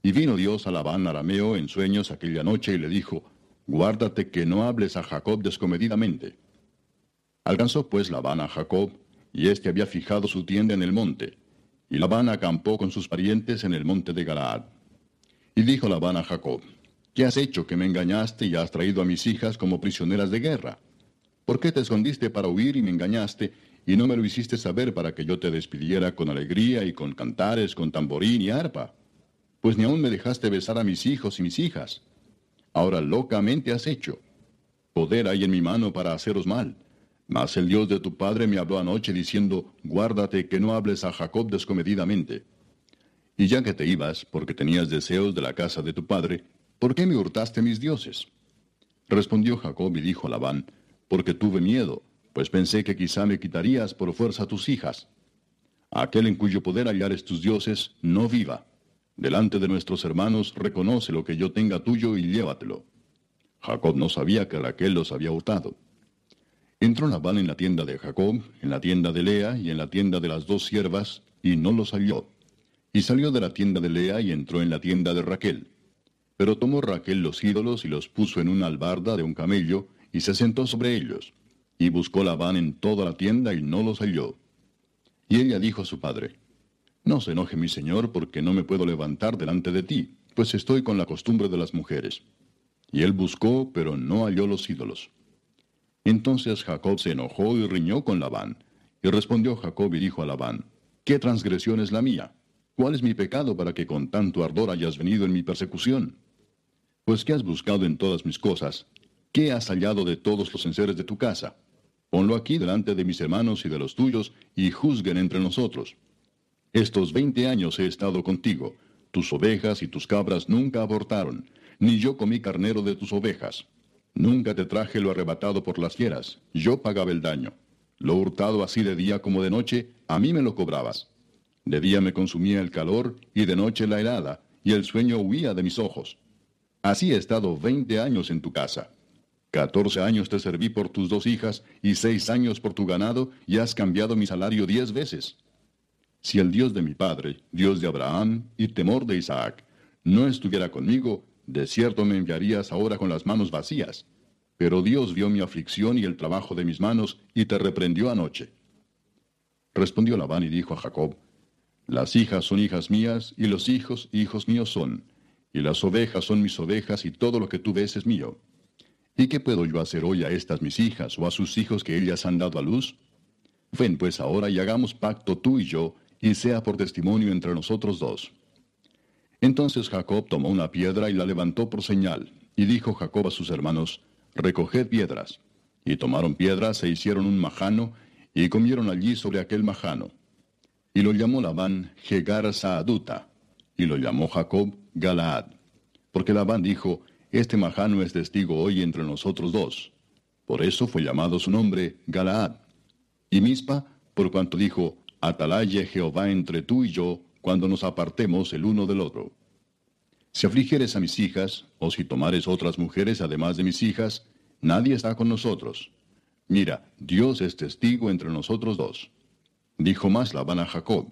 Y vino Dios a Labán arameo en sueños aquella noche y le dijo, Guárdate que no hables a Jacob descomedidamente. Alcanzó pues Labán a Jacob, y éste había fijado su tienda en el monte. Y Labán acampó con sus parientes en el monte de Galaad. Y dijo Labán a Jacob, ¿qué has hecho que me engañaste y has traído a mis hijas como prisioneras de guerra? ¿Por qué te escondiste para huir y me engañaste, y no me lo hiciste saber para que yo te despidiera con alegría y con cantares, con tamborín y arpa? pues ni aún me dejaste besar a mis hijos y mis hijas. Ahora locamente has hecho. Poder hay en mi mano para haceros mal. Mas el Dios de tu padre me habló anoche diciendo, guárdate que no hables a Jacob descomedidamente. Y ya que te ibas, porque tenías deseos de la casa de tu padre, ¿por qué me hurtaste mis dioses? Respondió Jacob y dijo a Labán, porque tuve miedo, pues pensé que quizá me quitarías por fuerza tus hijas. Aquel en cuyo poder hallares tus dioses, no viva. Delante de nuestros hermanos reconoce lo que yo tenga tuyo y llévatelo. Jacob no sabía que Raquel los había hurtado. Entró Labán en la tienda de Jacob, en la tienda de Lea y en la tienda de las dos siervas, y no los halló. Y salió de la tienda de Lea y entró en la tienda de Raquel. Pero tomó Raquel los ídolos y los puso en una albarda de un camello, y se sentó sobre ellos. Y buscó Labán en toda la tienda y no los halló. Y ella dijo a su padre, no se enoje mi señor porque no me puedo levantar delante de ti, pues estoy con la costumbre de las mujeres. Y él buscó, pero no halló los ídolos. Entonces Jacob se enojó y riñó con Labán. Y respondió Jacob y dijo a Labán, ¿qué transgresión es la mía? ¿Cuál es mi pecado para que con tanto ardor hayas venido en mi persecución? Pues ¿qué has buscado en todas mis cosas? ¿Qué has hallado de todos los enseres de tu casa? Ponlo aquí delante de mis hermanos y de los tuyos, y juzguen entre nosotros. Estos veinte años he estado contigo, tus ovejas y tus cabras nunca abortaron, ni yo comí carnero de tus ovejas. Nunca te traje lo arrebatado por las fieras, yo pagaba el daño. Lo hurtado así de día como de noche, a mí me lo cobrabas. De día me consumía el calor, y de noche la helada, y el sueño huía de mis ojos. Así he estado veinte años en tu casa. Catorce años te serví por tus dos hijas, y seis años por tu ganado, y has cambiado mi salario diez veces. Si el Dios de mi padre, Dios de Abraham y temor de Isaac, no estuviera conmigo, de cierto me enviarías ahora con las manos vacías. Pero Dios vio mi aflicción y el trabajo de mis manos, y te reprendió anoche. Respondió Labán y dijo a Jacob, Las hijas son hijas mías, y los hijos hijos míos son, y las ovejas son mis ovejas, y todo lo que tú ves es mío. ¿Y qué puedo yo hacer hoy a estas mis hijas, o a sus hijos que ellas han dado a luz? Ven pues ahora y hagamos pacto tú y yo, y sea por testimonio entre nosotros dos. Entonces Jacob tomó una piedra y la levantó por señal, y dijo Jacob a sus hermanos, Recoged piedras. Y tomaron piedras e hicieron un majano, y comieron allí sobre aquel majano. Y lo llamó Labán Jegar Saaduta, y lo llamó Jacob Galaad. Porque Labán dijo, Este majano es testigo hoy entre nosotros dos. Por eso fue llamado su nombre Galaad. Y Mispa, por cuanto dijo, Atalaye Jehová entre tú y yo, cuando nos apartemos el uno del otro. Si afligieres a mis hijas, o si tomares otras mujeres además de mis hijas, nadie está con nosotros. Mira, Dios es testigo entre nosotros dos. Dijo más Labán a Jacob,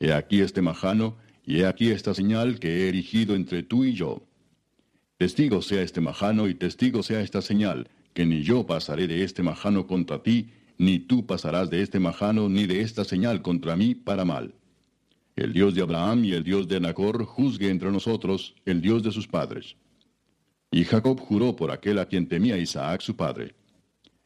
He aquí este majano, y he aquí esta señal que he erigido entre tú y yo. Testigo sea este majano y testigo sea esta señal, que ni yo pasaré de este majano contra ti, ni tú pasarás de este majano ni de esta señal contra mí para mal. El Dios de Abraham y el Dios de Nacor juzgue entre nosotros, el Dios de sus padres. Y Jacob juró por aquel a quien temía Isaac su padre.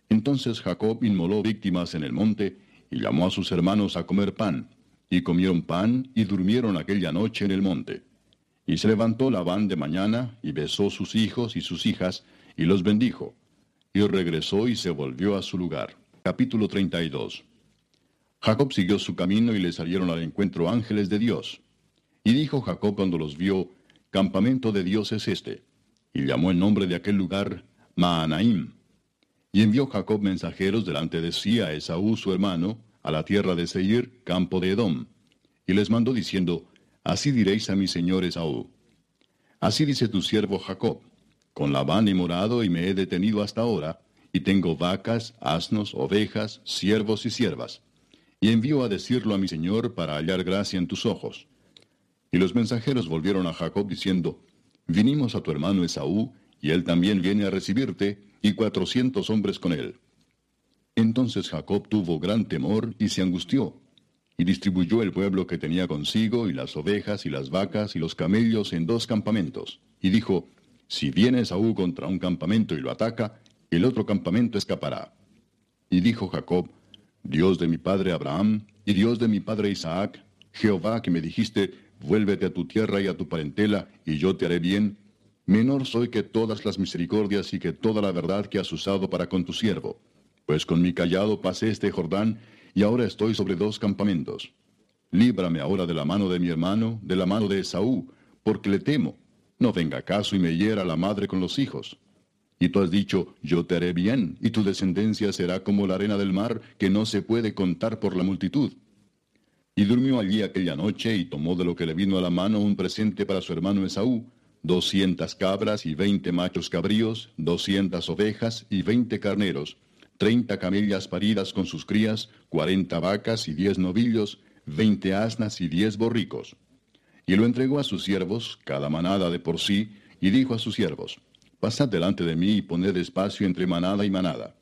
Entonces Jacob inmoló víctimas en el monte, y llamó a sus hermanos a comer pan, y comieron pan, y durmieron aquella noche en el monte. Y se levantó Labán de mañana, y besó sus hijos y sus hijas, y los bendijo. Y regresó y se volvió a su lugar. Capítulo 32 Jacob siguió su camino y le salieron al encuentro ángeles de Dios. Y dijo Jacob cuando los vio, Campamento de Dios es este. Y llamó el nombre de aquel lugar Maanaim. Y envió Jacob mensajeros delante de sí a Esaú su hermano, a la tierra de Seir, campo de Edom. Y les mandó diciendo, Así diréis a mi señor Esaú. Así dice tu siervo Jacob, con Labán he morado y me he detenido hasta ahora, y tengo vacas, asnos, ovejas, siervos y siervas y envió a decirlo a mi señor para hallar gracia en tus ojos. Y los mensajeros volvieron a Jacob diciendo, Vinimos a tu hermano Esaú, y él también viene a recibirte, y cuatrocientos hombres con él. Entonces Jacob tuvo gran temor y se angustió, y distribuyó el pueblo que tenía consigo, y las ovejas, y las vacas, y los camellos en dos campamentos, y dijo, Si viene Esaú contra un campamento y lo ataca, el otro campamento escapará. Y dijo Jacob, Dios de mi padre Abraham y Dios de mi padre Isaac, Jehová que me dijiste, vuélvete a tu tierra y a tu parentela, y yo te haré bien, menor soy que todas las misericordias y que toda la verdad que has usado para con tu siervo. Pues con mi callado pasé este Jordán, y ahora estoy sobre dos campamentos. Líbrame ahora de la mano de mi hermano, de la mano de Esaú, porque le temo. No venga acaso y me hiera la madre con los hijos. Y tú has dicho, yo te haré bien, y tu descendencia será como la arena del mar, que no se puede contar por la multitud. Y durmió allí aquella noche, y tomó de lo que le vino a la mano un presente para su hermano Esaú, doscientas cabras y veinte machos cabríos, doscientas ovejas y veinte carneros, treinta camellas paridas con sus crías, cuarenta vacas y diez novillos, veinte asnas y diez borricos. Y lo entregó a sus siervos, cada manada de por sí, y dijo a sus siervos, Pasad delante de mí y poned espacio entre manada y manada.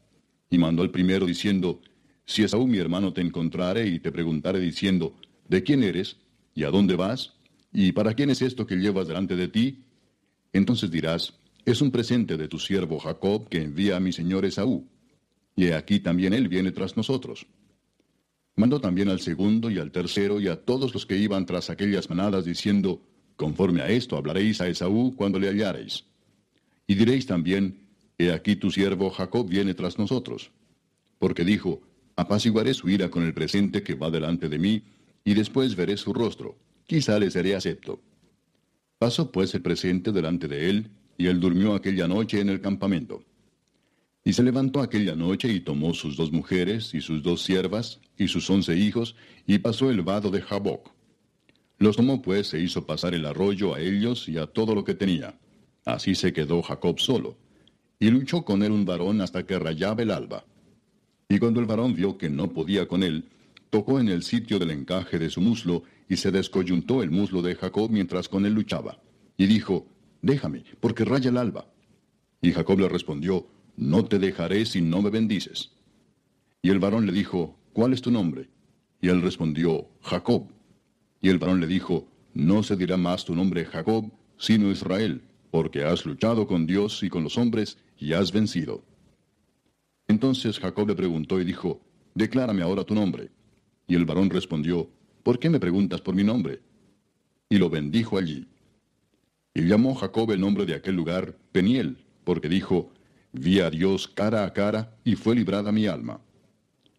Y mandó el primero diciendo, Si Esaú mi hermano te encontrare y te preguntare diciendo, ¿de quién eres? ¿Y a dónde vas? ¿Y para quién es esto que llevas delante de ti? Entonces dirás, es un presente de tu siervo Jacob que envía a mi señor Esaú. Y aquí también él viene tras nosotros. Mandó también al segundo y al tercero y a todos los que iban tras aquellas manadas, diciendo, Conforme a esto hablaréis a Esaú cuando le hallareis. Y diréis también, He aquí tu siervo Jacob viene tras nosotros. Porque dijo, Apaciguaré su ira con el presente que va delante de mí, y después veré su rostro. Quizá le seré acepto. Pasó pues el presente delante de él, y él durmió aquella noche en el campamento. Y se levantó aquella noche y tomó sus dos mujeres y sus dos siervas y sus once hijos, y pasó el vado de Jaboc. Los tomó pues e hizo pasar el arroyo a ellos y a todo lo que tenía. Así se quedó Jacob solo. Y luchó con él un varón hasta que rayaba el alba. Y cuando el varón vio que no podía con él, tocó en el sitio del encaje de su muslo, y se descoyuntó el muslo de Jacob mientras con él luchaba. Y dijo, Déjame, porque raya el alba. Y Jacob le respondió, No te dejaré si no me bendices. Y el varón le dijo, ¿Cuál es tu nombre? Y él respondió, Jacob. Y el varón le dijo, No se dirá más tu nombre Jacob, sino Israel, porque has luchado con Dios y con los hombres y has vencido. Entonces Jacob le preguntó y dijo, Declárame ahora tu nombre. Y el varón respondió, ¿Por qué me preguntas por mi nombre? Y lo bendijo allí. Y llamó Jacob el nombre de aquel lugar Peniel, porque dijo, Vi a Dios cara a cara, y fue librada mi alma.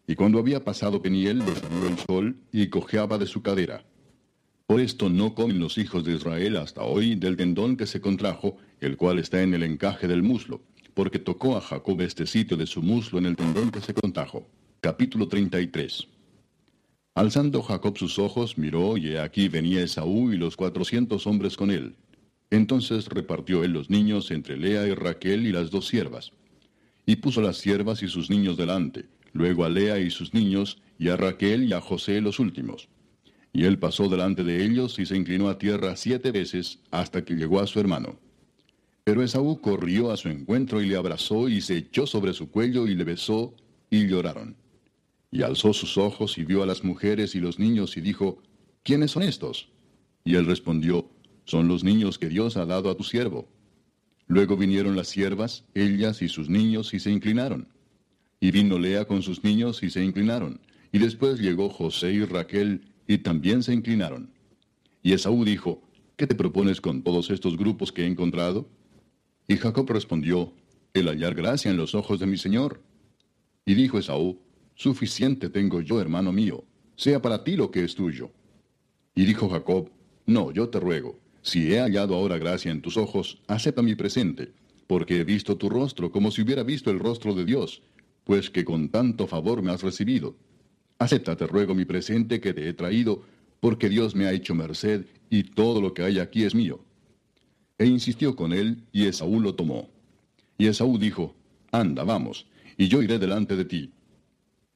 Y cuando había pasado Peniel, descendió el sol, y cojeaba de su cadera. Por esto no comen los hijos de Israel hasta hoy del tendón que se contrajo, el cual está en el encaje del muslo, porque tocó a Jacob este sitio de su muslo en el tendón que se contrajo. Capítulo 33 Alzando Jacob sus ojos, miró, y aquí venía Esaú y los cuatrocientos hombres con él. Entonces repartió él los niños entre Lea y Raquel y las dos siervas. Y puso las siervas y sus niños delante, luego a Lea y sus niños, y a Raquel y a José los últimos. Y él pasó delante de ellos y se inclinó a tierra siete veces hasta que llegó a su hermano. Pero Esaú corrió a su encuentro y le abrazó y se echó sobre su cuello y le besó y lloraron. Y alzó sus ojos y vio a las mujeres y los niños y dijo, ¿quiénes son estos? Y él respondió, son los niños que Dios ha dado a tu siervo. Luego vinieron las siervas, ellas y sus niños, y se inclinaron. Y vino Lea con sus niños, y se inclinaron. Y después llegó José y Raquel, y también se inclinaron. Y Esaú dijo, ¿qué te propones con todos estos grupos que he encontrado? Y Jacob respondió, el hallar gracia en los ojos de mi señor. Y dijo Esaú, Suficiente tengo yo, hermano mío, sea para ti lo que es tuyo. Y dijo Jacob, No, yo te ruego, si he hallado ahora gracia en tus ojos, acepta mi presente, porque he visto tu rostro como si hubiera visto el rostro de Dios, pues que con tanto favor me has recibido. Acepta, te ruego, mi presente que te he traído, porque Dios me ha hecho merced, y todo lo que hay aquí es mío. E insistió con él, y Esaú lo tomó. Y Esaú dijo, Anda, vamos, y yo iré delante de ti.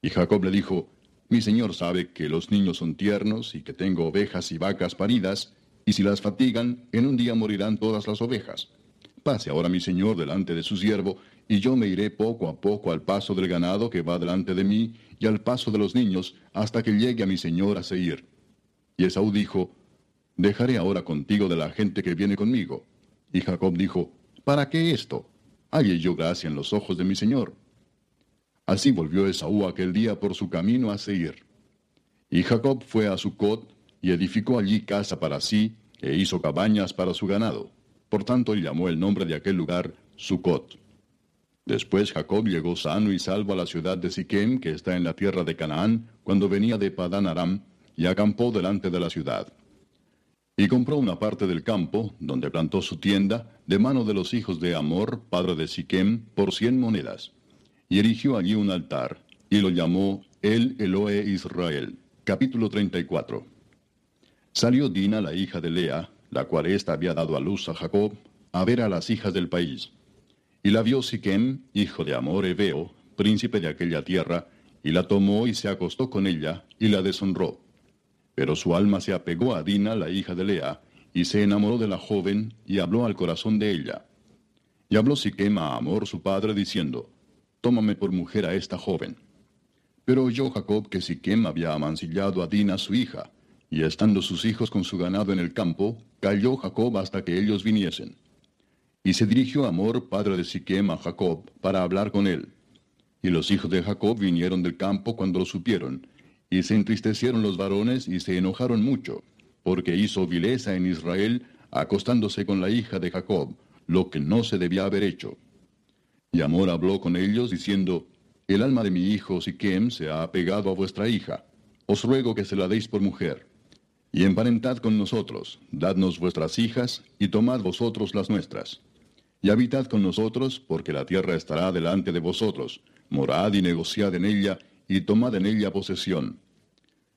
Y Jacob le dijo, Mi señor sabe que los niños son tiernos y que tengo ovejas y vacas paridas, y si las fatigan, en un día morirán todas las ovejas. Pase ahora mi señor delante de su siervo, y yo me iré poco a poco al paso del ganado que va delante de mí, y al paso de los niños, hasta que llegue a mi señor a Seir. Y Esaú dijo, Dejaré ahora contigo de la gente que viene conmigo. Y Jacob dijo, ¿Para qué esto? Halle yo gracia en los ojos de mi señor. Así volvió Esaú aquel día por su camino a Seir. Y Jacob fue a Sucot y edificó allí casa para sí e hizo cabañas para su ganado. Por tanto llamó el nombre de aquel lugar Sucot. Después Jacob llegó sano y salvo a la ciudad de Siquem, que está en la tierra de Canaán, cuando venía de Padán Aram, y acampó delante de la ciudad. Y compró una parte del campo, donde plantó su tienda, de mano de los hijos de Amor, padre de Siquem, por cien monedas y erigió allí un altar, y lo llamó El Eloe Israel. Capítulo 34. Salió Dina, la hija de Lea, la cual ésta había dado a luz a Jacob, a ver a las hijas del país. Y la vio Siquem, hijo de Amor Ebeo, príncipe de aquella tierra, y la tomó y se acostó con ella, y la deshonró. Pero su alma se apegó a Dina, la hija de Lea, y se enamoró de la joven, y habló al corazón de ella. Y habló Siquem a Amor su padre, diciendo, tómame por mujer a esta joven. Pero oyó Jacob que Siquem había amancillado a Dina su hija, y estando sus hijos con su ganado en el campo, calló Jacob hasta que ellos viniesen. Y se dirigió Amor, padre de Siquem, a Jacob, para hablar con él. Y los hijos de Jacob vinieron del campo cuando lo supieron, y se entristecieron los varones y se enojaron mucho, porque hizo vileza en Israel acostándose con la hija de Jacob, lo que no se debía haber hecho. Y Amor habló con ellos diciendo, El alma de mi hijo Siquem se ha apegado a vuestra hija, os ruego que se la deis por mujer. Y emparentad con nosotros, dadnos vuestras hijas, y tomad vosotros las nuestras. Y habitad con nosotros, porque la tierra estará delante de vosotros, morad y negociad en ella, y tomad en ella posesión.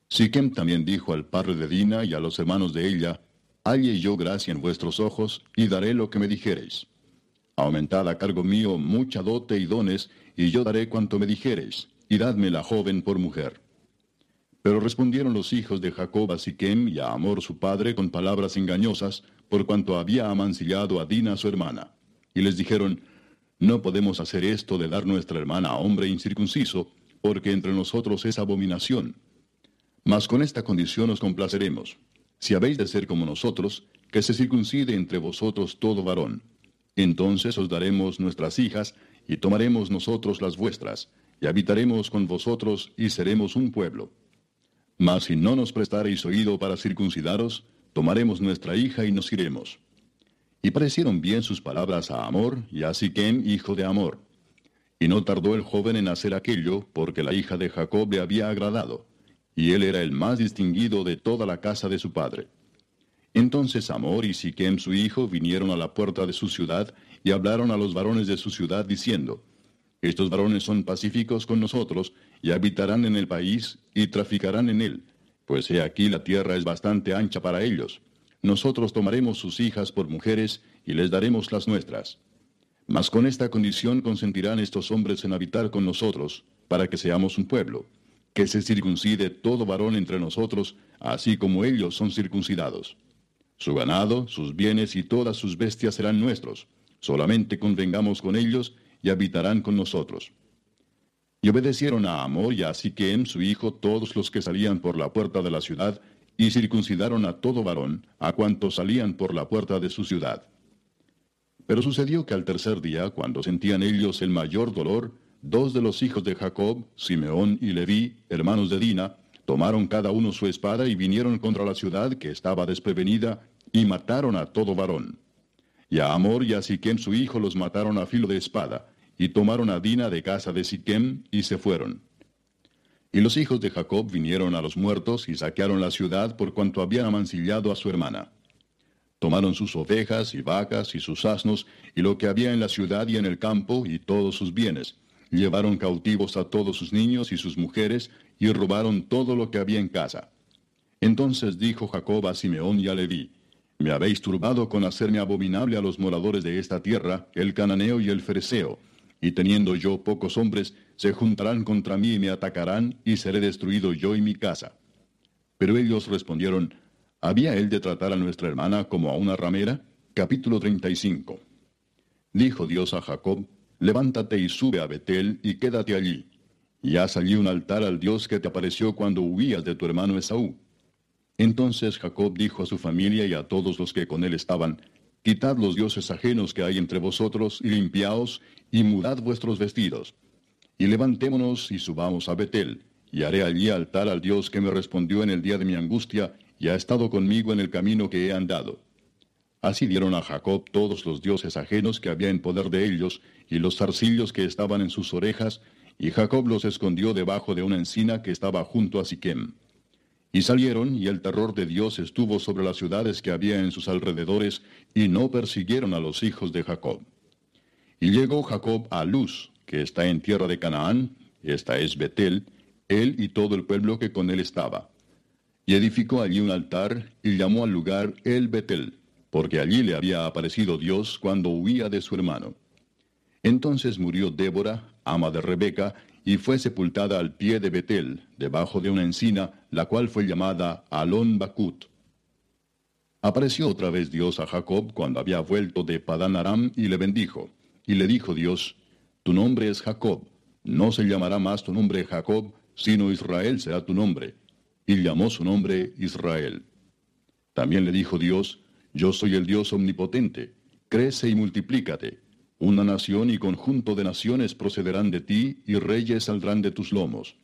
Siquem también dijo al padre de Dina y a los hermanos de ella, Halle yo gracia en vuestros ojos, y daré lo que me dijereis. Aumentad a cargo mío mucha dote y dones, y yo daré cuanto me dijereis, y dadme la joven por mujer. Pero respondieron los hijos de Jacob a Siquem y a Amor su padre con palabras engañosas, por cuanto había amancillado a Dina su hermana. Y les dijeron, No podemos hacer esto de dar nuestra hermana a hombre incircunciso, porque entre nosotros es abominación. Mas con esta condición os complaceremos. Si habéis de ser como nosotros, que se circuncide entre vosotros todo varón. Entonces os daremos nuestras hijas, y tomaremos nosotros las vuestras, y habitaremos con vosotros, y seremos un pueblo. Mas si no nos prestareis oído para circuncidaros, tomaremos nuestra hija y nos iremos. Y parecieron bien sus palabras a Amor y a Siquem, hijo de Amor. Y no tardó el joven en hacer aquello, porque la hija de Jacob le había agradado y él era el más distinguido de toda la casa de su padre. Entonces Amor y Siquem su hijo vinieron a la puerta de su ciudad y hablaron a los varones de su ciudad diciendo, Estos varones son pacíficos con nosotros y habitarán en el país y traficarán en él, pues he aquí la tierra es bastante ancha para ellos. Nosotros tomaremos sus hijas por mujeres y les daremos las nuestras. Mas con esta condición consentirán estos hombres en habitar con nosotros, para que seamos un pueblo que se circuncide todo varón entre nosotros, así como ellos son circuncidados. Su ganado, sus bienes y todas sus bestias serán nuestros, solamente convengamos con ellos y habitarán con nosotros. Y obedecieron a Amor y a Siquem su hijo todos los que salían por la puerta de la ciudad, y circuncidaron a todo varón, a cuantos salían por la puerta de su ciudad. Pero sucedió que al tercer día, cuando sentían ellos el mayor dolor, Dos de los hijos de Jacob, Simeón y Leví, hermanos de Dina, tomaron cada uno su espada y vinieron contra la ciudad que estaba desprevenida, y mataron a todo varón. Y a Amor y a Siquem su hijo los mataron a filo de espada, y tomaron a Dina de casa de Siquem, y se fueron. Y los hijos de Jacob vinieron a los muertos y saquearon la ciudad por cuanto habían amancillado a su hermana. Tomaron sus ovejas y vacas y sus asnos y lo que había en la ciudad y en el campo y todos sus bienes, Llevaron cautivos a todos sus niños y sus mujeres, y robaron todo lo que había en casa. Entonces dijo Jacob a Simeón y a Leví, Me habéis turbado con hacerme abominable a los moradores de esta tierra, el cananeo y el fereceo, y teniendo yo pocos hombres, se juntarán contra mí y me atacarán, y seré destruido yo y mi casa. Pero ellos respondieron, ¿Había él de tratar a nuestra hermana como a una ramera? Capítulo 35. Dijo Dios a Jacob, levántate y sube a Betel y quédate allí, y haz allí un altar al Dios que te apareció cuando huías de tu hermano Esaú. Entonces Jacob dijo a su familia y a todos los que con él estaban, Quitad los dioses ajenos que hay entre vosotros, y limpiaos, y mudad vuestros vestidos. Y levantémonos y subamos a Betel, y haré allí altar al Dios que me respondió en el día de mi angustia, y ha estado conmigo en el camino que he andado. Así dieron a Jacob todos los dioses ajenos que había en poder de ellos, y los zarcillos que estaban en sus orejas, y Jacob los escondió debajo de una encina que estaba junto a Siquem. Y salieron, y el terror de Dios estuvo sobre las ciudades que había en sus alrededores, y no persiguieron a los hijos de Jacob. Y llegó Jacob a Luz, que está en tierra de Canaán, esta es Betel, él y todo el pueblo que con él estaba. Y edificó allí un altar, y llamó al lugar El Betel porque allí le había aparecido Dios cuando huía de su hermano. Entonces murió Débora, ama de Rebeca, y fue sepultada al pie de Betel, debajo de una encina, la cual fue llamada Alon Bakut. Apareció otra vez Dios a Jacob cuando había vuelto de Padán Aram y le bendijo. Y le dijo Dios, Tu nombre es Jacob, no se llamará más tu nombre Jacob, sino Israel será tu nombre. Y llamó su nombre Israel. También le dijo Dios, yo soy el Dios omnipotente. Crece y multiplícate. Una nación y conjunto de naciones procederán de ti, y reyes saldrán de tus lomos.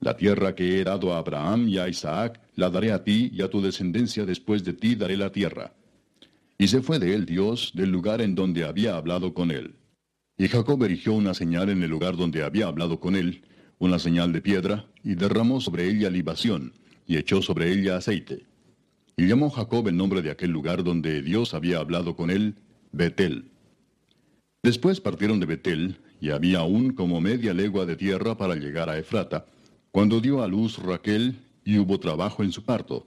La tierra que he dado a Abraham y a Isaac, la daré a ti y a tu descendencia después de ti daré la tierra. Y se fue de él Dios del lugar en donde había hablado con él. Y Jacob erigió una señal en el lugar donde había hablado con él, una señal de piedra, y derramó sobre ella libación, y echó sobre ella aceite. Y llamó Jacob el nombre de aquel lugar donde Dios había hablado con él, Betel. Después partieron de Betel, y había aún como media legua de tierra para llegar a Efrata, cuando dio a luz Raquel, y hubo trabajo en su parto.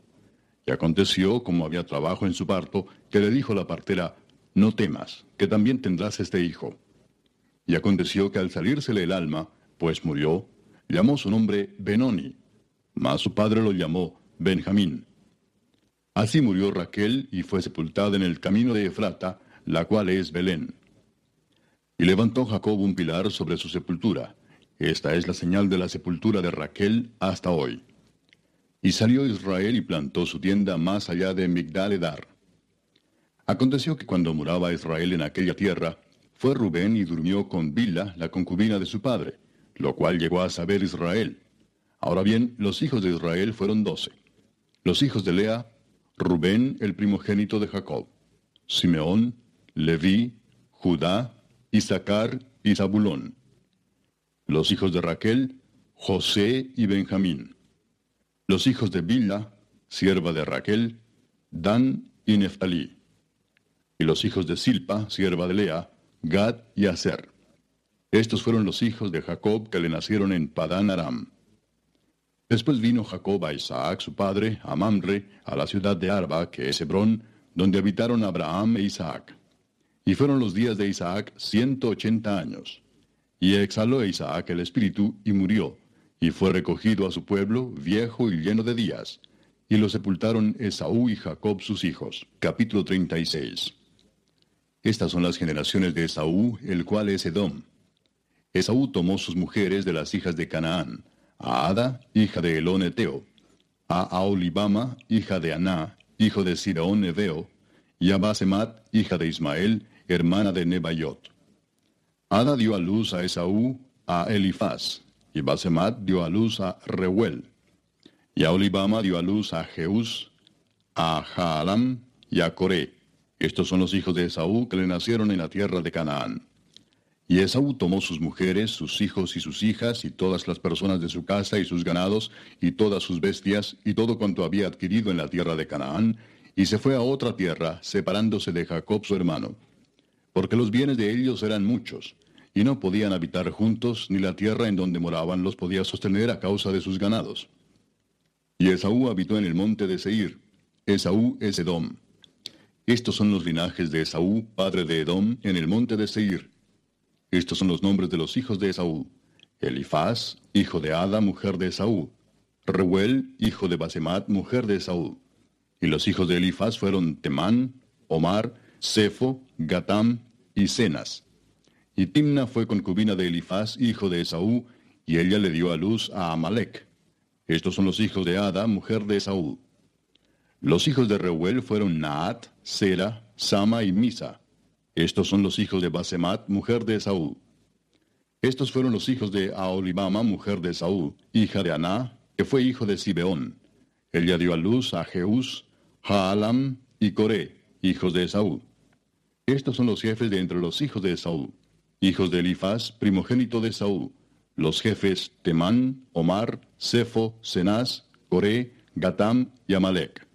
Y aconteció, como había trabajo en su parto, que le dijo la partera, No temas, que también tendrás este hijo. Y aconteció que al salírsele el alma, pues murió, llamó su nombre Benoni, mas su padre lo llamó Benjamín. Así murió Raquel y fue sepultada en el camino de Efrata, la cual es Belén. Y levantó Jacob un pilar sobre su sepultura. Esta es la señal de la sepultura de Raquel hasta hoy. Y salió Israel y plantó su tienda más allá de Migdaledar. Aconteció que cuando moraba Israel en aquella tierra, fue Rubén y durmió con Bila, la concubina de su padre, lo cual llegó a saber Israel. Ahora bien, los hijos de Israel fueron doce. Los hijos de Lea, Rubén, el primogénito de Jacob, Simeón, Leví, Judá, Isaacar y Zabulón. Los hijos de Raquel, José y Benjamín. Los hijos de Bila, sierva de Raquel, Dan y Neftalí. Y los hijos de Silpa, sierva de Lea, Gad y Aser. Estos fueron los hijos de Jacob que le nacieron en Padán Aram. Después vino Jacob a Isaac, su padre, a Mamre, a la ciudad de Arba, que es Hebrón, donde habitaron Abraham e Isaac. Y fueron los días de Isaac ciento ochenta años. Y exhaló Isaac el espíritu y murió, y fue recogido a su pueblo, viejo y lleno de días. Y lo sepultaron Esaú y Jacob sus hijos. Capítulo 36. Estas son las generaciones de Esaú, el cual es Edom. Esaú tomó sus mujeres de las hijas de Canaán, a Ada, hija de Elón Eteo, a Aolibama, hija de Aná, hijo de Siraón Eveo, y a Basemat, hija de Ismael, hermana de Nebayot. Ada dio a luz a Esaú, a Elifaz, y Basemat dio a luz a Reuel. Y a Olibama dio a luz a Jeús, a Jaalam y a Coré. Estos son los hijos de Esaú que le nacieron en la tierra de Canaán. Y Esaú tomó sus mujeres, sus hijos y sus hijas, y todas las personas de su casa y sus ganados, y todas sus bestias, y todo cuanto había adquirido en la tierra de Canaán, y se fue a otra tierra, separándose de Jacob su hermano. Porque los bienes de ellos eran muchos, y no podían habitar juntos, ni la tierra en donde moraban los podía sostener a causa de sus ganados. Y Esaú habitó en el monte de Seir. Esaú es Edom. Estos son los linajes de Esaú, padre de Edom, en el monte de Seir. Estos son los nombres de los hijos de Esaú. Elifaz, hijo de Ada, mujer de Esaú. Reuel, hijo de Basemat, mujer de Esaú. Y los hijos de Elifaz fueron Temán, Omar, Sefo, Gatam y Cenas. Y Timna fue concubina de Elifaz, hijo de Esaú, y ella le dio a luz a Amalek. Estos son los hijos de Ada, mujer de Esaú. Los hijos de Reuel fueron Naat, Sera, Sama y Misa. Estos son los hijos de Basemat, mujer de Esaú. Estos fueron los hijos de Aolibama, mujer de Esaú, hija de Aná, que fue hijo de Sibeón. Ella dio a luz a Jeús, Jaalam y Coré, hijos de Esaú. Estos son los jefes de entre los hijos de Esaú hijos de Elifaz, primogénito de Saúl, los jefes Temán, Omar, Sefo, Cenaz, Coré, Gatam y Amalek.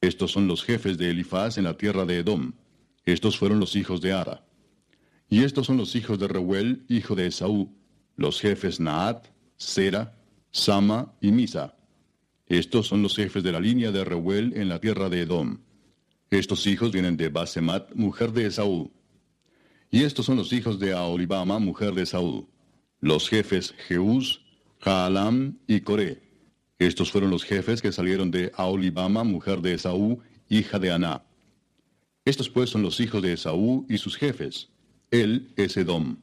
Estos son los jefes de Elifaz en la tierra de Edom. Estos fueron los hijos de Ara. Y estos son los hijos de Reuel, hijo de Esaú, los jefes Naat, Sera, Sama y Misa. Estos son los jefes de la línea de Reuel en la tierra de Edom. Estos hijos vienen de Basemat, mujer de Esaú. Y estos son los hijos de Aolibama, mujer de Saúl, los jefes Jeús, Jaalam y Coré. Estos fueron los jefes que salieron de Aolibama, mujer de Esaú, hija de Aná. Estos pues son los hijos de Esaú y sus jefes. Él es Edom.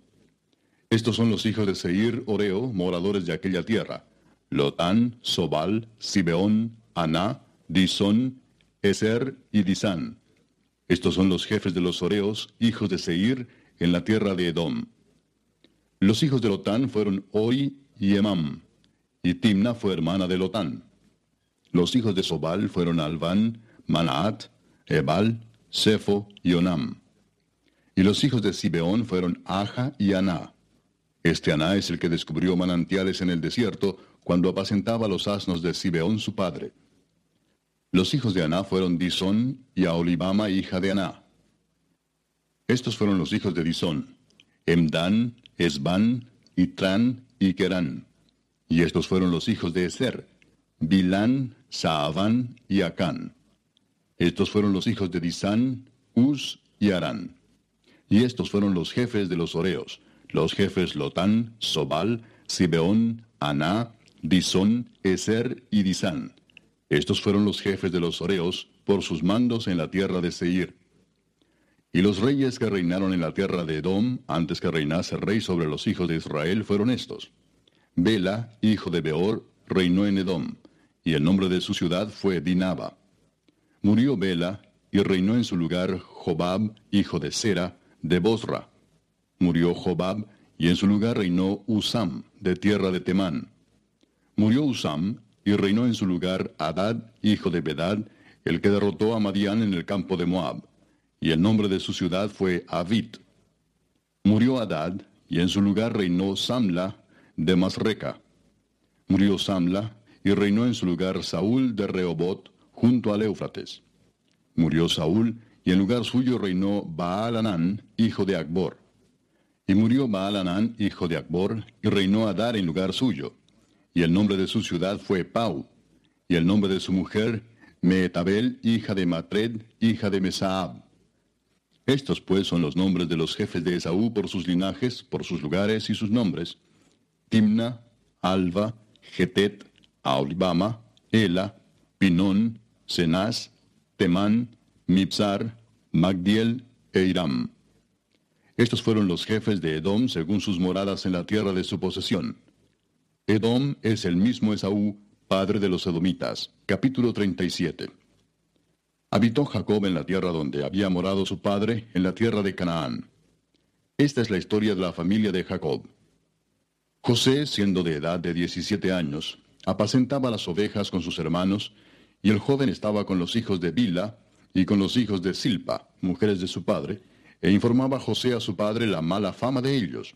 Estos son los hijos de Seir, Oreo, moradores de aquella tierra. Lotán, Sobal, Sibeón, Aná, Disón, Eser y Disán. Estos son los jefes de los Oreos, hijos de Seir, en la tierra de Edom. Los hijos de Lotán fueron Ori y Emam, y Timna fue hermana de Lotán. Los hijos de Sobal fueron Alban, Manaat, Ebal, Sefo y Onam. Y los hijos de Sibeón fueron Aja y Aná. Este Aná es el que descubrió manantiales en el desierto cuando apacentaba los asnos de Sibeón su padre. Los hijos de Aná fueron Disón y Aolibama hija de Aná. Estos fueron los hijos de Disón, Emdan, Esban, Itran y Kerán. Y estos fueron los hijos de Eser, Bilán, Saaván y Acán. Estos fueron los hijos de Disán, Uz y Arán. Y estos fueron los jefes de los Oreos, los jefes Lotán, Sobal, Sibeón, Aná, Disón, Eser y Disán. Estos fueron los jefes de los Oreos por sus mandos en la tierra de Seir. Y los reyes que reinaron en la tierra de Edom, antes que reinase rey sobre los hijos de Israel, fueron estos. Bela, hijo de Beor, reinó en Edom, y el nombre de su ciudad fue Dinaba. Murió Bela, y reinó en su lugar Jobab, hijo de Sera, de Bosra. Murió Jobab, y en su lugar reinó Usam, de tierra de Temán. Murió Usam, y reinó en su lugar Adad, hijo de Bedad, el que derrotó a Madián en el campo de Moab. Y el nombre de su ciudad fue Avit. Murió Adad, y en su lugar reinó Samla, de Masreca. Murió Samla, y reinó en su lugar Saúl de Rehobot, junto al Éufrates. Murió Saúl, y en lugar suyo reinó Baal hijo de Akbor. Y murió Baal hijo de Akbor, y reinó Adar en lugar suyo. Y el nombre de su ciudad fue Pau. Y el nombre de su mujer, Meetabel, hija de Matred, hija de Mesaab. Estos pues son los nombres de los jefes de Esaú por sus linajes, por sus lugares y sus nombres. Timna, Alba, Getet, Aolibama, Ela, Pinón, Cenaz, Temán, Mipsar, Magdiel e Iram. Estos fueron los jefes de Edom según sus moradas en la tierra de su posesión. Edom es el mismo Esaú, padre de los edomitas. Capítulo 37. Habitó Jacob en la tierra donde había morado su padre, en la tierra de Canaán. Esta es la historia de la familia de Jacob. José, siendo de edad de 17 años, apacentaba las ovejas con sus hermanos, y el joven estaba con los hijos de Bila y con los hijos de Silpa, mujeres de su padre, e informaba José a su padre la mala fama de ellos.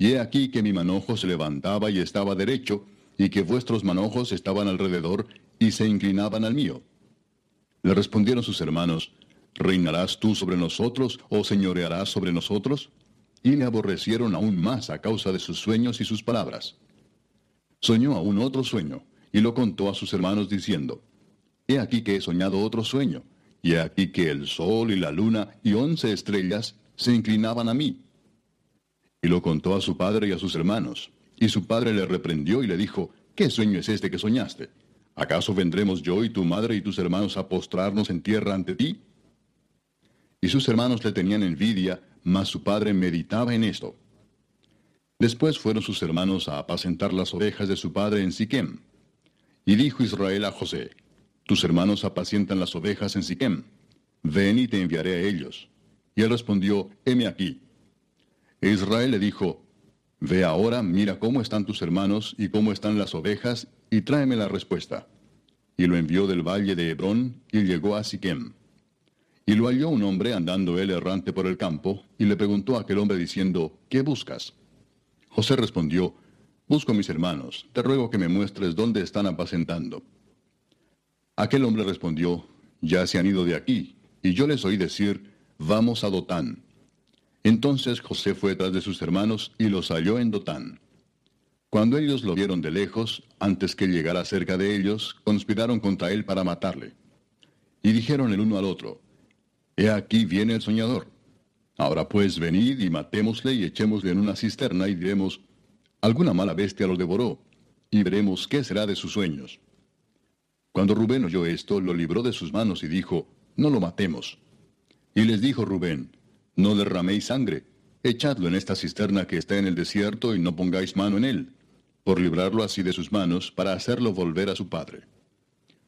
y he aquí que mi manojo se levantaba y estaba derecho, y que vuestros manojos estaban alrededor y se inclinaban al mío. Le respondieron sus hermanos, ¿Reinarás tú sobre nosotros o señorearás sobre nosotros? Y le aborrecieron aún más a causa de sus sueños y sus palabras. Soñó aún otro sueño, y lo contó a sus hermanos diciendo, He aquí que he soñado otro sueño, y he aquí que el sol y la luna y once estrellas se inclinaban a mí. Y lo contó a su padre y a sus hermanos, y su padre le reprendió y le dijo, ¿qué sueño es este que soñaste? ¿Acaso vendremos yo y tu madre y tus hermanos a postrarnos en tierra ante ti? y sus hermanos le tenían envidia, mas su padre meditaba en esto. Después fueron sus hermanos a apacentar las ovejas de su padre en Siquem. Y dijo Israel a José, Tus hermanos apacientan las ovejas en Siquem, ven y te enviaré a ellos. Y él respondió, heme aquí. Israel le dijo, Ve ahora, mira cómo están tus hermanos y cómo están las ovejas, y tráeme la respuesta. Y lo envió del valle de Hebrón, y llegó a Siquem. Y lo halló un hombre andando él errante por el campo, y le preguntó a aquel hombre diciendo, ¿qué buscas? José respondió, Busco mis hermanos, te ruego que me muestres dónde están apacentando. Aquel hombre respondió, Ya se han ido de aquí, y yo les oí decir, Vamos a Dotán. Entonces José fue tras de sus hermanos y los halló en Dotán. Cuando ellos lo vieron de lejos, antes que llegara cerca de ellos, conspiraron contra él para matarle. Y dijeron el uno al otro, He aquí viene el soñador. Ahora pues venid y matémosle y echémosle en una cisterna y diremos, alguna mala bestia lo devoró, y veremos qué será de sus sueños. Cuando Rubén oyó esto, lo libró de sus manos y dijo, no lo matemos. Y les dijo Rubén, no derraméis sangre, echadlo en esta cisterna que está en el desierto y no pongáis mano en él, por librarlo así de sus manos, para hacerlo volver a su padre.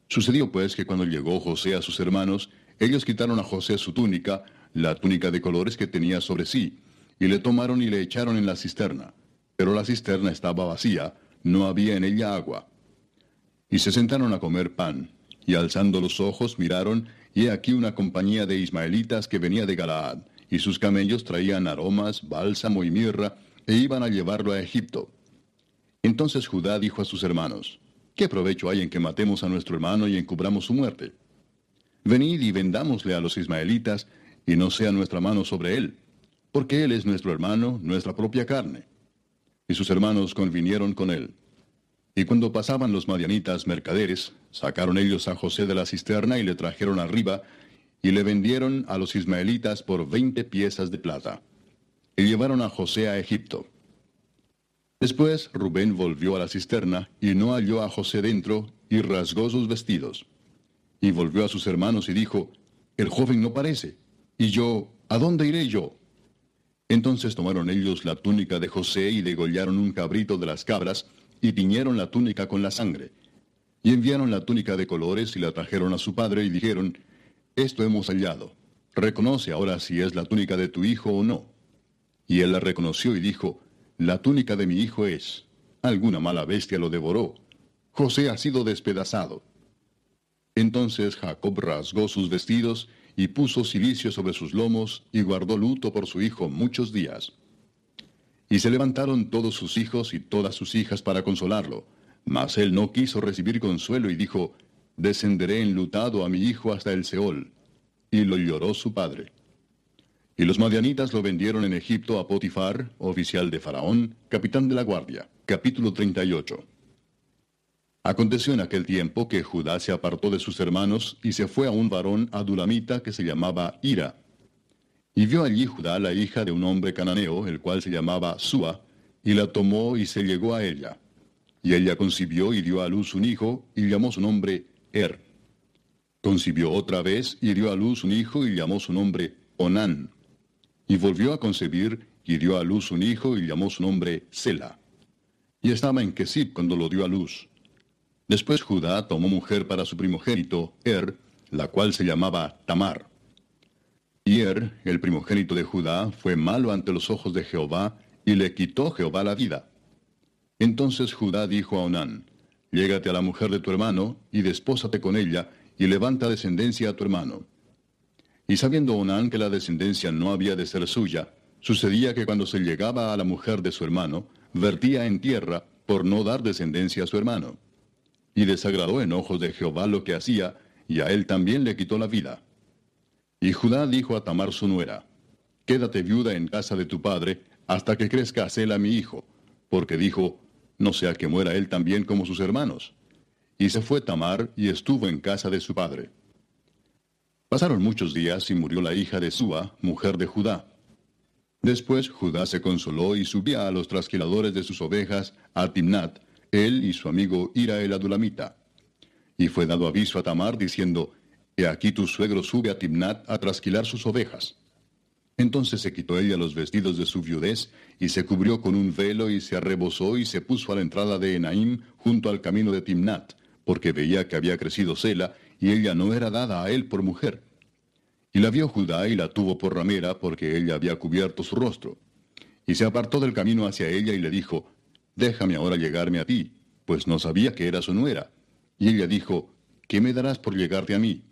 Sucedió pues que cuando llegó José a sus hermanos, ellos quitaron a José su túnica, la túnica de colores que tenía sobre sí, y le tomaron y le echaron en la cisterna. Pero la cisterna estaba vacía, no había en ella agua. Y se sentaron a comer pan, y alzando los ojos miraron, y he aquí una compañía de ismaelitas que venía de Galaad, y sus camellos traían aromas, bálsamo y mirra, e iban a llevarlo a Egipto. Entonces Judá dijo a sus hermanos, ¿qué provecho hay en que matemos a nuestro hermano y encubramos su muerte? Venid y vendámosle a los ismaelitas, y no sea nuestra mano sobre él, porque él es nuestro hermano, nuestra propia carne. Y sus hermanos convinieron con él. Y cuando pasaban los madianitas mercaderes, sacaron ellos a José de la cisterna y le trajeron arriba, y le vendieron a los ismaelitas por veinte piezas de plata. Y llevaron a José a Egipto. Después Rubén volvió a la cisterna, y no halló a José dentro, y rasgó sus vestidos. Y volvió a sus hermanos y dijo, El joven no parece. Y yo, ¿a dónde iré yo? Entonces tomaron ellos la túnica de José y degollaron un cabrito de las cabras, y tiñeron la túnica con la sangre. Y enviaron la túnica de colores y la trajeron a su padre y dijeron, Esto hemos hallado. Reconoce ahora si es la túnica de tu hijo o no. Y él la reconoció y dijo, La túnica de mi hijo es. Alguna mala bestia lo devoró. José ha sido despedazado. Entonces Jacob rasgó sus vestidos y puso cilicio sobre sus lomos y guardó luto por su hijo muchos días. Y se levantaron todos sus hijos y todas sus hijas para consolarlo, mas él no quiso recibir consuelo y dijo, Descenderé enlutado a mi hijo hasta el Seol. Y lo lloró su padre. Y los madianitas lo vendieron en Egipto a Potifar, oficial de Faraón, capitán de la guardia. Capítulo 38. Aconteció en aquel tiempo que Judá se apartó de sus hermanos y se fue a un varón adulamita que se llamaba Ira. Y vio allí Judá la hija de un hombre cananeo, el cual se llamaba Sua, y la tomó y se llegó a ella. Y ella concibió y dio a luz un hijo, y llamó su nombre Er. Concibió otra vez y dio a luz un hijo, y llamó su nombre Onán. Y volvió a concebir y dio a luz un hijo, y llamó su nombre Sela. Y estaba en Kesib cuando lo dio a luz. Después Judá tomó mujer para su primogénito, Er, la cual se llamaba Tamar. Y Er, el primogénito de Judá, fue malo ante los ojos de Jehová, y le quitó Jehová la vida. Entonces Judá dijo a Onán, Llégate a la mujer de tu hermano, y despósate con ella, y levanta descendencia a tu hermano. Y sabiendo Onán que la descendencia no había de ser suya, sucedía que cuando se llegaba a la mujer de su hermano, vertía en tierra por no dar descendencia a su hermano y desagradó en ojos de Jehová lo que hacía, y a él también le quitó la vida. Y Judá dijo a Tamar su nuera, Quédate viuda en casa de tu padre, hasta que crezca Sela mi hijo, porque dijo, No sea que muera él también como sus hermanos. Y se fue Tamar y estuvo en casa de su padre. Pasaron muchos días y murió la hija de Sua, mujer de Judá. Después Judá se consoló y subía a los trasquiladores de sus ovejas a Timnat, él y su amigo Ira el Adulamita. Y fue dado aviso a Tamar diciendo, He aquí tu suegro sube a Timnat a trasquilar sus ovejas. Entonces se quitó ella los vestidos de su viudez, y se cubrió con un velo, y se arrebozó, y se puso a la entrada de Enaim, junto al camino de Timnat, porque veía que había crecido Sela, y ella no era dada a él por mujer. Y la vio Judá, y la tuvo por ramera, porque ella había cubierto su rostro. Y se apartó del camino hacia ella, y le dijo, déjame ahora llegarme a ti, pues no sabía que era su nuera. Y ella dijo, ¿qué me darás por llegarte a mí?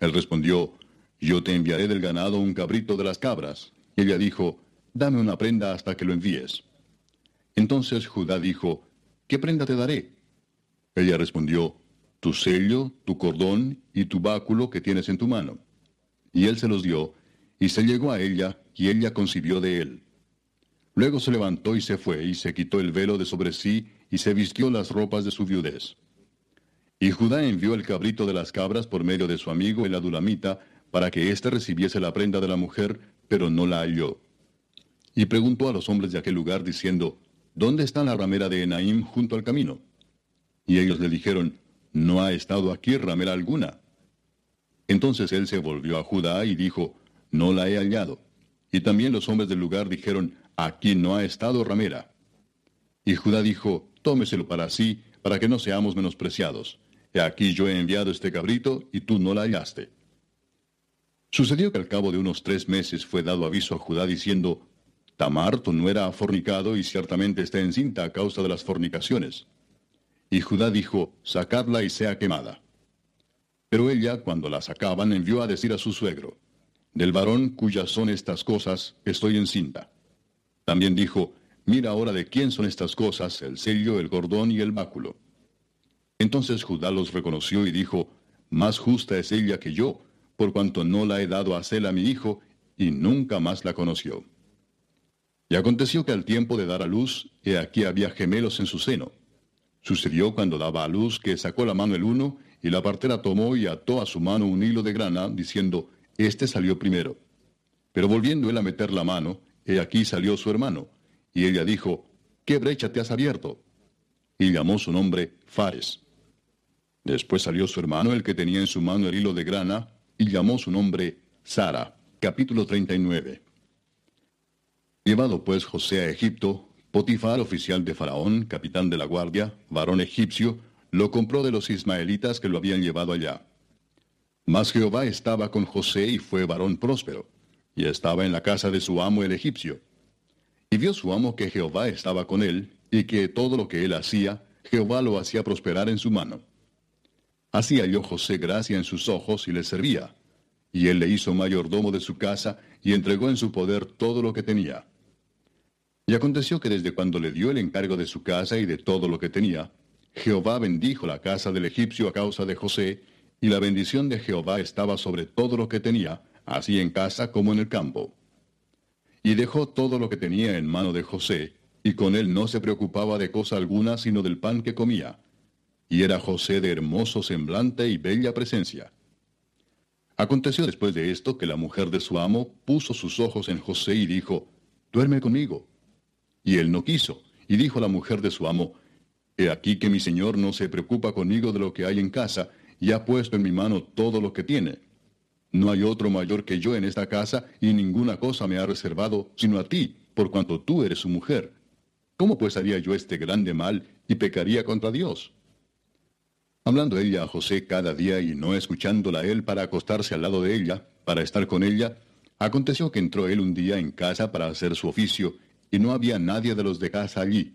Él respondió, yo te enviaré del ganado un cabrito de las cabras. Y ella dijo, dame una prenda hasta que lo envíes. Entonces Judá dijo, ¿qué prenda te daré? Ella respondió, tu sello, tu cordón y tu báculo que tienes en tu mano. Y él se los dio, y se llegó a ella, y ella concibió de él. Luego se levantó y se fue, y se quitó el velo de sobre sí, y se vistió las ropas de su viudez. Y Judá envió el cabrito de las cabras por medio de su amigo el adulamita, para que éste recibiese la prenda de la mujer, pero no la halló. Y preguntó a los hombres de aquel lugar, diciendo, ¿Dónde está la ramera de Enaim junto al camino? Y ellos le dijeron, No ha estado aquí ramera alguna. Entonces él se volvió a Judá y dijo, No la he hallado. Y también los hombres del lugar dijeron, Aquí no ha estado ramera. Y Judá dijo, Tómeselo para sí, para que no seamos menospreciados. He aquí yo he enviado este cabrito, y tú no la hallaste. Sucedió que al cabo de unos tres meses fue dado aviso a Judá diciendo, Tamar, tu nuera ha fornicado y ciertamente está encinta a causa de las fornicaciones. Y Judá dijo, Sacadla y sea quemada. Pero ella, cuando la sacaban, envió a decir a su suegro, Del varón cuyas son estas cosas, estoy encinta. También dijo, Mira ahora de quién son estas cosas, el sello, el gordón y el báculo. Entonces Judá los reconoció y dijo, Más justa es ella que yo, por cuanto no la he dado a Sela mi hijo, y nunca más la conoció. Y aconteció que al tiempo de dar a luz, he aquí había gemelos en su seno. Sucedió cuando daba a luz que sacó la mano el uno, y la partera tomó y ató a su mano un hilo de grana, diciendo, Este salió primero. Pero volviendo él a meter la mano, he aquí salió su hermano. Y ella dijo, ¿qué brecha te has abierto? Y llamó su nombre Fares. Después salió su hermano, el que tenía en su mano el hilo de grana, y llamó su nombre Sara. Capítulo 39. Llevado pues José a Egipto, Potifar, oficial de Faraón, capitán de la guardia, varón egipcio, lo compró de los ismaelitas que lo habían llevado allá. Mas Jehová estaba con José y fue varón próspero, y estaba en la casa de su amo el egipcio. Y vio su amo que Jehová estaba con él, y que todo lo que él hacía, Jehová lo hacía prosperar en su mano. Así halló José gracia en sus ojos y le servía. Y él le hizo mayordomo de su casa y entregó en su poder todo lo que tenía. Y aconteció que desde cuando le dio el encargo de su casa y de todo lo que tenía, Jehová bendijo la casa del egipcio a causa de José, y la bendición de Jehová estaba sobre todo lo que tenía, así en casa como en el campo. Y dejó todo lo que tenía en mano de José, y con él no se preocupaba de cosa alguna sino del pan que comía y era José de hermoso semblante y bella presencia. Aconteció después de esto que la mujer de su amo puso sus ojos en José y dijo, Duerme conmigo. Y él no quiso, y dijo la mujer de su amo, He aquí que mi señor no se preocupa conmigo de lo que hay en casa, y ha puesto en mi mano todo lo que tiene. No hay otro mayor que yo en esta casa, y ninguna cosa me ha reservado, sino a ti, por cuanto tú eres su mujer. ¿Cómo pues haría yo este grande mal y pecaría contra Dios? Hablando ella a José cada día y no escuchándola él para acostarse al lado de ella, para estar con ella, aconteció que entró él un día en casa para hacer su oficio, y no había nadie de los de casa allí.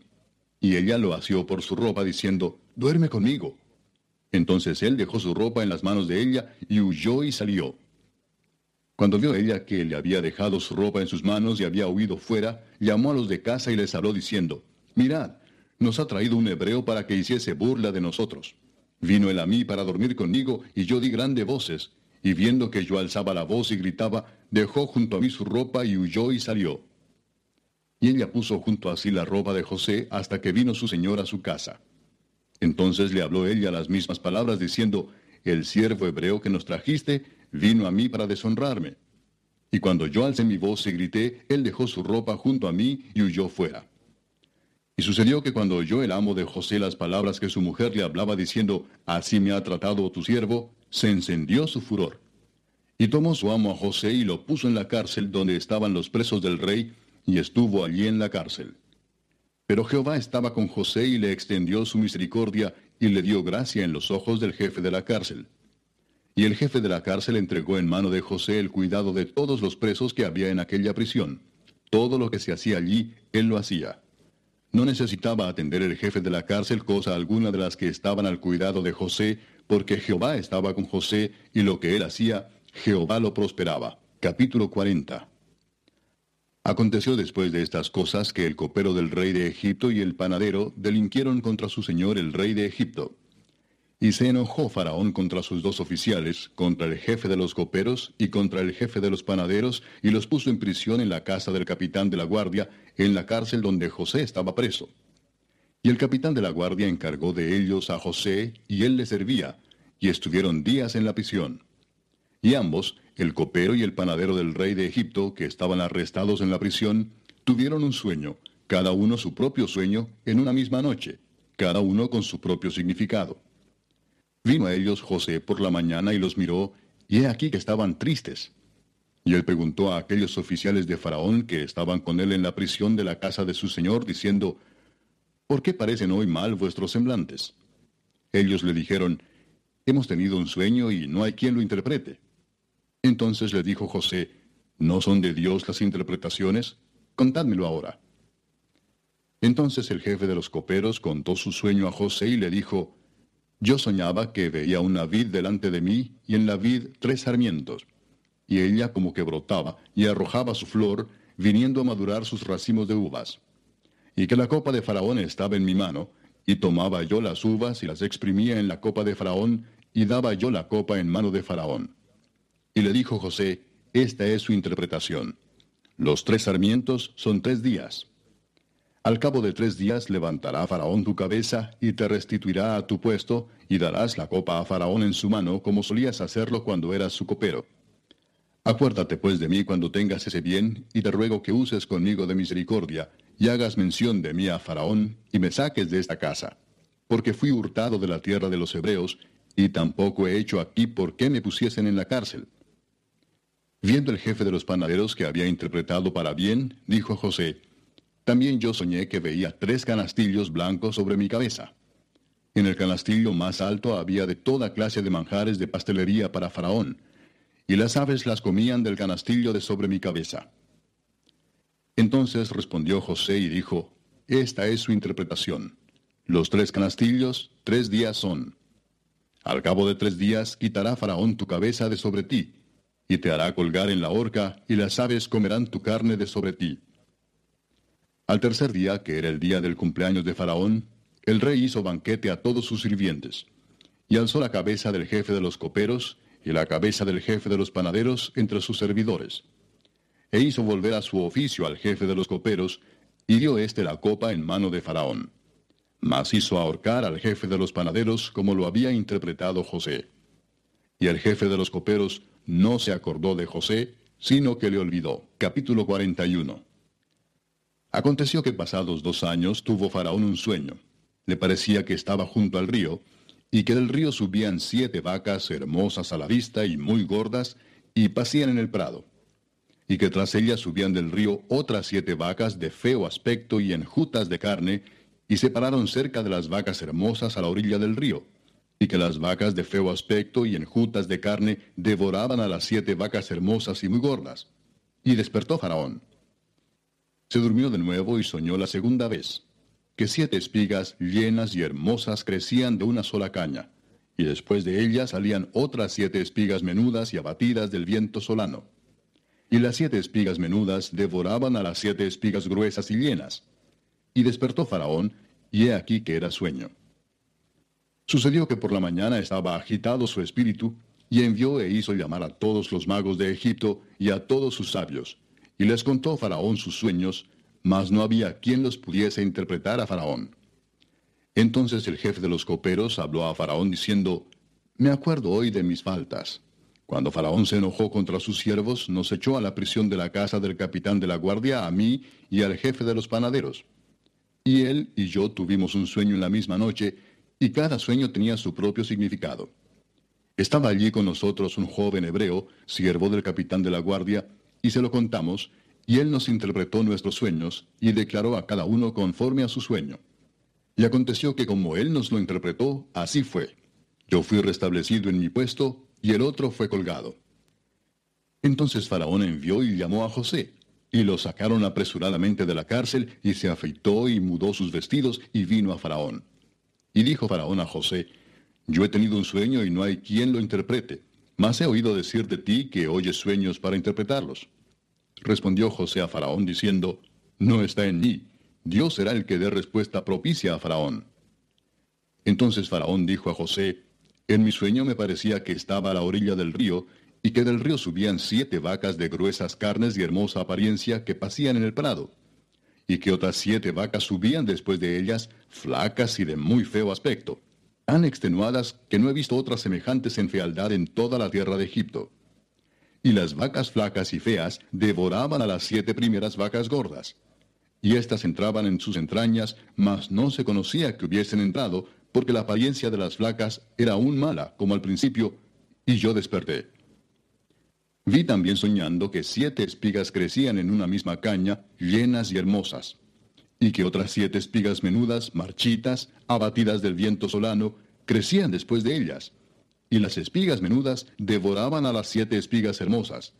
Y ella lo asió por su ropa, diciendo, Duerme conmigo. Entonces él dejó su ropa en las manos de ella, y huyó y salió. Cuando vio ella que le había dejado su ropa en sus manos y había huido fuera, llamó a los de casa y les habló diciendo, Mirad, nos ha traído un hebreo para que hiciese burla de nosotros. Vino él a mí para dormir conmigo, y yo di grandes voces, y viendo que yo alzaba la voz y gritaba, dejó junto a mí su ropa y huyó y salió. Y ella puso junto a sí la ropa de José hasta que vino su señor a su casa. Entonces le habló ella las mismas palabras diciendo, El siervo hebreo que nos trajiste vino a mí para deshonrarme. Y cuando yo alcé mi voz y grité, él dejó su ropa junto a mí y huyó fuera. Y sucedió que cuando oyó el amo de José las palabras que su mujer le hablaba diciendo, Así me ha tratado tu siervo, se encendió su furor. Y tomó su amo a José y lo puso en la cárcel donde estaban los presos del rey, y estuvo allí en la cárcel. Pero Jehová estaba con José y le extendió su misericordia y le dio gracia en los ojos del jefe de la cárcel. Y el jefe de la cárcel entregó en mano de José el cuidado de todos los presos que había en aquella prisión. Todo lo que se hacía allí, él lo hacía. No necesitaba atender el jefe de la cárcel cosa alguna de las que estaban al cuidado de José, porque Jehová estaba con José y lo que él hacía, Jehová lo prosperaba. Capítulo 40. Aconteció después de estas cosas que el copero del rey de Egipto y el panadero delinquieron contra su señor el rey de Egipto. Y se enojó Faraón contra sus dos oficiales, contra el jefe de los coperos y contra el jefe de los panaderos, y los puso en prisión en la casa del capitán de la guardia, en la cárcel donde José estaba preso. Y el capitán de la guardia encargó de ellos a José, y él le servía, y estuvieron días en la prisión. Y ambos, el copero y el panadero del rey de Egipto, que estaban arrestados en la prisión, tuvieron un sueño, cada uno su propio sueño, en una misma noche, cada uno con su propio significado. Vino a ellos José por la mañana y los miró, y he aquí que estaban tristes. Y él preguntó a aquellos oficiales de Faraón que estaban con él en la prisión de la casa de su señor, diciendo, ¿Por qué parecen hoy mal vuestros semblantes? Ellos le dijeron, Hemos tenido un sueño y no hay quien lo interprete. Entonces le dijo José, ¿no son de Dios las interpretaciones? Contádmelo ahora. Entonces el jefe de los coperos contó su sueño a José y le dijo, Yo soñaba que veía una vid delante de mí y en la vid tres sarmientos y ella como que brotaba y arrojaba su flor, viniendo a madurar sus racimos de uvas. Y que la copa de Faraón estaba en mi mano, y tomaba yo las uvas y las exprimía en la copa de Faraón, y daba yo la copa en mano de Faraón. Y le dijo José, esta es su interpretación. Los tres sarmientos son tres días. Al cabo de tres días levantará Faraón tu cabeza y te restituirá a tu puesto, y darás la copa a Faraón en su mano, como solías hacerlo cuando eras su copero. Acuérdate pues de mí cuando tengas ese bien, y te ruego que uses conmigo de misericordia, y hagas mención de mí a Faraón, y me saques de esta casa. Porque fui hurtado de la tierra de los hebreos, y tampoco he hecho aquí por qué me pusiesen en la cárcel. Viendo el jefe de los panaderos que había interpretado para bien, dijo José, También yo soñé que veía tres canastillos blancos sobre mi cabeza. En el canastillo más alto había de toda clase de manjares de pastelería para Faraón, y las aves las comían del canastillo de sobre mi cabeza. Entonces respondió José y dijo, Esta es su interpretación. Los tres canastillos, tres días son. Al cabo de tres días quitará Faraón tu cabeza de sobre ti, y te hará colgar en la horca, y las aves comerán tu carne de sobre ti. Al tercer día, que era el día del cumpleaños de Faraón, el rey hizo banquete a todos sus sirvientes, y alzó la cabeza del jefe de los coperos, y la cabeza del jefe de los panaderos entre sus servidores. E hizo volver a su oficio al jefe de los coperos, y dio éste la copa en mano de Faraón. Mas hizo ahorcar al jefe de los panaderos como lo había interpretado José. Y el jefe de los coperos no se acordó de José, sino que le olvidó. Capítulo 41. Aconteció que pasados dos años tuvo Faraón un sueño. Le parecía que estaba junto al río, y que del río subían siete vacas hermosas a la vista y muy gordas, y pasían en el prado. Y que tras ellas subían del río otras siete vacas de feo aspecto y enjutas de carne, y se pararon cerca de las vacas hermosas a la orilla del río, y que las vacas de feo aspecto y enjutas de carne devoraban a las siete vacas hermosas y muy gordas. Y despertó Faraón. Se durmió de nuevo y soñó la segunda vez que siete espigas llenas y hermosas crecían de una sola caña, y después de ellas salían otras siete espigas menudas y abatidas del viento solano. Y las siete espigas menudas devoraban a las siete espigas gruesas y llenas. Y despertó Faraón, y he aquí que era sueño. Sucedió que por la mañana estaba agitado su espíritu, y envió e hizo llamar a todos los magos de Egipto y a todos sus sabios, y les contó Faraón sus sueños, mas no había quien los pudiese interpretar a Faraón. Entonces el jefe de los coperos habló a Faraón diciendo, Me acuerdo hoy de mis faltas. Cuando Faraón se enojó contra sus siervos, nos echó a la prisión de la casa del capitán de la guardia, a mí y al jefe de los panaderos. Y él y yo tuvimos un sueño en la misma noche, y cada sueño tenía su propio significado. Estaba allí con nosotros un joven hebreo, siervo del capitán de la guardia, y se lo contamos, y él nos interpretó nuestros sueños, y declaró a cada uno conforme a su sueño. Y aconteció que como él nos lo interpretó, así fue. Yo fui restablecido en mi puesto, y el otro fue colgado. Entonces Faraón envió y llamó a José, y lo sacaron apresuradamente de la cárcel, y se afeitó y mudó sus vestidos, y vino a Faraón. Y dijo Faraón a José, Yo he tenido un sueño y no hay quien lo interprete, mas he oído decir de ti que oyes sueños para interpretarlos. Respondió José a Faraón diciendo, No está en mí, Dios será el que dé respuesta propicia a Faraón. Entonces Faraón dijo a José, En mi sueño me parecía que estaba a la orilla del río, y que del río subían siete vacas de gruesas carnes y hermosa apariencia que pasían en el prado, y que otras siete vacas subían después de ellas, flacas y de muy feo aspecto, tan extenuadas que no he visto otras semejantes en fealdad en toda la tierra de Egipto y las vacas flacas y feas devoraban a las siete primeras vacas gordas. Y éstas entraban en sus entrañas, mas no se conocía que hubiesen entrado, porque la apariencia de las flacas era aún mala, como al principio, y yo desperté. Vi también soñando que siete espigas crecían en una misma caña, llenas y hermosas, y que otras siete espigas menudas, marchitas, abatidas del viento solano, crecían después de ellas y las espigas menudas devoraban a las siete espigas hermosas.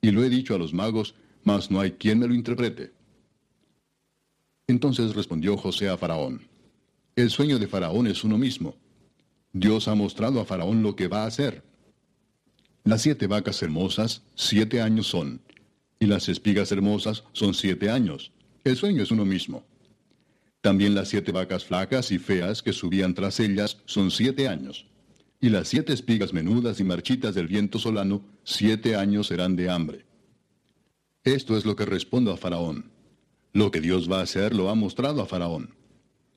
Y lo he dicho a los magos, mas no hay quien me lo interprete. Entonces respondió José a Faraón, El sueño de Faraón es uno mismo. Dios ha mostrado a Faraón lo que va a hacer. Las siete vacas hermosas, siete años son, y las espigas hermosas son siete años. El sueño es uno mismo. También las siete vacas flacas y feas que subían tras ellas son siete años y las siete espigas menudas y marchitas del viento solano, siete años serán de hambre. Esto es lo que respondo a Faraón. Lo que Dios va a hacer lo ha mostrado a Faraón.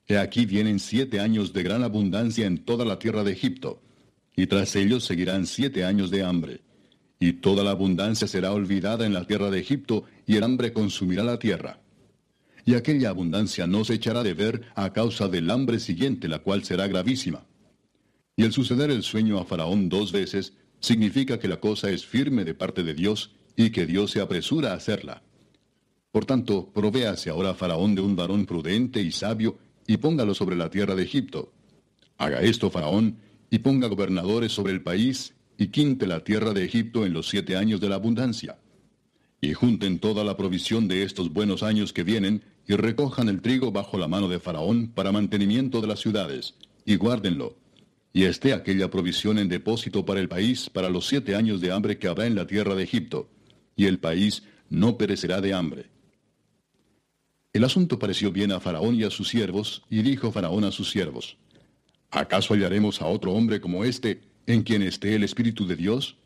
He aquí vienen siete años de gran abundancia en toda la tierra de Egipto, y tras ellos seguirán siete años de hambre. Y toda la abundancia será olvidada en la tierra de Egipto, y el hambre consumirá la tierra. Y aquella abundancia no se echará de ver a causa del hambre siguiente, la cual será gravísima. Y el suceder el sueño a Faraón dos veces significa que la cosa es firme de parte de Dios y que Dios se apresura a hacerla. Por tanto, provéase ahora Faraón de un varón prudente y sabio y póngalo sobre la tierra de Egipto. Haga esto Faraón y ponga gobernadores sobre el país y quinte la tierra de Egipto en los siete años de la abundancia. Y junten toda la provisión de estos buenos años que vienen y recojan el trigo bajo la mano de Faraón para mantenimiento de las ciudades, y guárdenlo y esté aquella provisión en depósito para el país para los siete años de hambre que habrá en la tierra de Egipto, y el país no perecerá de hambre. El asunto pareció bien a Faraón y a sus siervos, y dijo Faraón a sus siervos, ¿acaso hallaremos a otro hombre como este, en quien esté el Espíritu de Dios?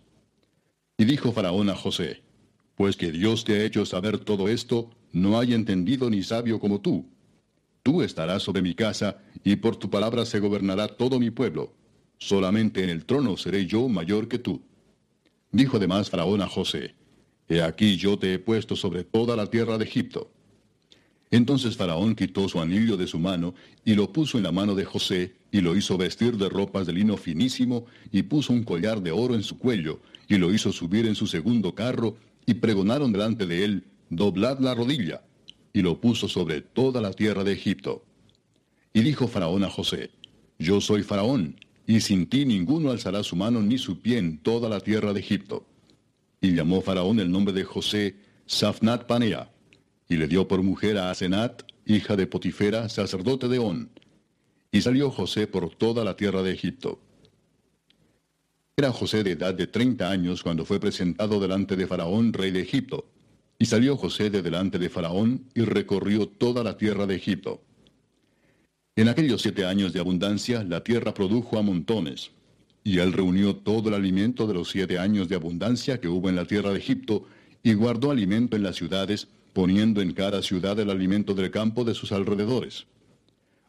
Y dijo Faraón a José, Pues que Dios te ha hecho saber todo esto, no hay entendido ni sabio como tú. Tú estarás sobre mi casa, y por tu palabra se gobernará todo mi pueblo solamente en el trono seré yo mayor que tú. Dijo además Faraón a José, He aquí yo te he puesto sobre toda la tierra de Egipto. Entonces Faraón quitó su anillo de su mano y lo puso en la mano de José, y lo hizo vestir de ropas de lino finísimo, y puso un collar de oro en su cuello, y lo hizo subir en su segundo carro, y pregonaron delante de él, Doblad la rodilla, y lo puso sobre toda la tierra de Egipto. Y dijo Faraón a José, Yo soy Faraón, y sin ti ninguno alzará su mano ni su pie en toda la tierra de Egipto. Y llamó Faraón el nombre de José Safnat Panea, y le dio por mujer a Asenat, hija de Potifera, sacerdote de On. Y salió José por toda la tierra de Egipto. Era José de edad de treinta años cuando fue presentado delante de Faraón, rey de Egipto. Y salió José de delante de Faraón y recorrió toda la tierra de Egipto. En aquellos siete años de abundancia, la tierra produjo a montones. Y él reunió todo el alimento de los siete años de abundancia que hubo en la tierra de Egipto, y guardó alimento en las ciudades, poniendo en cada ciudad el alimento del campo de sus alrededores.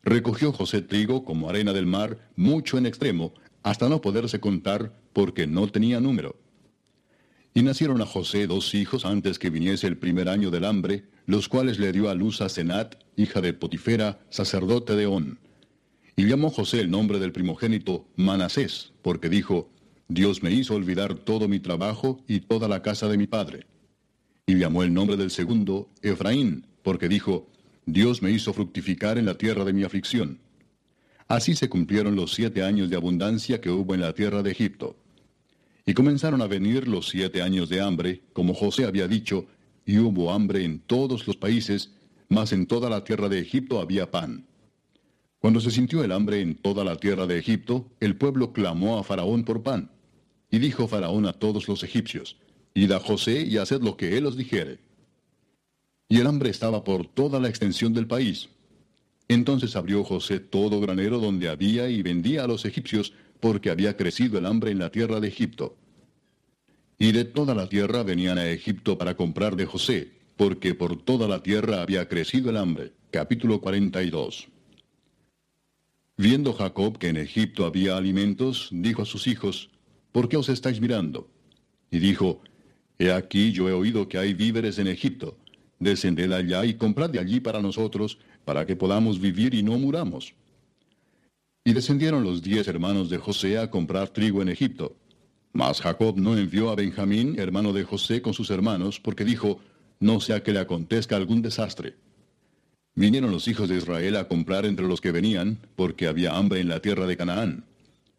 Recogió José trigo como arena del mar, mucho en extremo, hasta no poderse contar, porque no tenía número. Y nacieron a José dos hijos antes que viniese el primer año del hambre, los cuales le dio a luz a Senat, hija de Potifera, sacerdote de On. Y llamó José el nombre del primogénito Manasés, porque dijo, Dios me hizo olvidar todo mi trabajo y toda la casa de mi padre. Y llamó el nombre del segundo Efraín, porque dijo, Dios me hizo fructificar en la tierra de mi aflicción. Así se cumplieron los siete años de abundancia que hubo en la tierra de Egipto. Y comenzaron a venir los siete años de hambre, como José había dicho, y hubo hambre en todos los países, mas en toda la tierra de Egipto había pan. Cuando se sintió el hambre en toda la tierra de Egipto, el pueblo clamó a Faraón por pan. Y dijo Faraón a todos los egipcios, Id a José y haced lo que él os dijere. Y el hambre estaba por toda la extensión del país. Entonces abrió José todo granero donde había y vendía a los egipcios, porque había crecido el hambre en la tierra de Egipto. Y de toda la tierra venían a Egipto para comprar de José, porque por toda la tierra había crecido el hambre. Capítulo 42. Viendo Jacob que en Egipto había alimentos, dijo a sus hijos, ¿por qué os estáis mirando? Y dijo, He aquí yo he oído que hay víveres en Egipto. Descended allá y comprad de allí para nosotros, para que podamos vivir y no muramos. Y descendieron los diez hermanos de José a comprar trigo en Egipto. Mas Jacob no envió a Benjamín, hermano de José, con sus hermanos, porque dijo, no sea que le acontezca algún desastre. Vinieron los hijos de Israel a comprar entre los que venían, porque había hambre en la tierra de Canaán.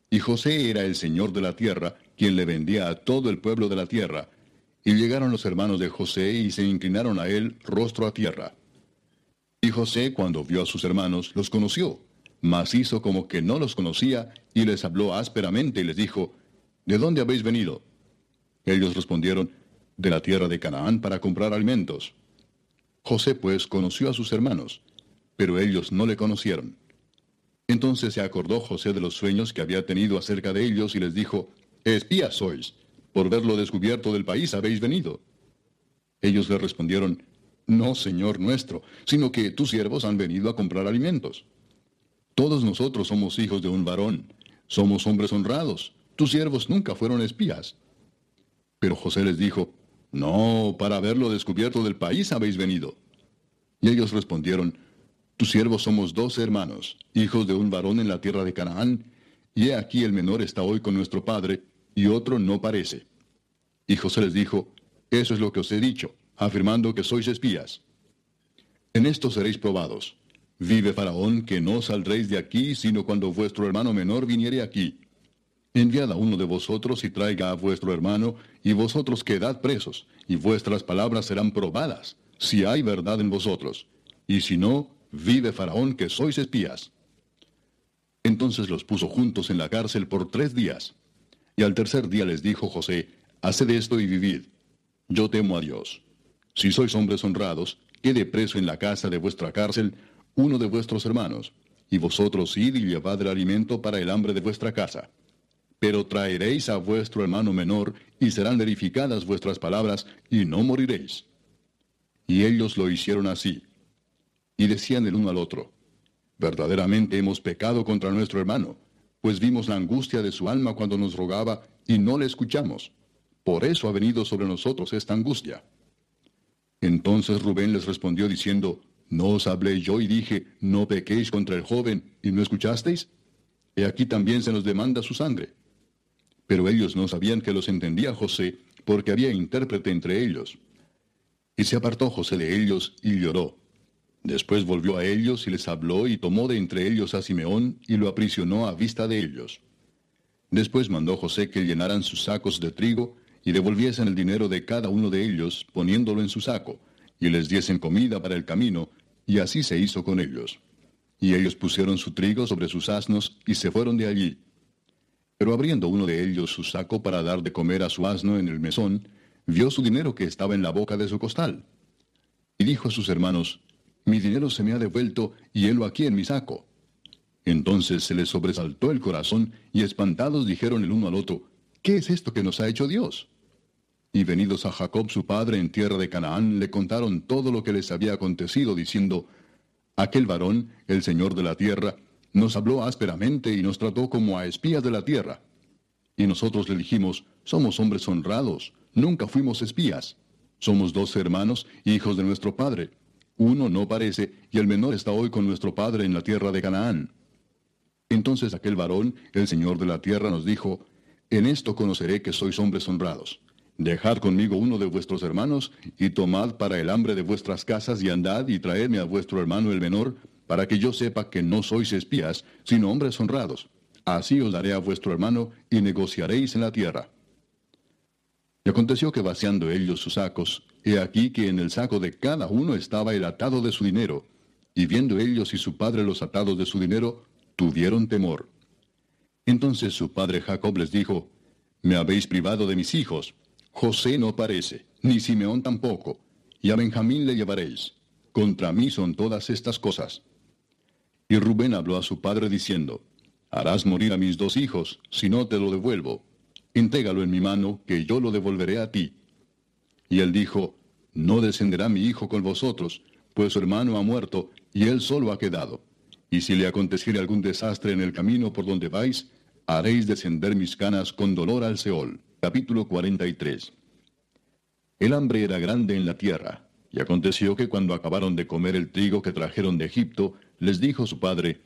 Y José era el señor de la tierra, quien le vendía a todo el pueblo de la tierra. Y llegaron los hermanos de José y se inclinaron a él rostro a tierra. Y José, cuando vio a sus hermanos, los conoció mas hizo como que no los conocía y les habló ásperamente y les dijo, ¿De dónde habéis venido? Ellos respondieron, de la tierra de Canaán para comprar alimentos. José pues conoció a sus hermanos, pero ellos no le conocieron. Entonces se acordó José de los sueños que había tenido acerca de ellos y les dijo, Espías sois, por verlo descubierto del país habéis venido. Ellos le respondieron, No, Señor nuestro, sino que tus siervos han venido a comprar alimentos. Todos nosotros somos hijos de un varón, somos hombres honrados, tus siervos nunca fueron espías. Pero José les dijo, No, para haberlo descubierto del país habéis venido. Y ellos respondieron, Tus siervos somos dos hermanos, hijos de un varón en la tierra de Canaán, y he aquí el menor está hoy con nuestro padre, y otro no parece. Y José les dijo, Eso es lo que os he dicho, afirmando que sois espías. En esto seréis probados. Vive Faraón que no saldréis de aquí, sino cuando vuestro hermano menor viniere aquí. Enviad a uno de vosotros y traiga a vuestro hermano, y vosotros quedad presos, y vuestras palabras serán probadas, si hay verdad en vosotros. Y si no, vive Faraón que sois espías. Entonces los puso juntos en la cárcel por tres días. Y al tercer día les dijo José, Haced esto y vivid. Yo temo a Dios. Si sois hombres honrados, quede preso en la casa de vuestra cárcel, uno de vuestros hermanos, y vosotros id y llevad el alimento para el hambre de vuestra casa. Pero traeréis a vuestro hermano menor, y serán verificadas vuestras palabras, y no moriréis. Y ellos lo hicieron así. Y decían el uno al otro, verdaderamente hemos pecado contra nuestro hermano, pues vimos la angustia de su alma cuando nos rogaba, y no le escuchamos. Por eso ha venido sobre nosotros esta angustia. Entonces Rubén les respondió diciendo, ¿No os hablé yo y dije, no pequéis contra el joven, y no escuchasteis? He aquí también se nos demanda su sangre. Pero ellos no sabían que los entendía José, porque había intérprete entre ellos. Y se apartó José de ellos y lloró. Después volvió a ellos y les habló y tomó de entre ellos a Simeón y lo aprisionó a vista de ellos. Después mandó José que llenaran sus sacos de trigo y devolviesen el dinero de cada uno de ellos, poniéndolo en su saco, y les diesen comida para el camino, y así se hizo con ellos. Y ellos pusieron su trigo sobre sus asnos y se fueron de allí. Pero abriendo uno de ellos su saco para dar de comer a su asno en el mesón, vio su dinero que estaba en la boca de su costal. Y dijo a sus hermanos, Mi dinero se me ha devuelto y helo aquí en mi saco. Entonces se les sobresaltó el corazón y espantados dijeron el uno al otro, ¿Qué es esto que nos ha hecho Dios? Y venidos a Jacob su padre en tierra de Canaán, le contaron todo lo que les había acontecido, diciendo, Aquel varón, el Señor de la tierra, nos habló ásperamente y nos trató como a espías de la tierra. Y nosotros le dijimos, Somos hombres honrados, nunca fuimos espías. Somos dos hermanos, hijos de nuestro padre. Uno no parece, y el menor está hoy con nuestro padre en la tierra de Canaán. Entonces aquel varón, el Señor de la tierra, nos dijo, En esto conoceré que sois hombres honrados Dejad conmigo uno de vuestros hermanos, y tomad para el hambre de vuestras casas, y andad y traedme a vuestro hermano el menor, para que yo sepa que no sois espías, sino hombres honrados. Así os daré a vuestro hermano, y negociaréis en la tierra. Y aconteció que vaciando ellos sus sacos, he aquí que en el saco de cada uno estaba el atado de su dinero, y viendo ellos y su padre los atados de su dinero, tuvieron temor. Entonces su padre Jacob les dijo, Me habéis privado de mis hijos, José no parece, ni Simeón tampoco, y a Benjamín le llevaréis. Contra mí son todas estas cosas. Y Rubén habló a su padre diciendo, Harás morir a mis dos hijos, si no te lo devuelvo. Entrégalo en mi mano, que yo lo devolveré a ti. Y él dijo, No descenderá mi hijo con vosotros, pues su hermano ha muerto, y él solo ha quedado. Y si le aconteciere algún desastre en el camino por donde vais, haréis descender mis canas con dolor al Seol. Capítulo 43 El hambre era grande en la tierra, y aconteció que cuando acabaron de comer el trigo que trajeron de Egipto, les dijo su padre,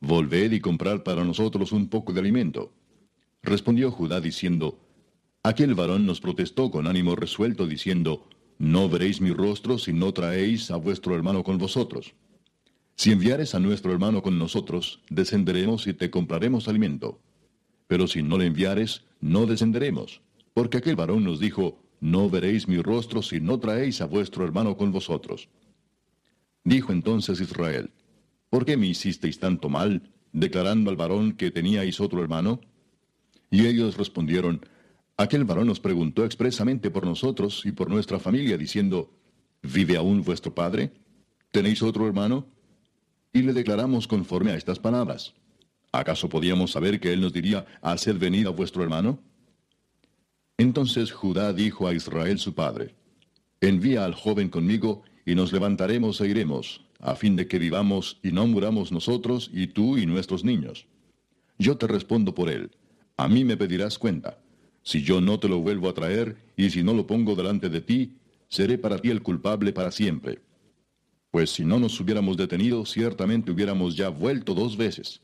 Volved y comprad para nosotros un poco de alimento. Respondió Judá diciendo, Aquel varón nos protestó con ánimo resuelto, diciendo, No veréis mi rostro si no traéis a vuestro hermano con vosotros. Si enviares a nuestro hermano con nosotros, descenderemos y te compraremos alimento. Pero si no le enviares, no descenderemos, porque aquel varón nos dijo, No veréis mi rostro si no traéis a vuestro hermano con vosotros. Dijo entonces Israel, ¿Por qué me hicisteis tanto mal, declarando al varón que teníais otro hermano? Y ellos respondieron, Aquel varón nos preguntó expresamente por nosotros y por nuestra familia, diciendo, ¿Vive aún vuestro padre? ¿Tenéis otro hermano? Y le declaramos conforme a estas palabras. ¿Acaso podíamos saber que él nos diría, Haced venir a vuestro hermano? Entonces Judá dijo a Israel su padre, Envía al joven conmigo, y nos levantaremos e iremos, a fin de que vivamos y no muramos nosotros y tú y nuestros niños. Yo te respondo por él. A mí me pedirás cuenta. Si yo no te lo vuelvo a traer, y si no lo pongo delante de ti, seré para ti el culpable para siempre. Pues si no nos hubiéramos detenido, ciertamente hubiéramos ya vuelto dos veces.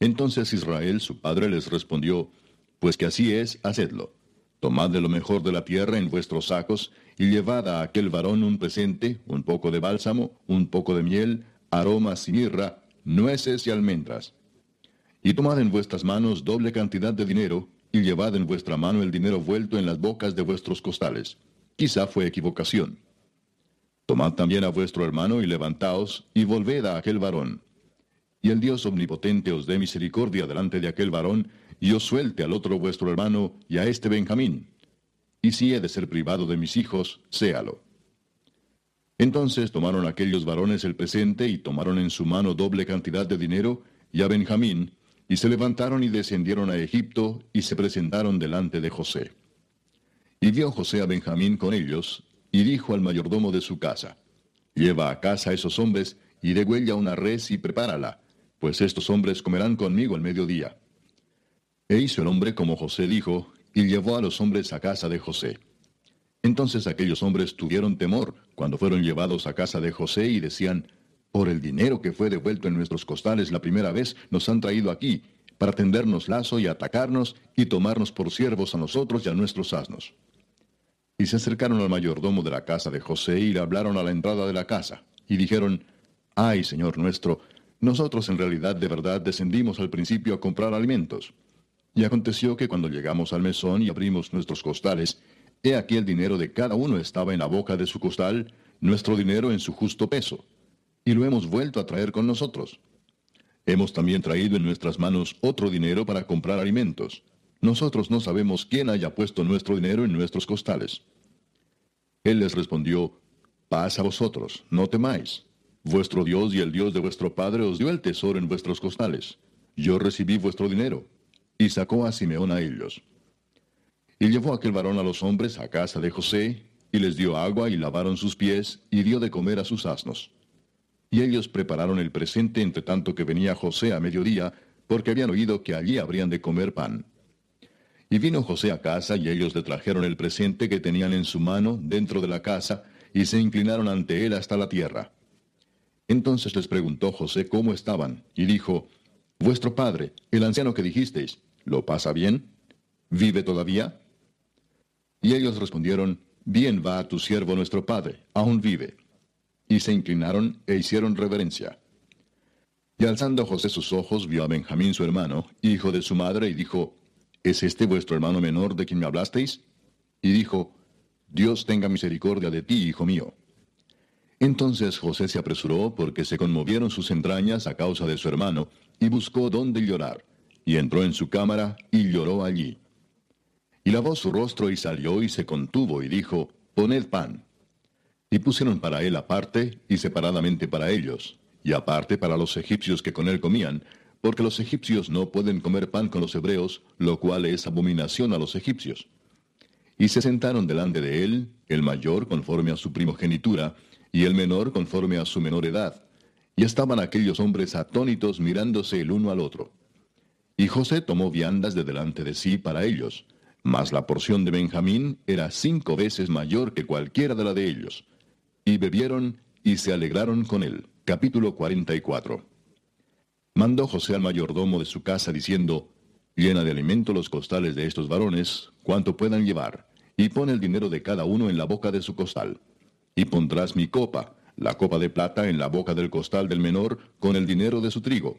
Entonces Israel, su padre, les respondió, Pues que así es, hacedlo. Tomad de lo mejor de la tierra en vuestros sacos, y llevad a aquel varón un presente, un poco de bálsamo, un poco de miel, aromas y mirra, nueces y almendras. Y tomad en vuestras manos doble cantidad de dinero, y llevad en vuestra mano el dinero vuelto en las bocas de vuestros costales. Quizá fue equivocación. Tomad también a vuestro hermano y levantaos, y volved a aquel varón. Y el Dios omnipotente os dé misericordia delante de aquel varón, y os suelte al otro vuestro hermano y a este Benjamín, y si he de ser privado de mis hijos, séalo. Entonces tomaron aquellos varones el presente y tomaron en su mano doble cantidad de dinero y a Benjamín, y se levantaron y descendieron a Egipto y se presentaron delante de José. Y vio José a Benjamín con ellos, y dijo al mayordomo de su casa, Lleva a casa a esos hombres y degüella una res y prepárala, pues estos hombres comerán conmigo al mediodía. E hizo el hombre como José dijo, y llevó a los hombres a casa de José. Entonces aquellos hombres tuvieron temor cuando fueron llevados a casa de José y decían, por el dinero que fue devuelto en nuestros costales la primera vez, nos han traído aquí, para tendernos lazo y atacarnos y tomarnos por siervos a nosotros y a nuestros asnos. Y se acercaron al mayordomo de la casa de José y le hablaron a la entrada de la casa, y dijeron, Ay, Señor nuestro, nosotros en realidad de verdad descendimos al principio a comprar alimentos. Y aconteció que cuando llegamos al mesón y abrimos nuestros costales, he aquí el dinero de cada uno estaba en la boca de su costal, nuestro dinero en su justo peso, y lo hemos vuelto a traer con nosotros. Hemos también traído en nuestras manos otro dinero para comprar alimentos. Nosotros no sabemos quién haya puesto nuestro dinero en nuestros costales. Él les respondió, Paz a vosotros, no temáis. Vuestro Dios y el Dios de vuestro Padre os dio el tesoro en vuestros costales. Yo recibí vuestro dinero y sacó a Simeón a ellos. Y llevó aquel varón a los hombres a casa de José, y les dio agua y lavaron sus pies, y dio de comer a sus asnos. Y ellos prepararon el presente entre tanto que venía José a mediodía, porque habían oído que allí habrían de comer pan. Y vino José a casa, y ellos le trajeron el presente que tenían en su mano dentro de la casa, y se inclinaron ante él hasta la tierra. Entonces les preguntó José cómo estaban, y dijo, Vuestro padre, el anciano que dijisteis, ¿Lo pasa bien? ¿Vive todavía? Y ellos respondieron, Bien va a tu siervo nuestro padre, aún vive. Y se inclinaron e hicieron reverencia. Y alzando José sus ojos, vio a Benjamín su hermano, hijo de su madre, y dijo, ¿Es este vuestro hermano menor de quien me hablasteis? Y dijo, Dios tenga misericordia de ti, hijo mío. Entonces José se apresuró porque se conmovieron sus entrañas a causa de su hermano, y buscó dónde llorar y entró en su cámara y lloró allí. Y lavó su rostro y salió y se contuvo y dijo, Poned pan. Y pusieron para él aparte y separadamente para ellos, y aparte para los egipcios que con él comían, porque los egipcios no pueden comer pan con los hebreos, lo cual es abominación a los egipcios. Y se sentaron delante de él, el mayor conforme a su primogenitura, y el menor conforme a su menor edad. Y estaban aquellos hombres atónitos mirándose el uno al otro. Y José tomó viandas de delante de sí para ellos, mas la porción de Benjamín era cinco veces mayor que cualquiera de la de ellos. Y bebieron y se alegraron con él. Capítulo 44. Mandó José al mayordomo de su casa diciendo, Llena de alimento los costales de estos varones, cuanto puedan llevar, y pon el dinero de cada uno en la boca de su costal. Y pondrás mi copa, la copa de plata, en la boca del costal del menor, con el dinero de su trigo.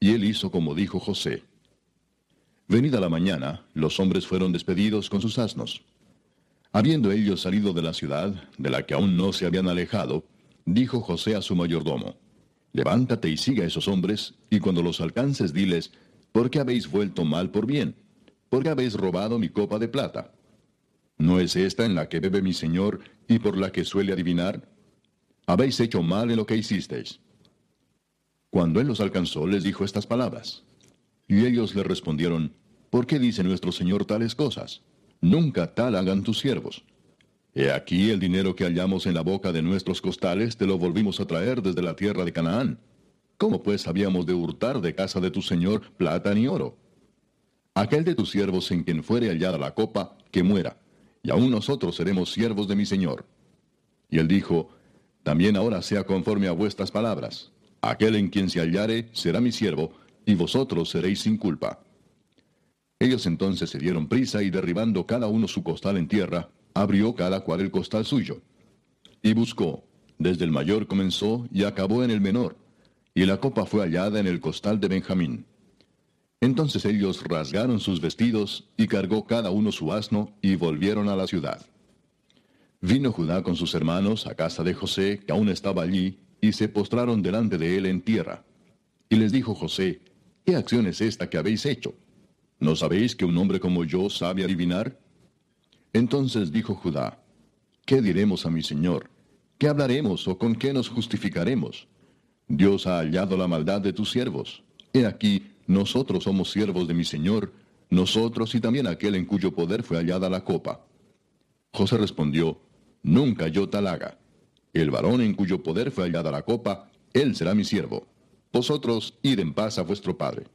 Y él hizo como dijo José. Venida la mañana, los hombres fueron despedidos con sus asnos. Habiendo ellos salido de la ciudad, de la que aún no se habían alejado, dijo José a su mayordomo, Levántate y siga a esos hombres, y cuando los alcances diles, ¿por qué habéis vuelto mal por bien? ¿Por qué habéis robado mi copa de plata? ¿No es esta en la que bebe mi señor y por la que suele adivinar? Habéis hecho mal en lo que hicisteis. Cuando él los alcanzó, les dijo estas palabras. Y ellos le respondieron, ¿por qué dice nuestro Señor tales cosas? Nunca tal hagan tus siervos. He aquí el dinero que hallamos en la boca de nuestros costales te lo volvimos a traer desde la tierra de Canaán. ¿Cómo pues habíamos de hurtar de casa de tu Señor plata ni oro? Aquel de tus siervos en quien fuere hallada la copa, que muera, y aún nosotros seremos siervos de mi Señor. Y él dijo, También ahora sea conforme a vuestras palabras. Aquel en quien se hallare será mi siervo, y vosotros seréis sin culpa. Ellos entonces se dieron prisa y derribando cada uno su costal en tierra, abrió cada cual el costal suyo. Y buscó, desde el mayor comenzó y acabó en el menor, y la copa fue hallada en el costal de Benjamín. Entonces ellos rasgaron sus vestidos, y cargó cada uno su asno, y volvieron a la ciudad. Vino Judá con sus hermanos a casa de José, que aún estaba allí, y se postraron delante de él en tierra. Y les dijo José, ¿Qué acción es esta que habéis hecho? ¿No sabéis que un hombre como yo sabe adivinar? Entonces dijo Judá, ¿qué diremos a mi señor? ¿Qué hablaremos o con qué nos justificaremos? Dios ha hallado la maldad de tus siervos. He aquí, nosotros somos siervos de mi señor, nosotros y también aquel en cuyo poder fue hallada la copa. José respondió, Nunca yo tal haga. El varón en cuyo poder fue hallada la copa, él será mi siervo. Vosotros id en paz a vuestro padre.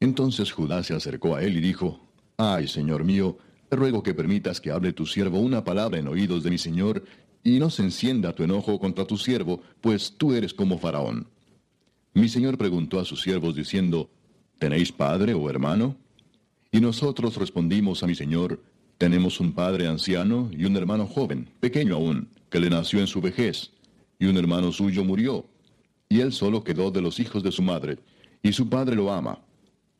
Entonces Judá se acercó a él y dijo, Ay, señor mío, te ruego que permitas que hable tu siervo una palabra en oídos de mi señor, y no se encienda tu enojo contra tu siervo, pues tú eres como Faraón. Mi señor preguntó a sus siervos diciendo, ¿Tenéis padre o hermano? Y nosotros respondimos a mi señor, tenemos un padre anciano y un hermano joven, pequeño aún, que le nació en su vejez, y un hermano suyo murió, y él solo quedó de los hijos de su madre, y su padre lo ama.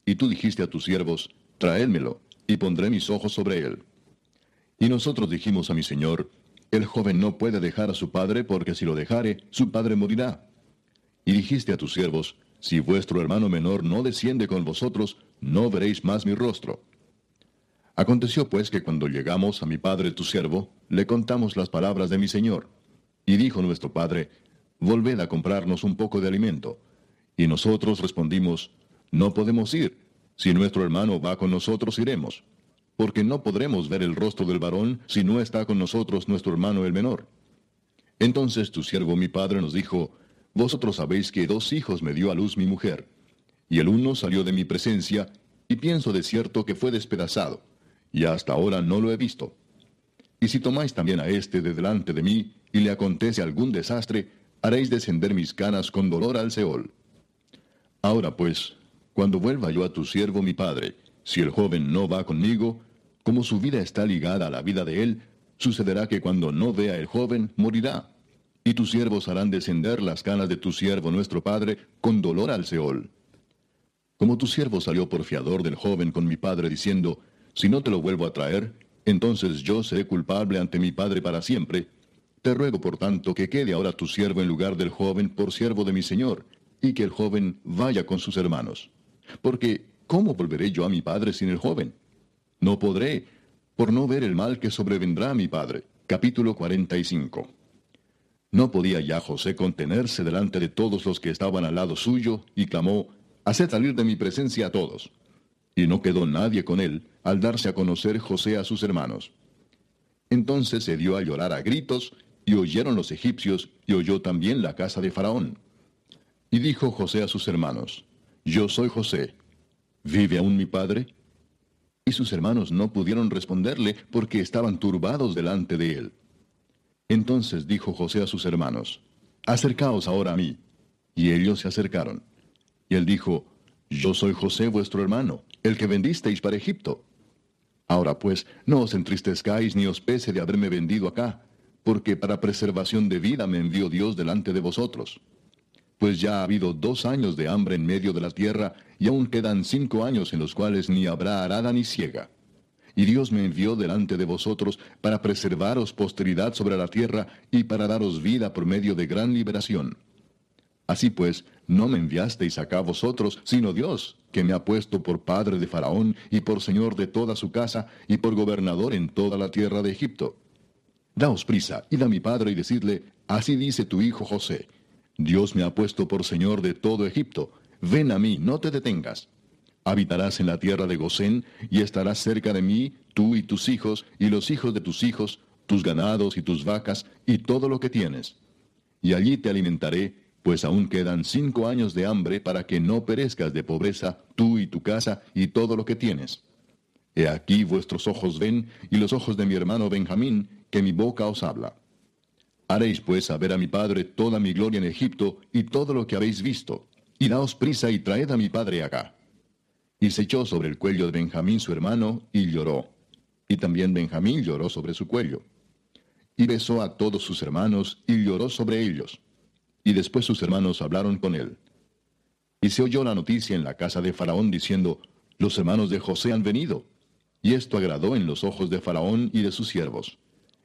Y tú dijiste a tus siervos, traédmelo, y pondré mis ojos sobre él. Y nosotros dijimos a mi señor, el joven no puede dejar a su padre, porque si lo dejare, su padre morirá. Y dijiste a tus siervos, si vuestro hermano menor no desciende con vosotros, no veréis más mi rostro. Aconteció pues que cuando llegamos a mi padre tu siervo, le contamos las palabras de mi señor. Y dijo nuestro padre, volved a comprarnos un poco de alimento. Y nosotros respondimos, no podemos ir. Si nuestro hermano va con nosotros, iremos. Porque no podremos ver el rostro del varón si no está con nosotros nuestro hermano el menor. Entonces tu siervo mi padre nos dijo, Vosotros sabéis que dos hijos me dio a luz mi mujer. Y el uno salió de mi presencia, y pienso de cierto que fue despedazado, y hasta ahora no lo he visto. Y si tomáis también a éste de delante de mí, y le acontece algún desastre, haréis descender mis canas con dolor al Seol. Ahora pues, cuando vuelva yo a tu siervo mi padre, si el joven no va conmigo, como su vida está ligada a la vida de él, sucederá que cuando no vea el joven, morirá. Y tus siervos harán descender las canas de tu siervo nuestro padre con dolor al Seol. Como tu siervo salió por fiador del joven con mi padre diciendo, si no te lo vuelvo a traer, entonces yo seré culpable ante mi padre para siempre, te ruego, por tanto, que quede ahora tu siervo en lugar del joven por siervo de mi señor, y que el joven vaya con sus hermanos. Porque, ¿cómo volveré yo a mi padre sin el joven? No podré, por no ver el mal que sobrevendrá a mi padre. Capítulo 45. No podía ya José contenerse delante de todos los que estaban al lado suyo, y clamó, Haced salir de mi presencia a todos. Y no quedó nadie con él, al darse a conocer José a sus hermanos. Entonces se dio a llorar a gritos, y oyeron los egipcios, y oyó también la casa de Faraón. Y dijo José a sus hermanos, Yo soy José. ¿Vive aún mi padre? y sus hermanos no pudieron responderle porque estaban turbados delante de él. Entonces dijo José a sus hermanos, Acercaos ahora a mí. Y ellos se acercaron. Y él dijo, Yo soy José vuestro hermano, el que vendisteis para Egipto. Ahora pues, no os entristezcáis ni os pese de haberme vendido acá, porque para preservación de vida me envió Dios delante de vosotros. Pues ya ha habido dos años de hambre en medio de la tierra, y aún quedan cinco años en los cuales ni habrá arada ni ciega. Y Dios me envió delante de vosotros para preservaros posteridad sobre la tierra y para daros vida por medio de gran liberación. Así pues, no me enviasteis acá vosotros, sino Dios, que me ha puesto por padre de Faraón y por señor de toda su casa y por gobernador en toda la tierra de Egipto. Daos prisa, id a mi padre y decidle, así dice tu hijo José, Dios me ha puesto por Señor de todo Egipto. Ven a mí, no te detengas. Habitarás en la tierra de Gosén, y estarás cerca de mí, tú y tus hijos, y los hijos de tus hijos, tus ganados y tus vacas, y todo lo que tienes. Y allí te alimentaré, pues aún quedan cinco años de hambre para que no perezcas de pobreza, tú y tu casa, y todo lo que tienes. He aquí vuestros ojos ven, y los ojos de mi hermano Benjamín, que mi boca os habla. Haréis pues saber a mi padre toda mi gloria en Egipto y todo lo que habéis visto, y daos prisa y traed a mi padre acá. Y se echó sobre el cuello de Benjamín su hermano, y lloró. Y también Benjamín lloró sobre su cuello. Y besó a todos sus hermanos, y lloró sobre ellos. Y después sus hermanos hablaron con él. Y se oyó la noticia en la casa de Faraón diciendo, Los hermanos de José han venido. Y esto agradó en los ojos de Faraón y de sus siervos.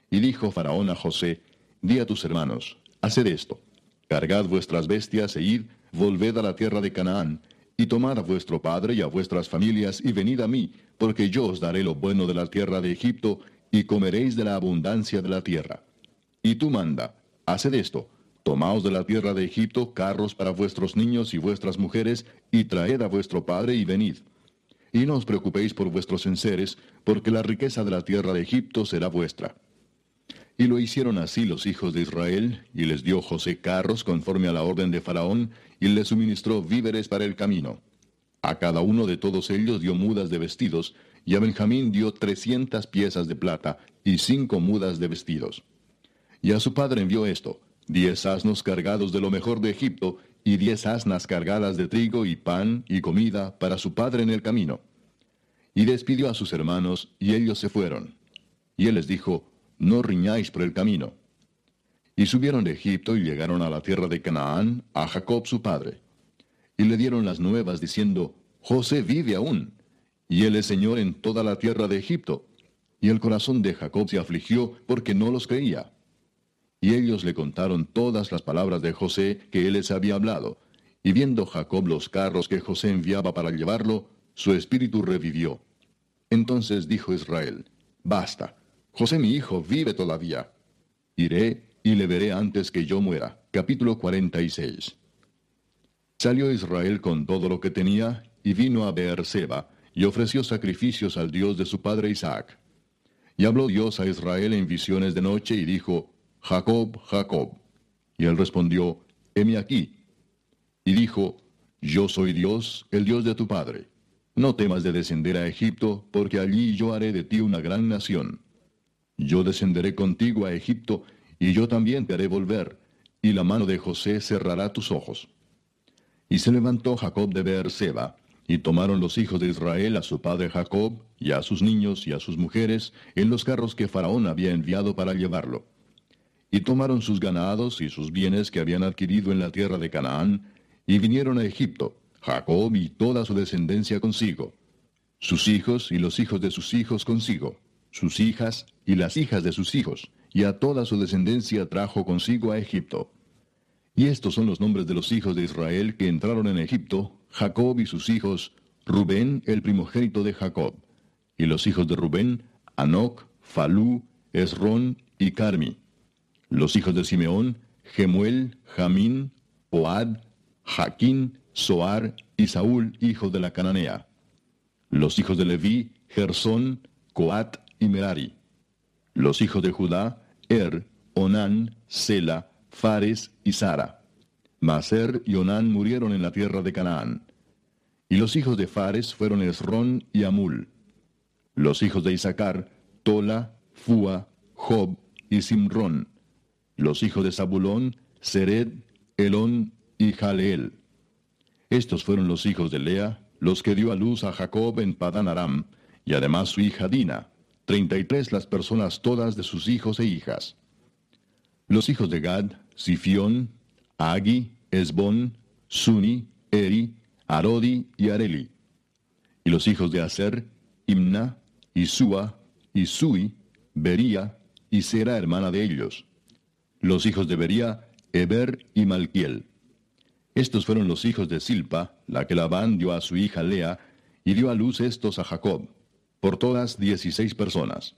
Y dijo Faraón a José, Di a tus hermanos, haced esto, cargad vuestras bestias e id, volved a la tierra de Canaán, y tomad a vuestro padre y a vuestras familias, y venid a mí, porque yo os daré lo bueno de la tierra de Egipto, y comeréis de la abundancia de la tierra. Y tú manda, haced esto, tomaos de la tierra de Egipto carros para vuestros niños y vuestras mujeres, y traed a vuestro padre y venid. Y no os preocupéis por vuestros enseres, porque la riqueza de la tierra de Egipto será vuestra. Y lo hicieron así los hijos de Israel, y les dio José carros conforme a la orden de Faraón, y les suministró víveres para el camino. A cada uno de todos ellos dio mudas de vestidos, y a Benjamín dio trescientas piezas de plata, y cinco mudas de vestidos. Y a su padre envió esto, diez asnos cargados de lo mejor de Egipto, y diez asnas cargadas de trigo y pan y comida para su padre en el camino. Y despidió a sus hermanos, y ellos se fueron. Y él les dijo, no riñáis por el camino. Y subieron de Egipto y llegaron a la tierra de Canaán, a Jacob su padre. Y le dieron las nuevas diciendo, José vive aún, y él es Señor en toda la tierra de Egipto. Y el corazón de Jacob se afligió porque no los creía. Y ellos le contaron todas las palabras de José que él les había hablado. Y viendo Jacob los carros que José enviaba para llevarlo, su espíritu revivió. Entonces dijo Israel, Basta, José mi hijo vive todavía. Iré y le veré antes que yo muera. Capítulo 46. Salió Israel con todo lo que tenía y vino a Beerseba y ofreció sacrificios al Dios de su padre Isaac. Y habló Dios a Israel en visiones de noche y dijo, Jacob, Jacob. Y él respondió, heme aquí. Y dijo, Yo soy Dios, el Dios de tu padre. No temas de descender a Egipto, porque allí yo haré de ti una gran nación. Yo descenderé contigo a Egipto, y yo también te haré volver, y la mano de José cerrará tus ojos. Y se levantó Jacob de Beerseba, y tomaron los hijos de Israel a su padre Jacob, y a sus niños y a sus mujeres, en los carros que Faraón había enviado para llevarlo. Y tomaron sus ganados y sus bienes que habían adquirido en la tierra de Canaán, y vinieron a Egipto, Jacob y toda su descendencia consigo, sus hijos y los hijos de sus hijos consigo sus hijas y las hijas de sus hijos, y a toda su descendencia trajo consigo a Egipto. Y estos son los nombres de los hijos de Israel que entraron en Egipto, Jacob y sus hijos, Rubén, el primogénito de Jacob. Y los hijos de Rubén, Anoc, Falú, Esrón y Carmi. Los hijos de Simeón, Gemuel, Jamín, Oad, Jaquín, Soar y Saúl, hijo de la Cananea. Los hijos de Leví, Gersón, Coat y Merari. Los hijos de Judá, Er, Onán, Sela, Fares y Sara. Mas Er y Onán murieron en la tierra de Canaán. Y los hijos de Fares fueron Esrón y Amul. Los hijos de Isaacar, Tola, Fua, Job y Simrón. Los hijos de Zabulón, Sered, Elón y Jaleel. Estos fueron los hijos de Lea, los que dio a luz a Jacob en Padán Aram, y además su hija Dina, treinta y tres las personas todas de sus hijos e hijas. Los hijos de Gad, Sifión, Agi, Esbón, Suni, Eri, Arodi y Areli. Y los hijos de Aser, Imna, Isua, Isui, Bería, y Sera hermana de ellos. Los hijos de Bería, Eber y Malquiel. Estos fueron los hijos de Silpa, la que Labán dio a su hija Lea, y dio a luz estos a Jacob, por todas dieciséis personas.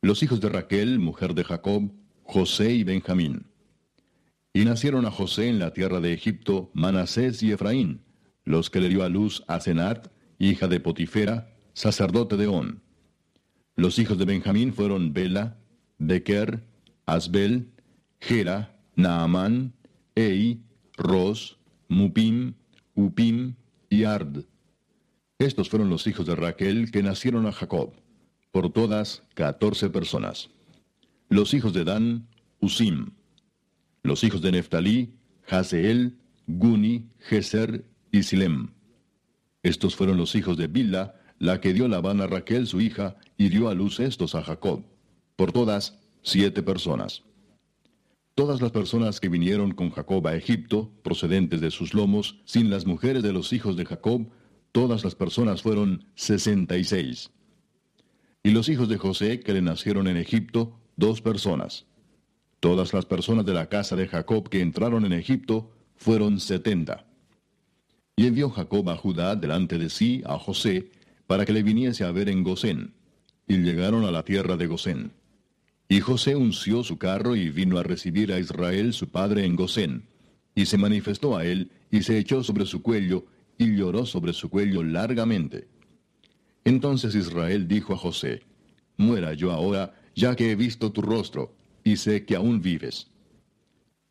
Los hijos de Raquel, mujer de Jacob, José y Benjamín. Y nacieron a José en la tierra de Egipto Manasés y Efraín, los que le dio a luz a Senat, hija de Potifera, sacerdote de On. Los hijos de Benjamín fueron Bela, Bequer, Asbel, Gera, Naamán, Ei, Ros, Mupim, Upim y Ard. Estos fueron los hijos de Raquel que nacieron a Jacob, por todas catorce personas. Los hijos de Dan, Usim. Los hijos de Neftalí, Haseel, Guni, Geser y Silem. Estos fueron los hijos de Bila, la que dio Labán a Raquel su hija, y dio a luz estos a Jacob, por todas siete personas. Todas las personas que vinieron con Jacob a Egipto, procedentes de sus lomos, sin las mujeres de los hijos de Jacob, todas las personas fueron sesenta y seis. Y los hijos de José que le nacieron en Egipto, dos personas. Todas las personas de la casa de Jacob que entraron en Egipto fueron setenta. Y envió Jacob a Judá delante de sí a José, para que le viniese a ver en Gosén. Y llegaron a la tierra de Gosén. Y José unció su carro y vino a recibir a Israel su padre en Gosén. Y se manifestó a él, y se echó sobre su cuello, y lloró sobre su cuello largamente. Entonces Israel dijo a José, Muera yo ahora, ya que he visto tu rostro, y sé que aún vives.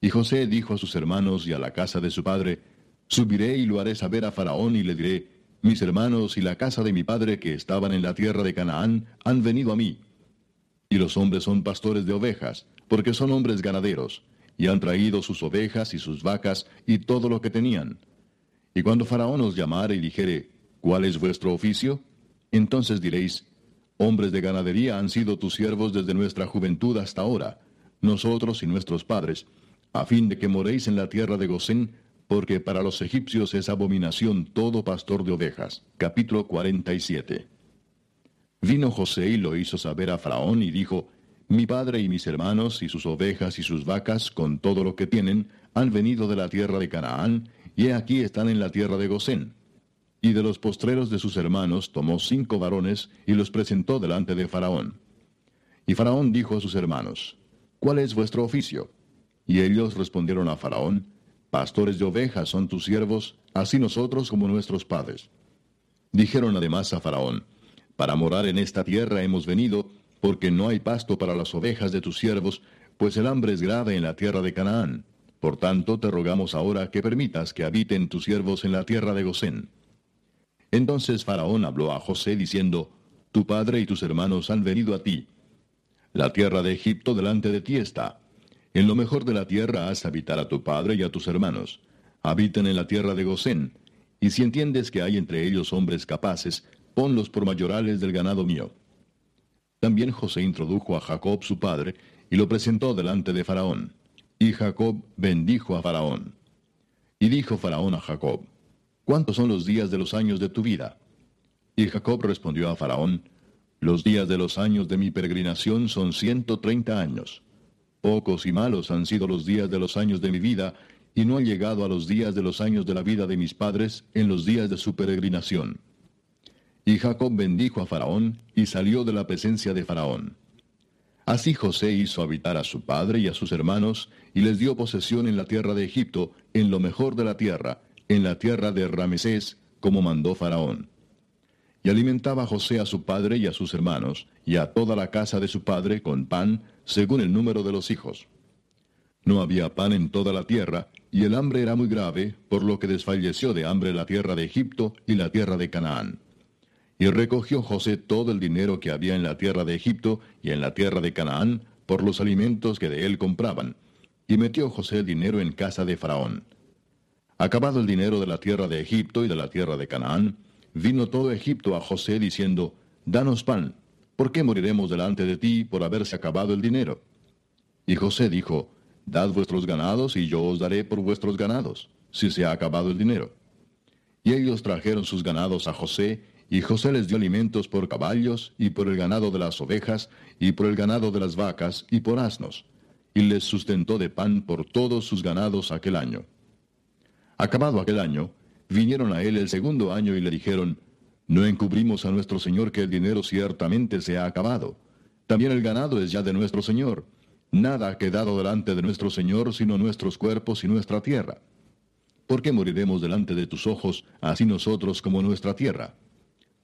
Y José dijo a sus hermanos y a la casa de su padre, Subiré y lo haré saber a Faraón y le diré, Mis hermanos y la casa de mi padre que estaban en la tierra de Canaán han venido a mí. Y los hombres son pastores de ovejas, porque son hombres ganaderos, y han traído sus ovejas y sus vacas y todo lo que tenían y cuando Faraón os llamare y dijere, ¿cuál es vuestro oficio? Entonces diréis, hombres de ganadería han sido tus siervos desde nuestra juventud hasta ahora, nosotros y nuestros padres, a fin de que moréis en la tierra de Gosén, porque para los egipcios es abominación todo pastor de ovejas. Capítulo 47. Vino José y lo hizo saber a Faraón y dijo, Mi padre y mis hermanos y sus ovejas y sus vacas, con todo lo que tienen, han venido de la tierra de Canaán, y aquí están en la tierra de Gosén. Y de los postreros de sus hermanos tomó cinco varones y los presentó delante de Faraón. Y Faraón dijo a sus hermanos, ¿Cuál es vuestro oficio? Y ellos respondieron a Faraón, Pastores de ovejas son tus siervos, así nosotros como nuestros padres. Dijeron además a Faraón, Para morar en esta tierra hemos venido, porque no hay pasto para las ovejas de tus siervos, pues el hambre es grave en la tierra de Canaán. Por tanto, te rogamos ahora que permitas que habiten tus siervos en la tierra de Gosén. Entonces Faraón habló a José diciendo, Tu padre y tus hermanos han venido a ti. La tierra de Egipto delante de ti está. En lo mejor de la tierra haz habitar a tu padre y a tus hermanos. Habiten en la tierra de Gosén. Y si entiendes que hay entre ellos hombres capaces, ponlos por mayorales del ganado mío. También José introdujo a Jacob su padre, y lo presentó delante de Faraón. Y Jacob bendijo a Faraón. Y dijo Faraón a Jacob, ¿cuántos son los días de los años de tu vida? Y Jacob respondió a Faraón, los días de los años de mi peregrinación son ciento treinta años. Pocos y malos han sido los días de los años de mi vida, y no han llegado a los días de los años de la vida de mis padres en los días de su peregrinación. Y Jacob bendijo a Faraón, y salió de la presencia de Faraón. Así José hizo habitar a su padre y a sus hermanos, y les dio posesión en la tierra de Egipto, en lo mejor de la tierra, en la tierra de Ramesés, como mandó Faraón. Y alimentaba José a su padre y a sus hermanos, y a toda la casa de su padre con pan, según el número de los hijos. No había pan en toda la tierra, y el hambre era muy grave, por lo que desfalleció de hambre la tierra de Egipto y la tierra de Canaán. Y recogió José todo el dinero que había en la tierra de Egipto y en la tierra de Canaán, por los alimentos que de él compraban. Y metió José el dinero en casa de Faraón. Acabado el dinero de la tierra de Egipto y de la tierra de Canaán, vino todo Egipto a José diciendo, Danos pan, ¿por qué moriremos delante de ti por haberse acabado el dinero? Y José dijo, Dad vuestros ganados y yo os daré por vuestros ganados, si se ha acabado el dinero. Y ellos trajeron sus ganados a José, y José les dio alimentos por caballos, y por el ganado de las ovejas, y por el ganado de las vacas, y por asnos, y les sustentó de pan por todos sus ganados aquel año. Acabado aquel año, vinieron a él el segundo año y le dijeron, No encubrimos a nuestro Señor que el dinero ciertamente se ha acabado. También el ganado es ya de nuestro Señor. Nada ha quedado delante de nuestro Señor sino nuestros cuerpos y nuestra tierra. ¿Por qué moriremos delante de tus ojos, así nosotros como nuestra tierra?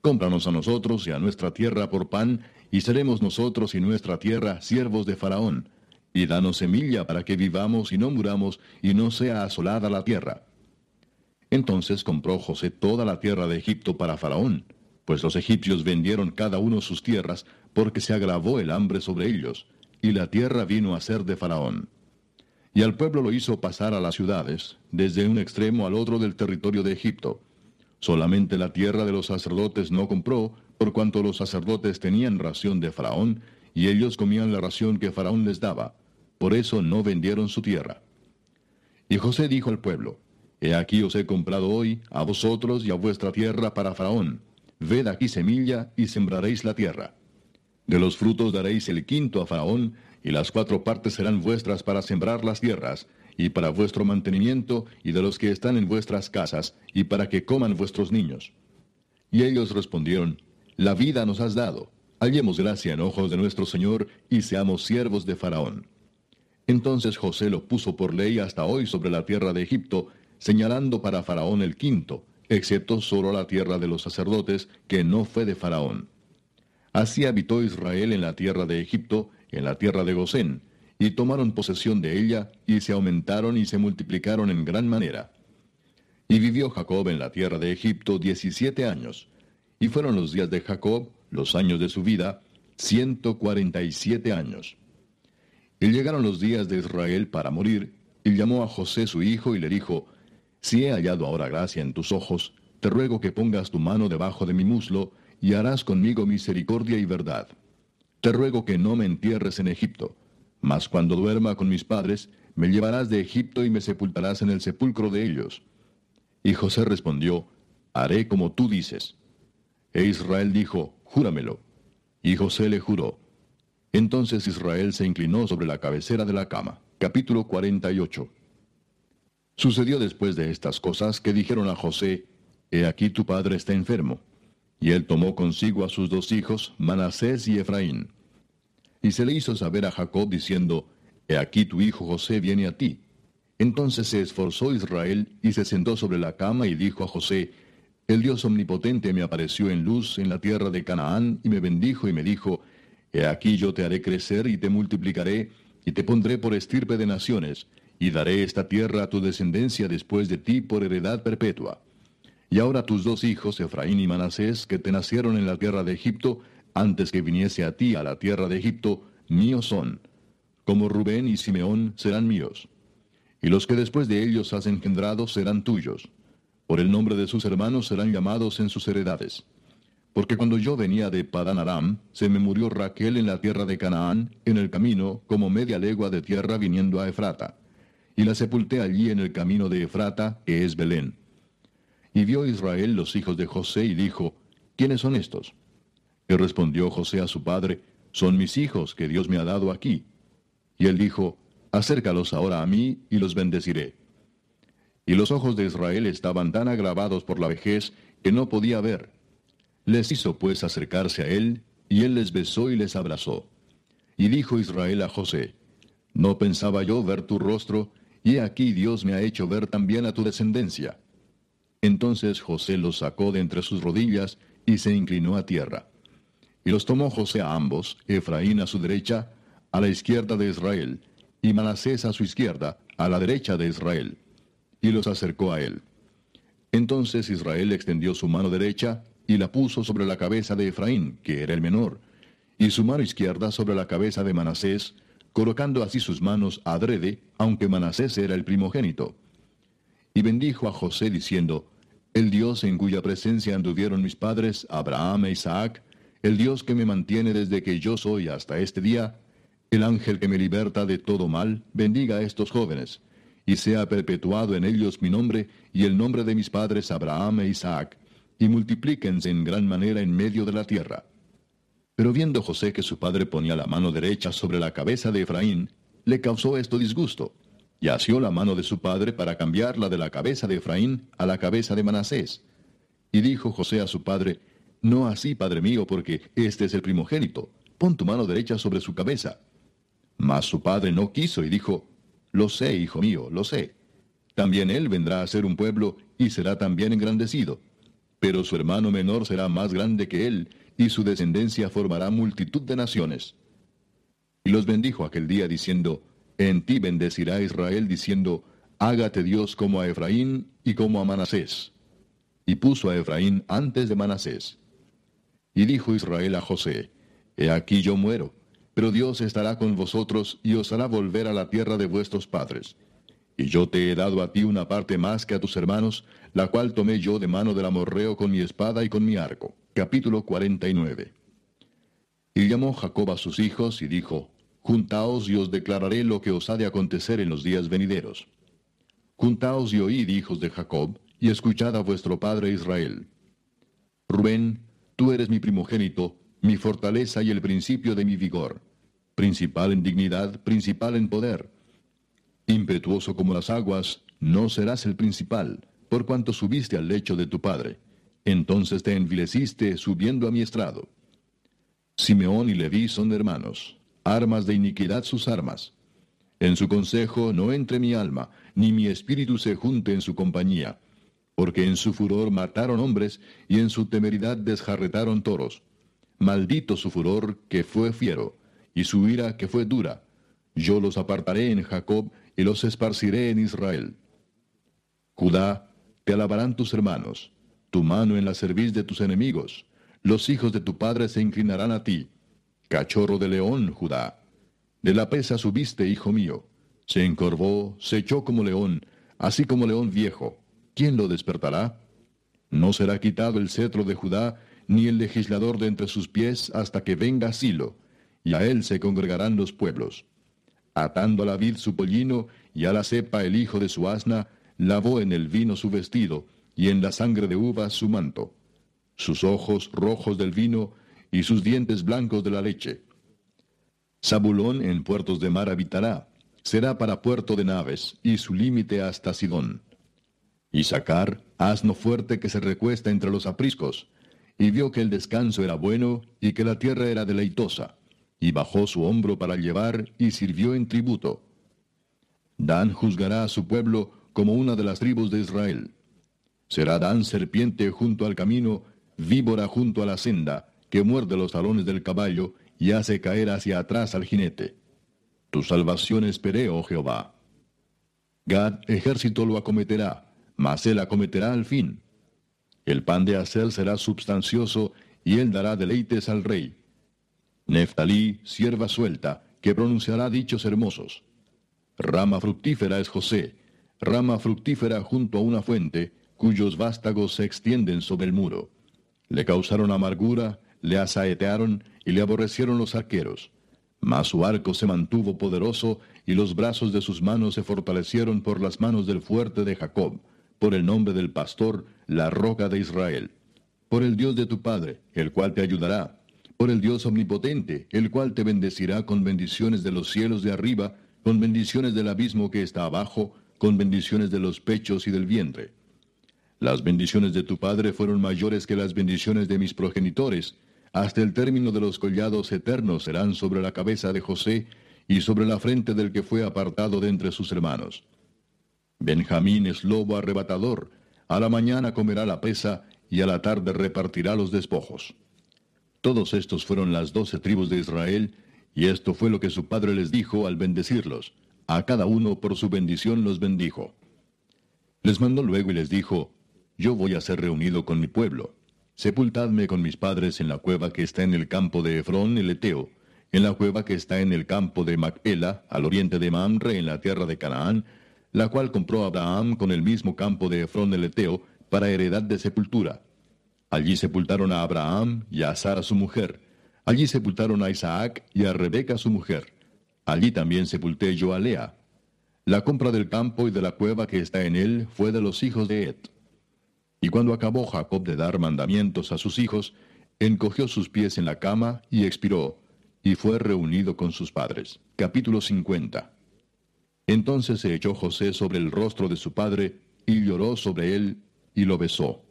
Cómpranos a nosotros y a nuestra tierra por pan, y seremos nosotros y nuestra tierra siervos de Faraón. Y danos semilla para que vivamos y no muramos, y no sea asolada la tierra. Entonces compró José toda la tierra de Egipto para Faraón, pues los egipcios vendieron cada uno sus tierras, porque se agravó el hambre sobre ellos, y la tierra vino a ser de Faraón. Y al pueblo lo hizo pasar a las ciudades, desde un extremo al otro del territorio de Egipto. Solamente la tierra de los sacerdotes no compró, por cuanto los sacerdotes tenían ración de Faraón, y ellos comían la ración que Faraón les daba. Por eso no vendieron su tierra. Y José dijo al pueblo, He aquí os he comprado hoy, a vosotros y a vuestra tierra para Faraón. Ved aquí semilla y sembraréis la tierra. De los frutos daréis el quinto a Faraón, y las cuatro partes serán vuestras para sembrar las tierras, y para vuestro mantenimiento, y de los que están en vuestras casas, y para que coman vuestros niños. Y ellos respondieron, La vida nos has dado, hallemos gracia en ojos de nuestro Señor, y seamos siervos de Faraón. Entonces José lo puso por ley hasta hoy sobre la tierra de Egipto, señalando para Faraón el quinto, excepto solo la tierra de los sacerdotes, que no fue de Faraón. Así habitó Israel en la tierra de Egipto, en la tierra de Gosén, y tomaron posesión de ella, y se aumentaron y se multiplicaron en gran manera. Y vivió Jacob en la tierra de Egipto diecisiete años, y fueron los días de Jacob, los años de su vida, ciento cuarenta y siete años. Y llegaron los días de Israel para morir, y llamó a José su hijo y le dijo, Si he hallado ahora gracia en tus ojos, te ruego que pongas tu mano debajo de mi muslo, y harás conmigo misericordia y verdad. Te ruego que no me entierres en Egipto, mas cuando duerma con mis padres, me llevarás de Egipto y me sepultarás en el sepulcro de ellos. Y José respondió, Haré como tú dices. E Israel dijo, Júramelo. Y José le juró. Entonces Israel se inclinó sobre la cabecera de la cama. Capítulo 48. Sucedió después de estas cosas que dijeron a José, He aquí tu padre está enfermo. Y él tomó consigo a sus dos hijos, Manasés y Efraín. Y se le hizo saber a Jacob diciendo, He aquí tu hijo José viene a ti. Entonces se esforzó Israel y se sentó sobre la cama y dijo a José, El Dios omnipotente me apareció en luz en la tierra de Canaán y me bendijo y me dijo, He aquí yo te haré crecer y te multiplicaré y te pondré por estirpe de naciones, y daré esta tierra a tu descendencia después de ti por heredad perpetua. Y ahora tus dos hijos, Efraín y Manasés, que te nacieron en la tierra de Egipto, antes que viniese a ti a la tierra de Egipto, míos son. Como Rubén y Simeón serán míos. Y los que después de ellos has engendrado serán tuyos. Por el nombre de sus hermanos serán llamados en sus heredades. Porque cuando yo venía de Padán Aram, se me murió Raquel en la tierra de Canaán, en el camino, como media legua de tierra viniendo a Efrata. Y la sepulté allí en el camino de Efrata, que es Belén. Y vio Israel los hijos de José y dijo, ¿quiénes son estos? Y respondió José a su padre, Son mis hijos que Dios me ha dado aquí. Y él dijo, Acércalos ahora a mí y los bendeciré. Y los ojos de Israel estaban tan agravados por la vejez que no podía ver. Les hizo pues acercarse a él, y él les besó y les abrazó. Y dijo Israel a José, No pensaba yo ver tu rostro, y aquí Dios me ha hecho ver también a tu descendencia. Entonces José los sacó de entre sus rodillas y se inclinó a tierra. Y los tomó José a ambos, Efraín a su derecha, a la izquierda de Israel, y Manasés a su izquierda, a la derecha de Israel, y los acercó a él. Entonces Israel extendió su mano derecha, y la puso sobre la cabeza de Efraín, que era el menor, y su mano izquierda sobre la cabeza de Manasés, colocando así sus manos adrede, aunque Manasés era el primogénito. Y bendijo a José diciendo, El Dios en cuya presencia anduvieron mis padres, Abraham e Isaac, el Dios que me mantiene desde que yo soy hasta este día, el ángel que me liberta de todo mal, bendiga a estos jóvenes, y sea perpetuado en ellos mi nombre y el nombre de mis padres Abraham e Isaac, y multiplíquense en gran manera en medio de la tierra. Pero viendo José que su padre ponía la mano derecha sobre la cabeza de Efraín, le causó esto disgusto, y asió la mano de su padre para cambiarla de la cabeza de Efraín a la cabeza de Manasés. Y dijo José a su padre, No así, padre mío, porque este es el primogénito, pon tu mano derecha sobre su cabeza. Mas su padre no quiso y dijo, Lo sé, hijo mío, lo sé. También él vendrá a ser un pueblo y será también engrandecido. Pero su hermano menor será más grande que él, y su descendencia formará multitud de naciones. Y los bendijo aquel día diciendo, En ti bendecirá Israel diciendo, Hágate Dios como a Efraín y como a Manasés. Y puso a Efraín antes de Manasés. Y dijo Israel a José, He aquí yo muero, pero Dios estará con vosotros y os hará volver a la tierra de vuestros padres. Y yo te he dado a ti una parte más que a tus hermanos, la cual tomé yo de mano del amorreo con mi espada y con mi arco. Capítulo 49. Y llamó Jacob a sus hijos y dijo, Juntaos y os declararé lo que os ha de acontecer en los días venideros. Juntaos y oíd, hijos de Jacob, y escuchad a vuestro padre Israel. Rubén, tú eres mi primogénito, mi fortaleza y el principio de mi vigor, principal en dignidad, principal en poder Impetuoso como las aguas, no serás el principal, por cuanto subiste al lecho de tu padre. Entonces te envileciste subiendo a mi estrado. Simeón y Leví son hermanos, armas de iniquidad sus armas. En su consejo no entre mi alma, ni mi espíritu se junte en su compañía, porque en su furor mataron hombres y en su temeridad desjarretaron toros. Maldito su furor que fue fiero, y su ira que fue dura. Yo los apartaré en Jacob y los esparciré en Israel. Judá, te alabarán tus hermanos, tu mano en la cerviz de tus enemigos, los hijos de tu padre se inclinarán a ti. Cachorro de león, Judá. De la pesa subiste, hijo mío. Se encorvó, se echó como león, así como león viejo. ¿Quién lo despertará? No será quitado el cetro de Judá, ni el legislador de entre sus pies, hasta que venga Silo, y a él se congregarán los pueblos atando a la vid su pollino y a la cepa el hijo de su asna, lavó en el vino su vestido y en la sangre de uvas su manto, sus ojos rojos del vino y sus dientes blancos de la leche. Zabulón en puertos de mar habitará, será para puerto de naves, y su límite hasta Sidón. Y sacar, asno fuerte que se recuesta entre los apriscos, y vio que el descanso era bueno y que la tierra era deleitosa y bajó su hombro para llevar y sirvió en tributo. Dan juzgará a su pueblo como una de las tribus de Israel. Será Dan serpiente junto al camino, víbora junto a la senda, que muerde los talones del caballo y hace caer hacia atrás al jinete. Tu salvación esperé, oh Jehová. Gad ejército lo acometerá, mas él acometerá al fin. El pan de hacer será substancioso, y él dará deleites al rey. Neftalí, sierva suelta, que pronunciará dichos hermosos. Rama fructífera es José, rama fructífera junto a una fuente, cuyos vástagos se extienden sobre el muro. Le causaron amargura, le asaetearon y le aborrecieron los arqueros. Mas su arco se mantuvo poderoso y los brazos de sus manos se fortalecieron por las manos del fuerte de Jacob, por el nombre del pastor, la roca de Israel. Por el Dios de tu Padre, el cual te ayudará, por el Dios omnipotente, el cual te bendecirá con bendiciones de los cielos de arriba, con bendiciones del abismo que está abajo, con bendiciones de los pechos y del vientre. Las bendiciones de tu Padre fueron mayores que las bendiciones de mis progenitores, hasta el término de los collados eternos serán sobre la cabeza de José y sobre la frente del que fue apartado de entre sus hermanos. Benjamín es lobo arrebatador, a la mañana comerá la pesa y a la tarde repartirá los despojos. Todos estos fueron las doce tribus de Israel, y esto fue lo que su padre les dijo al bendecirlos. A cada uno por su bendición los bendijo. Les mandó luego y les dijo, Yo voy a ser reunido con mi pueblo. Sepultadme con mis padres en la cueva que está en el campo de Efrón el Eteo, en la cueva que está en el campo de Macpela, al oriente de Mamre, en la tierra de Canaán, la cual compró Abraham con el mismo campo de Efrón el Eteo, para heredad de sepultura. Allí sepultaron a Abraham y a Sara su mujer. Allí sepultaron a Isaac y a Rebeca su mujer. Allí también sepulté yo a Lea. La compra del campo y de la cueva que está en él fue de los hijos de Ed. Y cuando acabó Jacob de dar mandamientos a sus hijos, encogió sus pies en la cama y expiró, y fue reunido con sus padres. Capítulo 50. Entonces se echó José sobre el rostro de su padre, y lloró sobre él, y lo besó.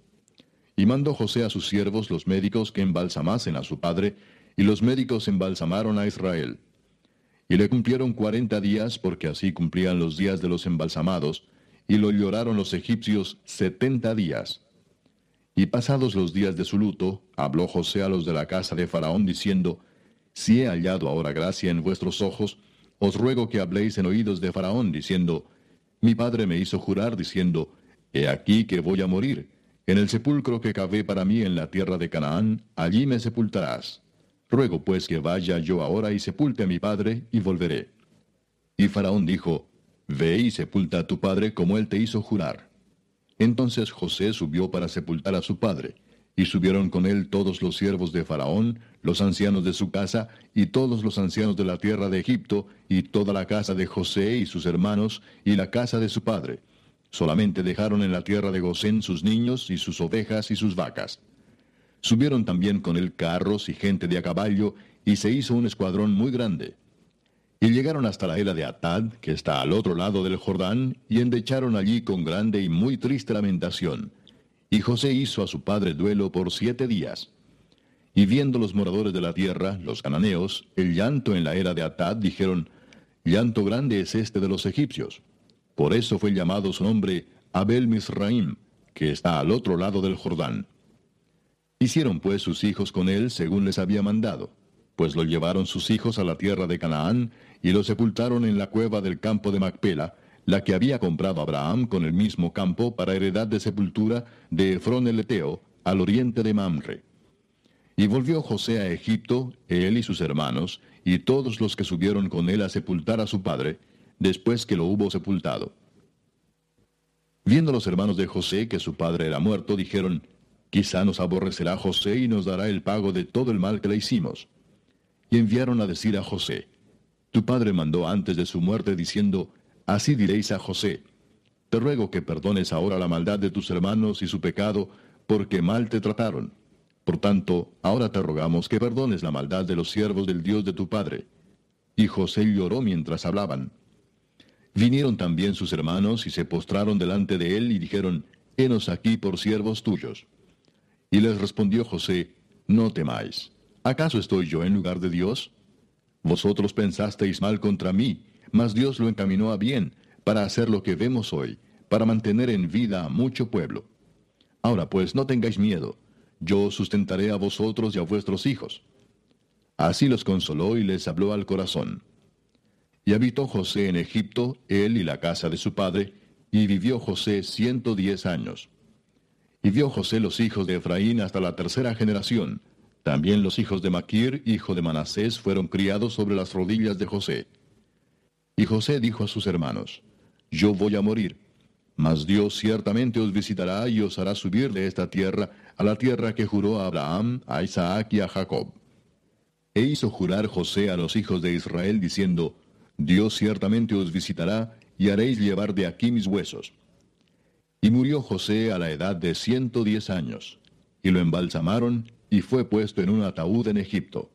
Y mandó José a sus siervos los médicos que embalsamasen a su padre, y los médicos embalsamaron a Israel. Y le cumplieron cuarenta días, porque así cumplían los días de los embalsamados, y lo lloraron los egipcios setenta días. Y pasados los días de su luto, habló José a los de la casa de Faraón, diciendo, Si he hallado ahora gracia en vuestros ojos, os ruego que habléis en oídos de Faraón, diciendo, Mi padre me hizo jurar, diciendo, He aquí que voy a morir. En el sepulcro que cavé para mí en la tierra de Canaán, allí me sepultarás. Ruego pues que vaya yo ahora y sepulte a mi padre, y volveré. Y Faraón dijo, Ve y sepulta a tu padre como él te hizo jurar. Entonces José subió para sepultar a su padre, y subieron con él todos los siervos de Faraón, los ancianos de su casa, y todos los ancianos de la tierra de Egipto, y toda la casa de José y sus hermanos, y la casa de su padre. Solamente dejaron en la tierra de Gosén sus niños y sus ovejas y sus vacas. Subieron también con él carros y gente de a caballo, y se hizo un escuadrón muy grande. Y llegaron hasta la era de Atad, que está al otro lado del Jordán, y endecharon allí con grande y muy triste lamentación. Y José hizo a su padre duelo por siete días. Y viendo los moradores de la tierra, los cananeos, el llanto en la era de Atad, dijeron, Llanto grande es este de los egipcios. Por eso fue llamado su nombre Abel Misraim, que está al otro lado del Jordán. Hicieron pues sus hijos con él según les había mandado pues lo llevaron sus hijos a la tierra de Canaán y lo sepultaron en la cueva del campo de Macpela, la que había comprado Abraham con el mismo campo para heredad de sepultura de Efrón el Eteo, al oriente de Mamre. Y volvió José a Egipto, él y sus hermanos, y todos los que subieron con él a sepultar a su padre, después que lo hubo sepultado. Viendo los hermanos de José que su padre era muerto, dijeron, Quizá nos aborrecerá José y nos dará el pago de todo el mal que le hicimos y enviaron a decir a José, Tu padre mandó antes de su muerte diciendo, Así diréis a José, Te ruego que perdones ahora la maldad de tus hermanos y su pecado, porque mal te trataron. Por tanto, ahora te rogamos que perdones la maldad de los siervos del Dios de tu padre. Y José lloró mientras hablaban. Vinieron también sus hermanos y se postraron delante de él y dijeron, Henos aquí por siervos tuyos. Y les respondió José, No temáis. ¿Acaso estoy yo en lugar de Dios? Vosotros pensasteis mal contra mí, mas Dios lo encaminó a bien, para hacer lo que vemos hoy, para mantener en vida a mucho pueblo. Ahora pues no tengáis miedo, yo sustentaré a vosotros y a vuestros hijos. Así los consoló y les habló al corazón. Y habitó José en Egipto, él y la casa de su padre, y vivió José ciento diez años. Y vio José los hijos de Efraín hasta la tercera generación, también los hijos de Maquir, hijo de Manasés, fueron criados sobre las rodillas de José. Y José dijo a sus hermanos, Yo voy a morir, mas Dios ciertamente os visitará y os hará subir de esta tierra a la tierra que juró a Abraham, a Isaac y a Jacob. E hizo jurar José a los hijos de Israel, diciendo, Dios ciertamente os visitará y haréis llevar de aquí mis huesos. Y murió José a la edad de ciento diez años, y lo embalsamaron y fue puesto en un ataúd en Egipto.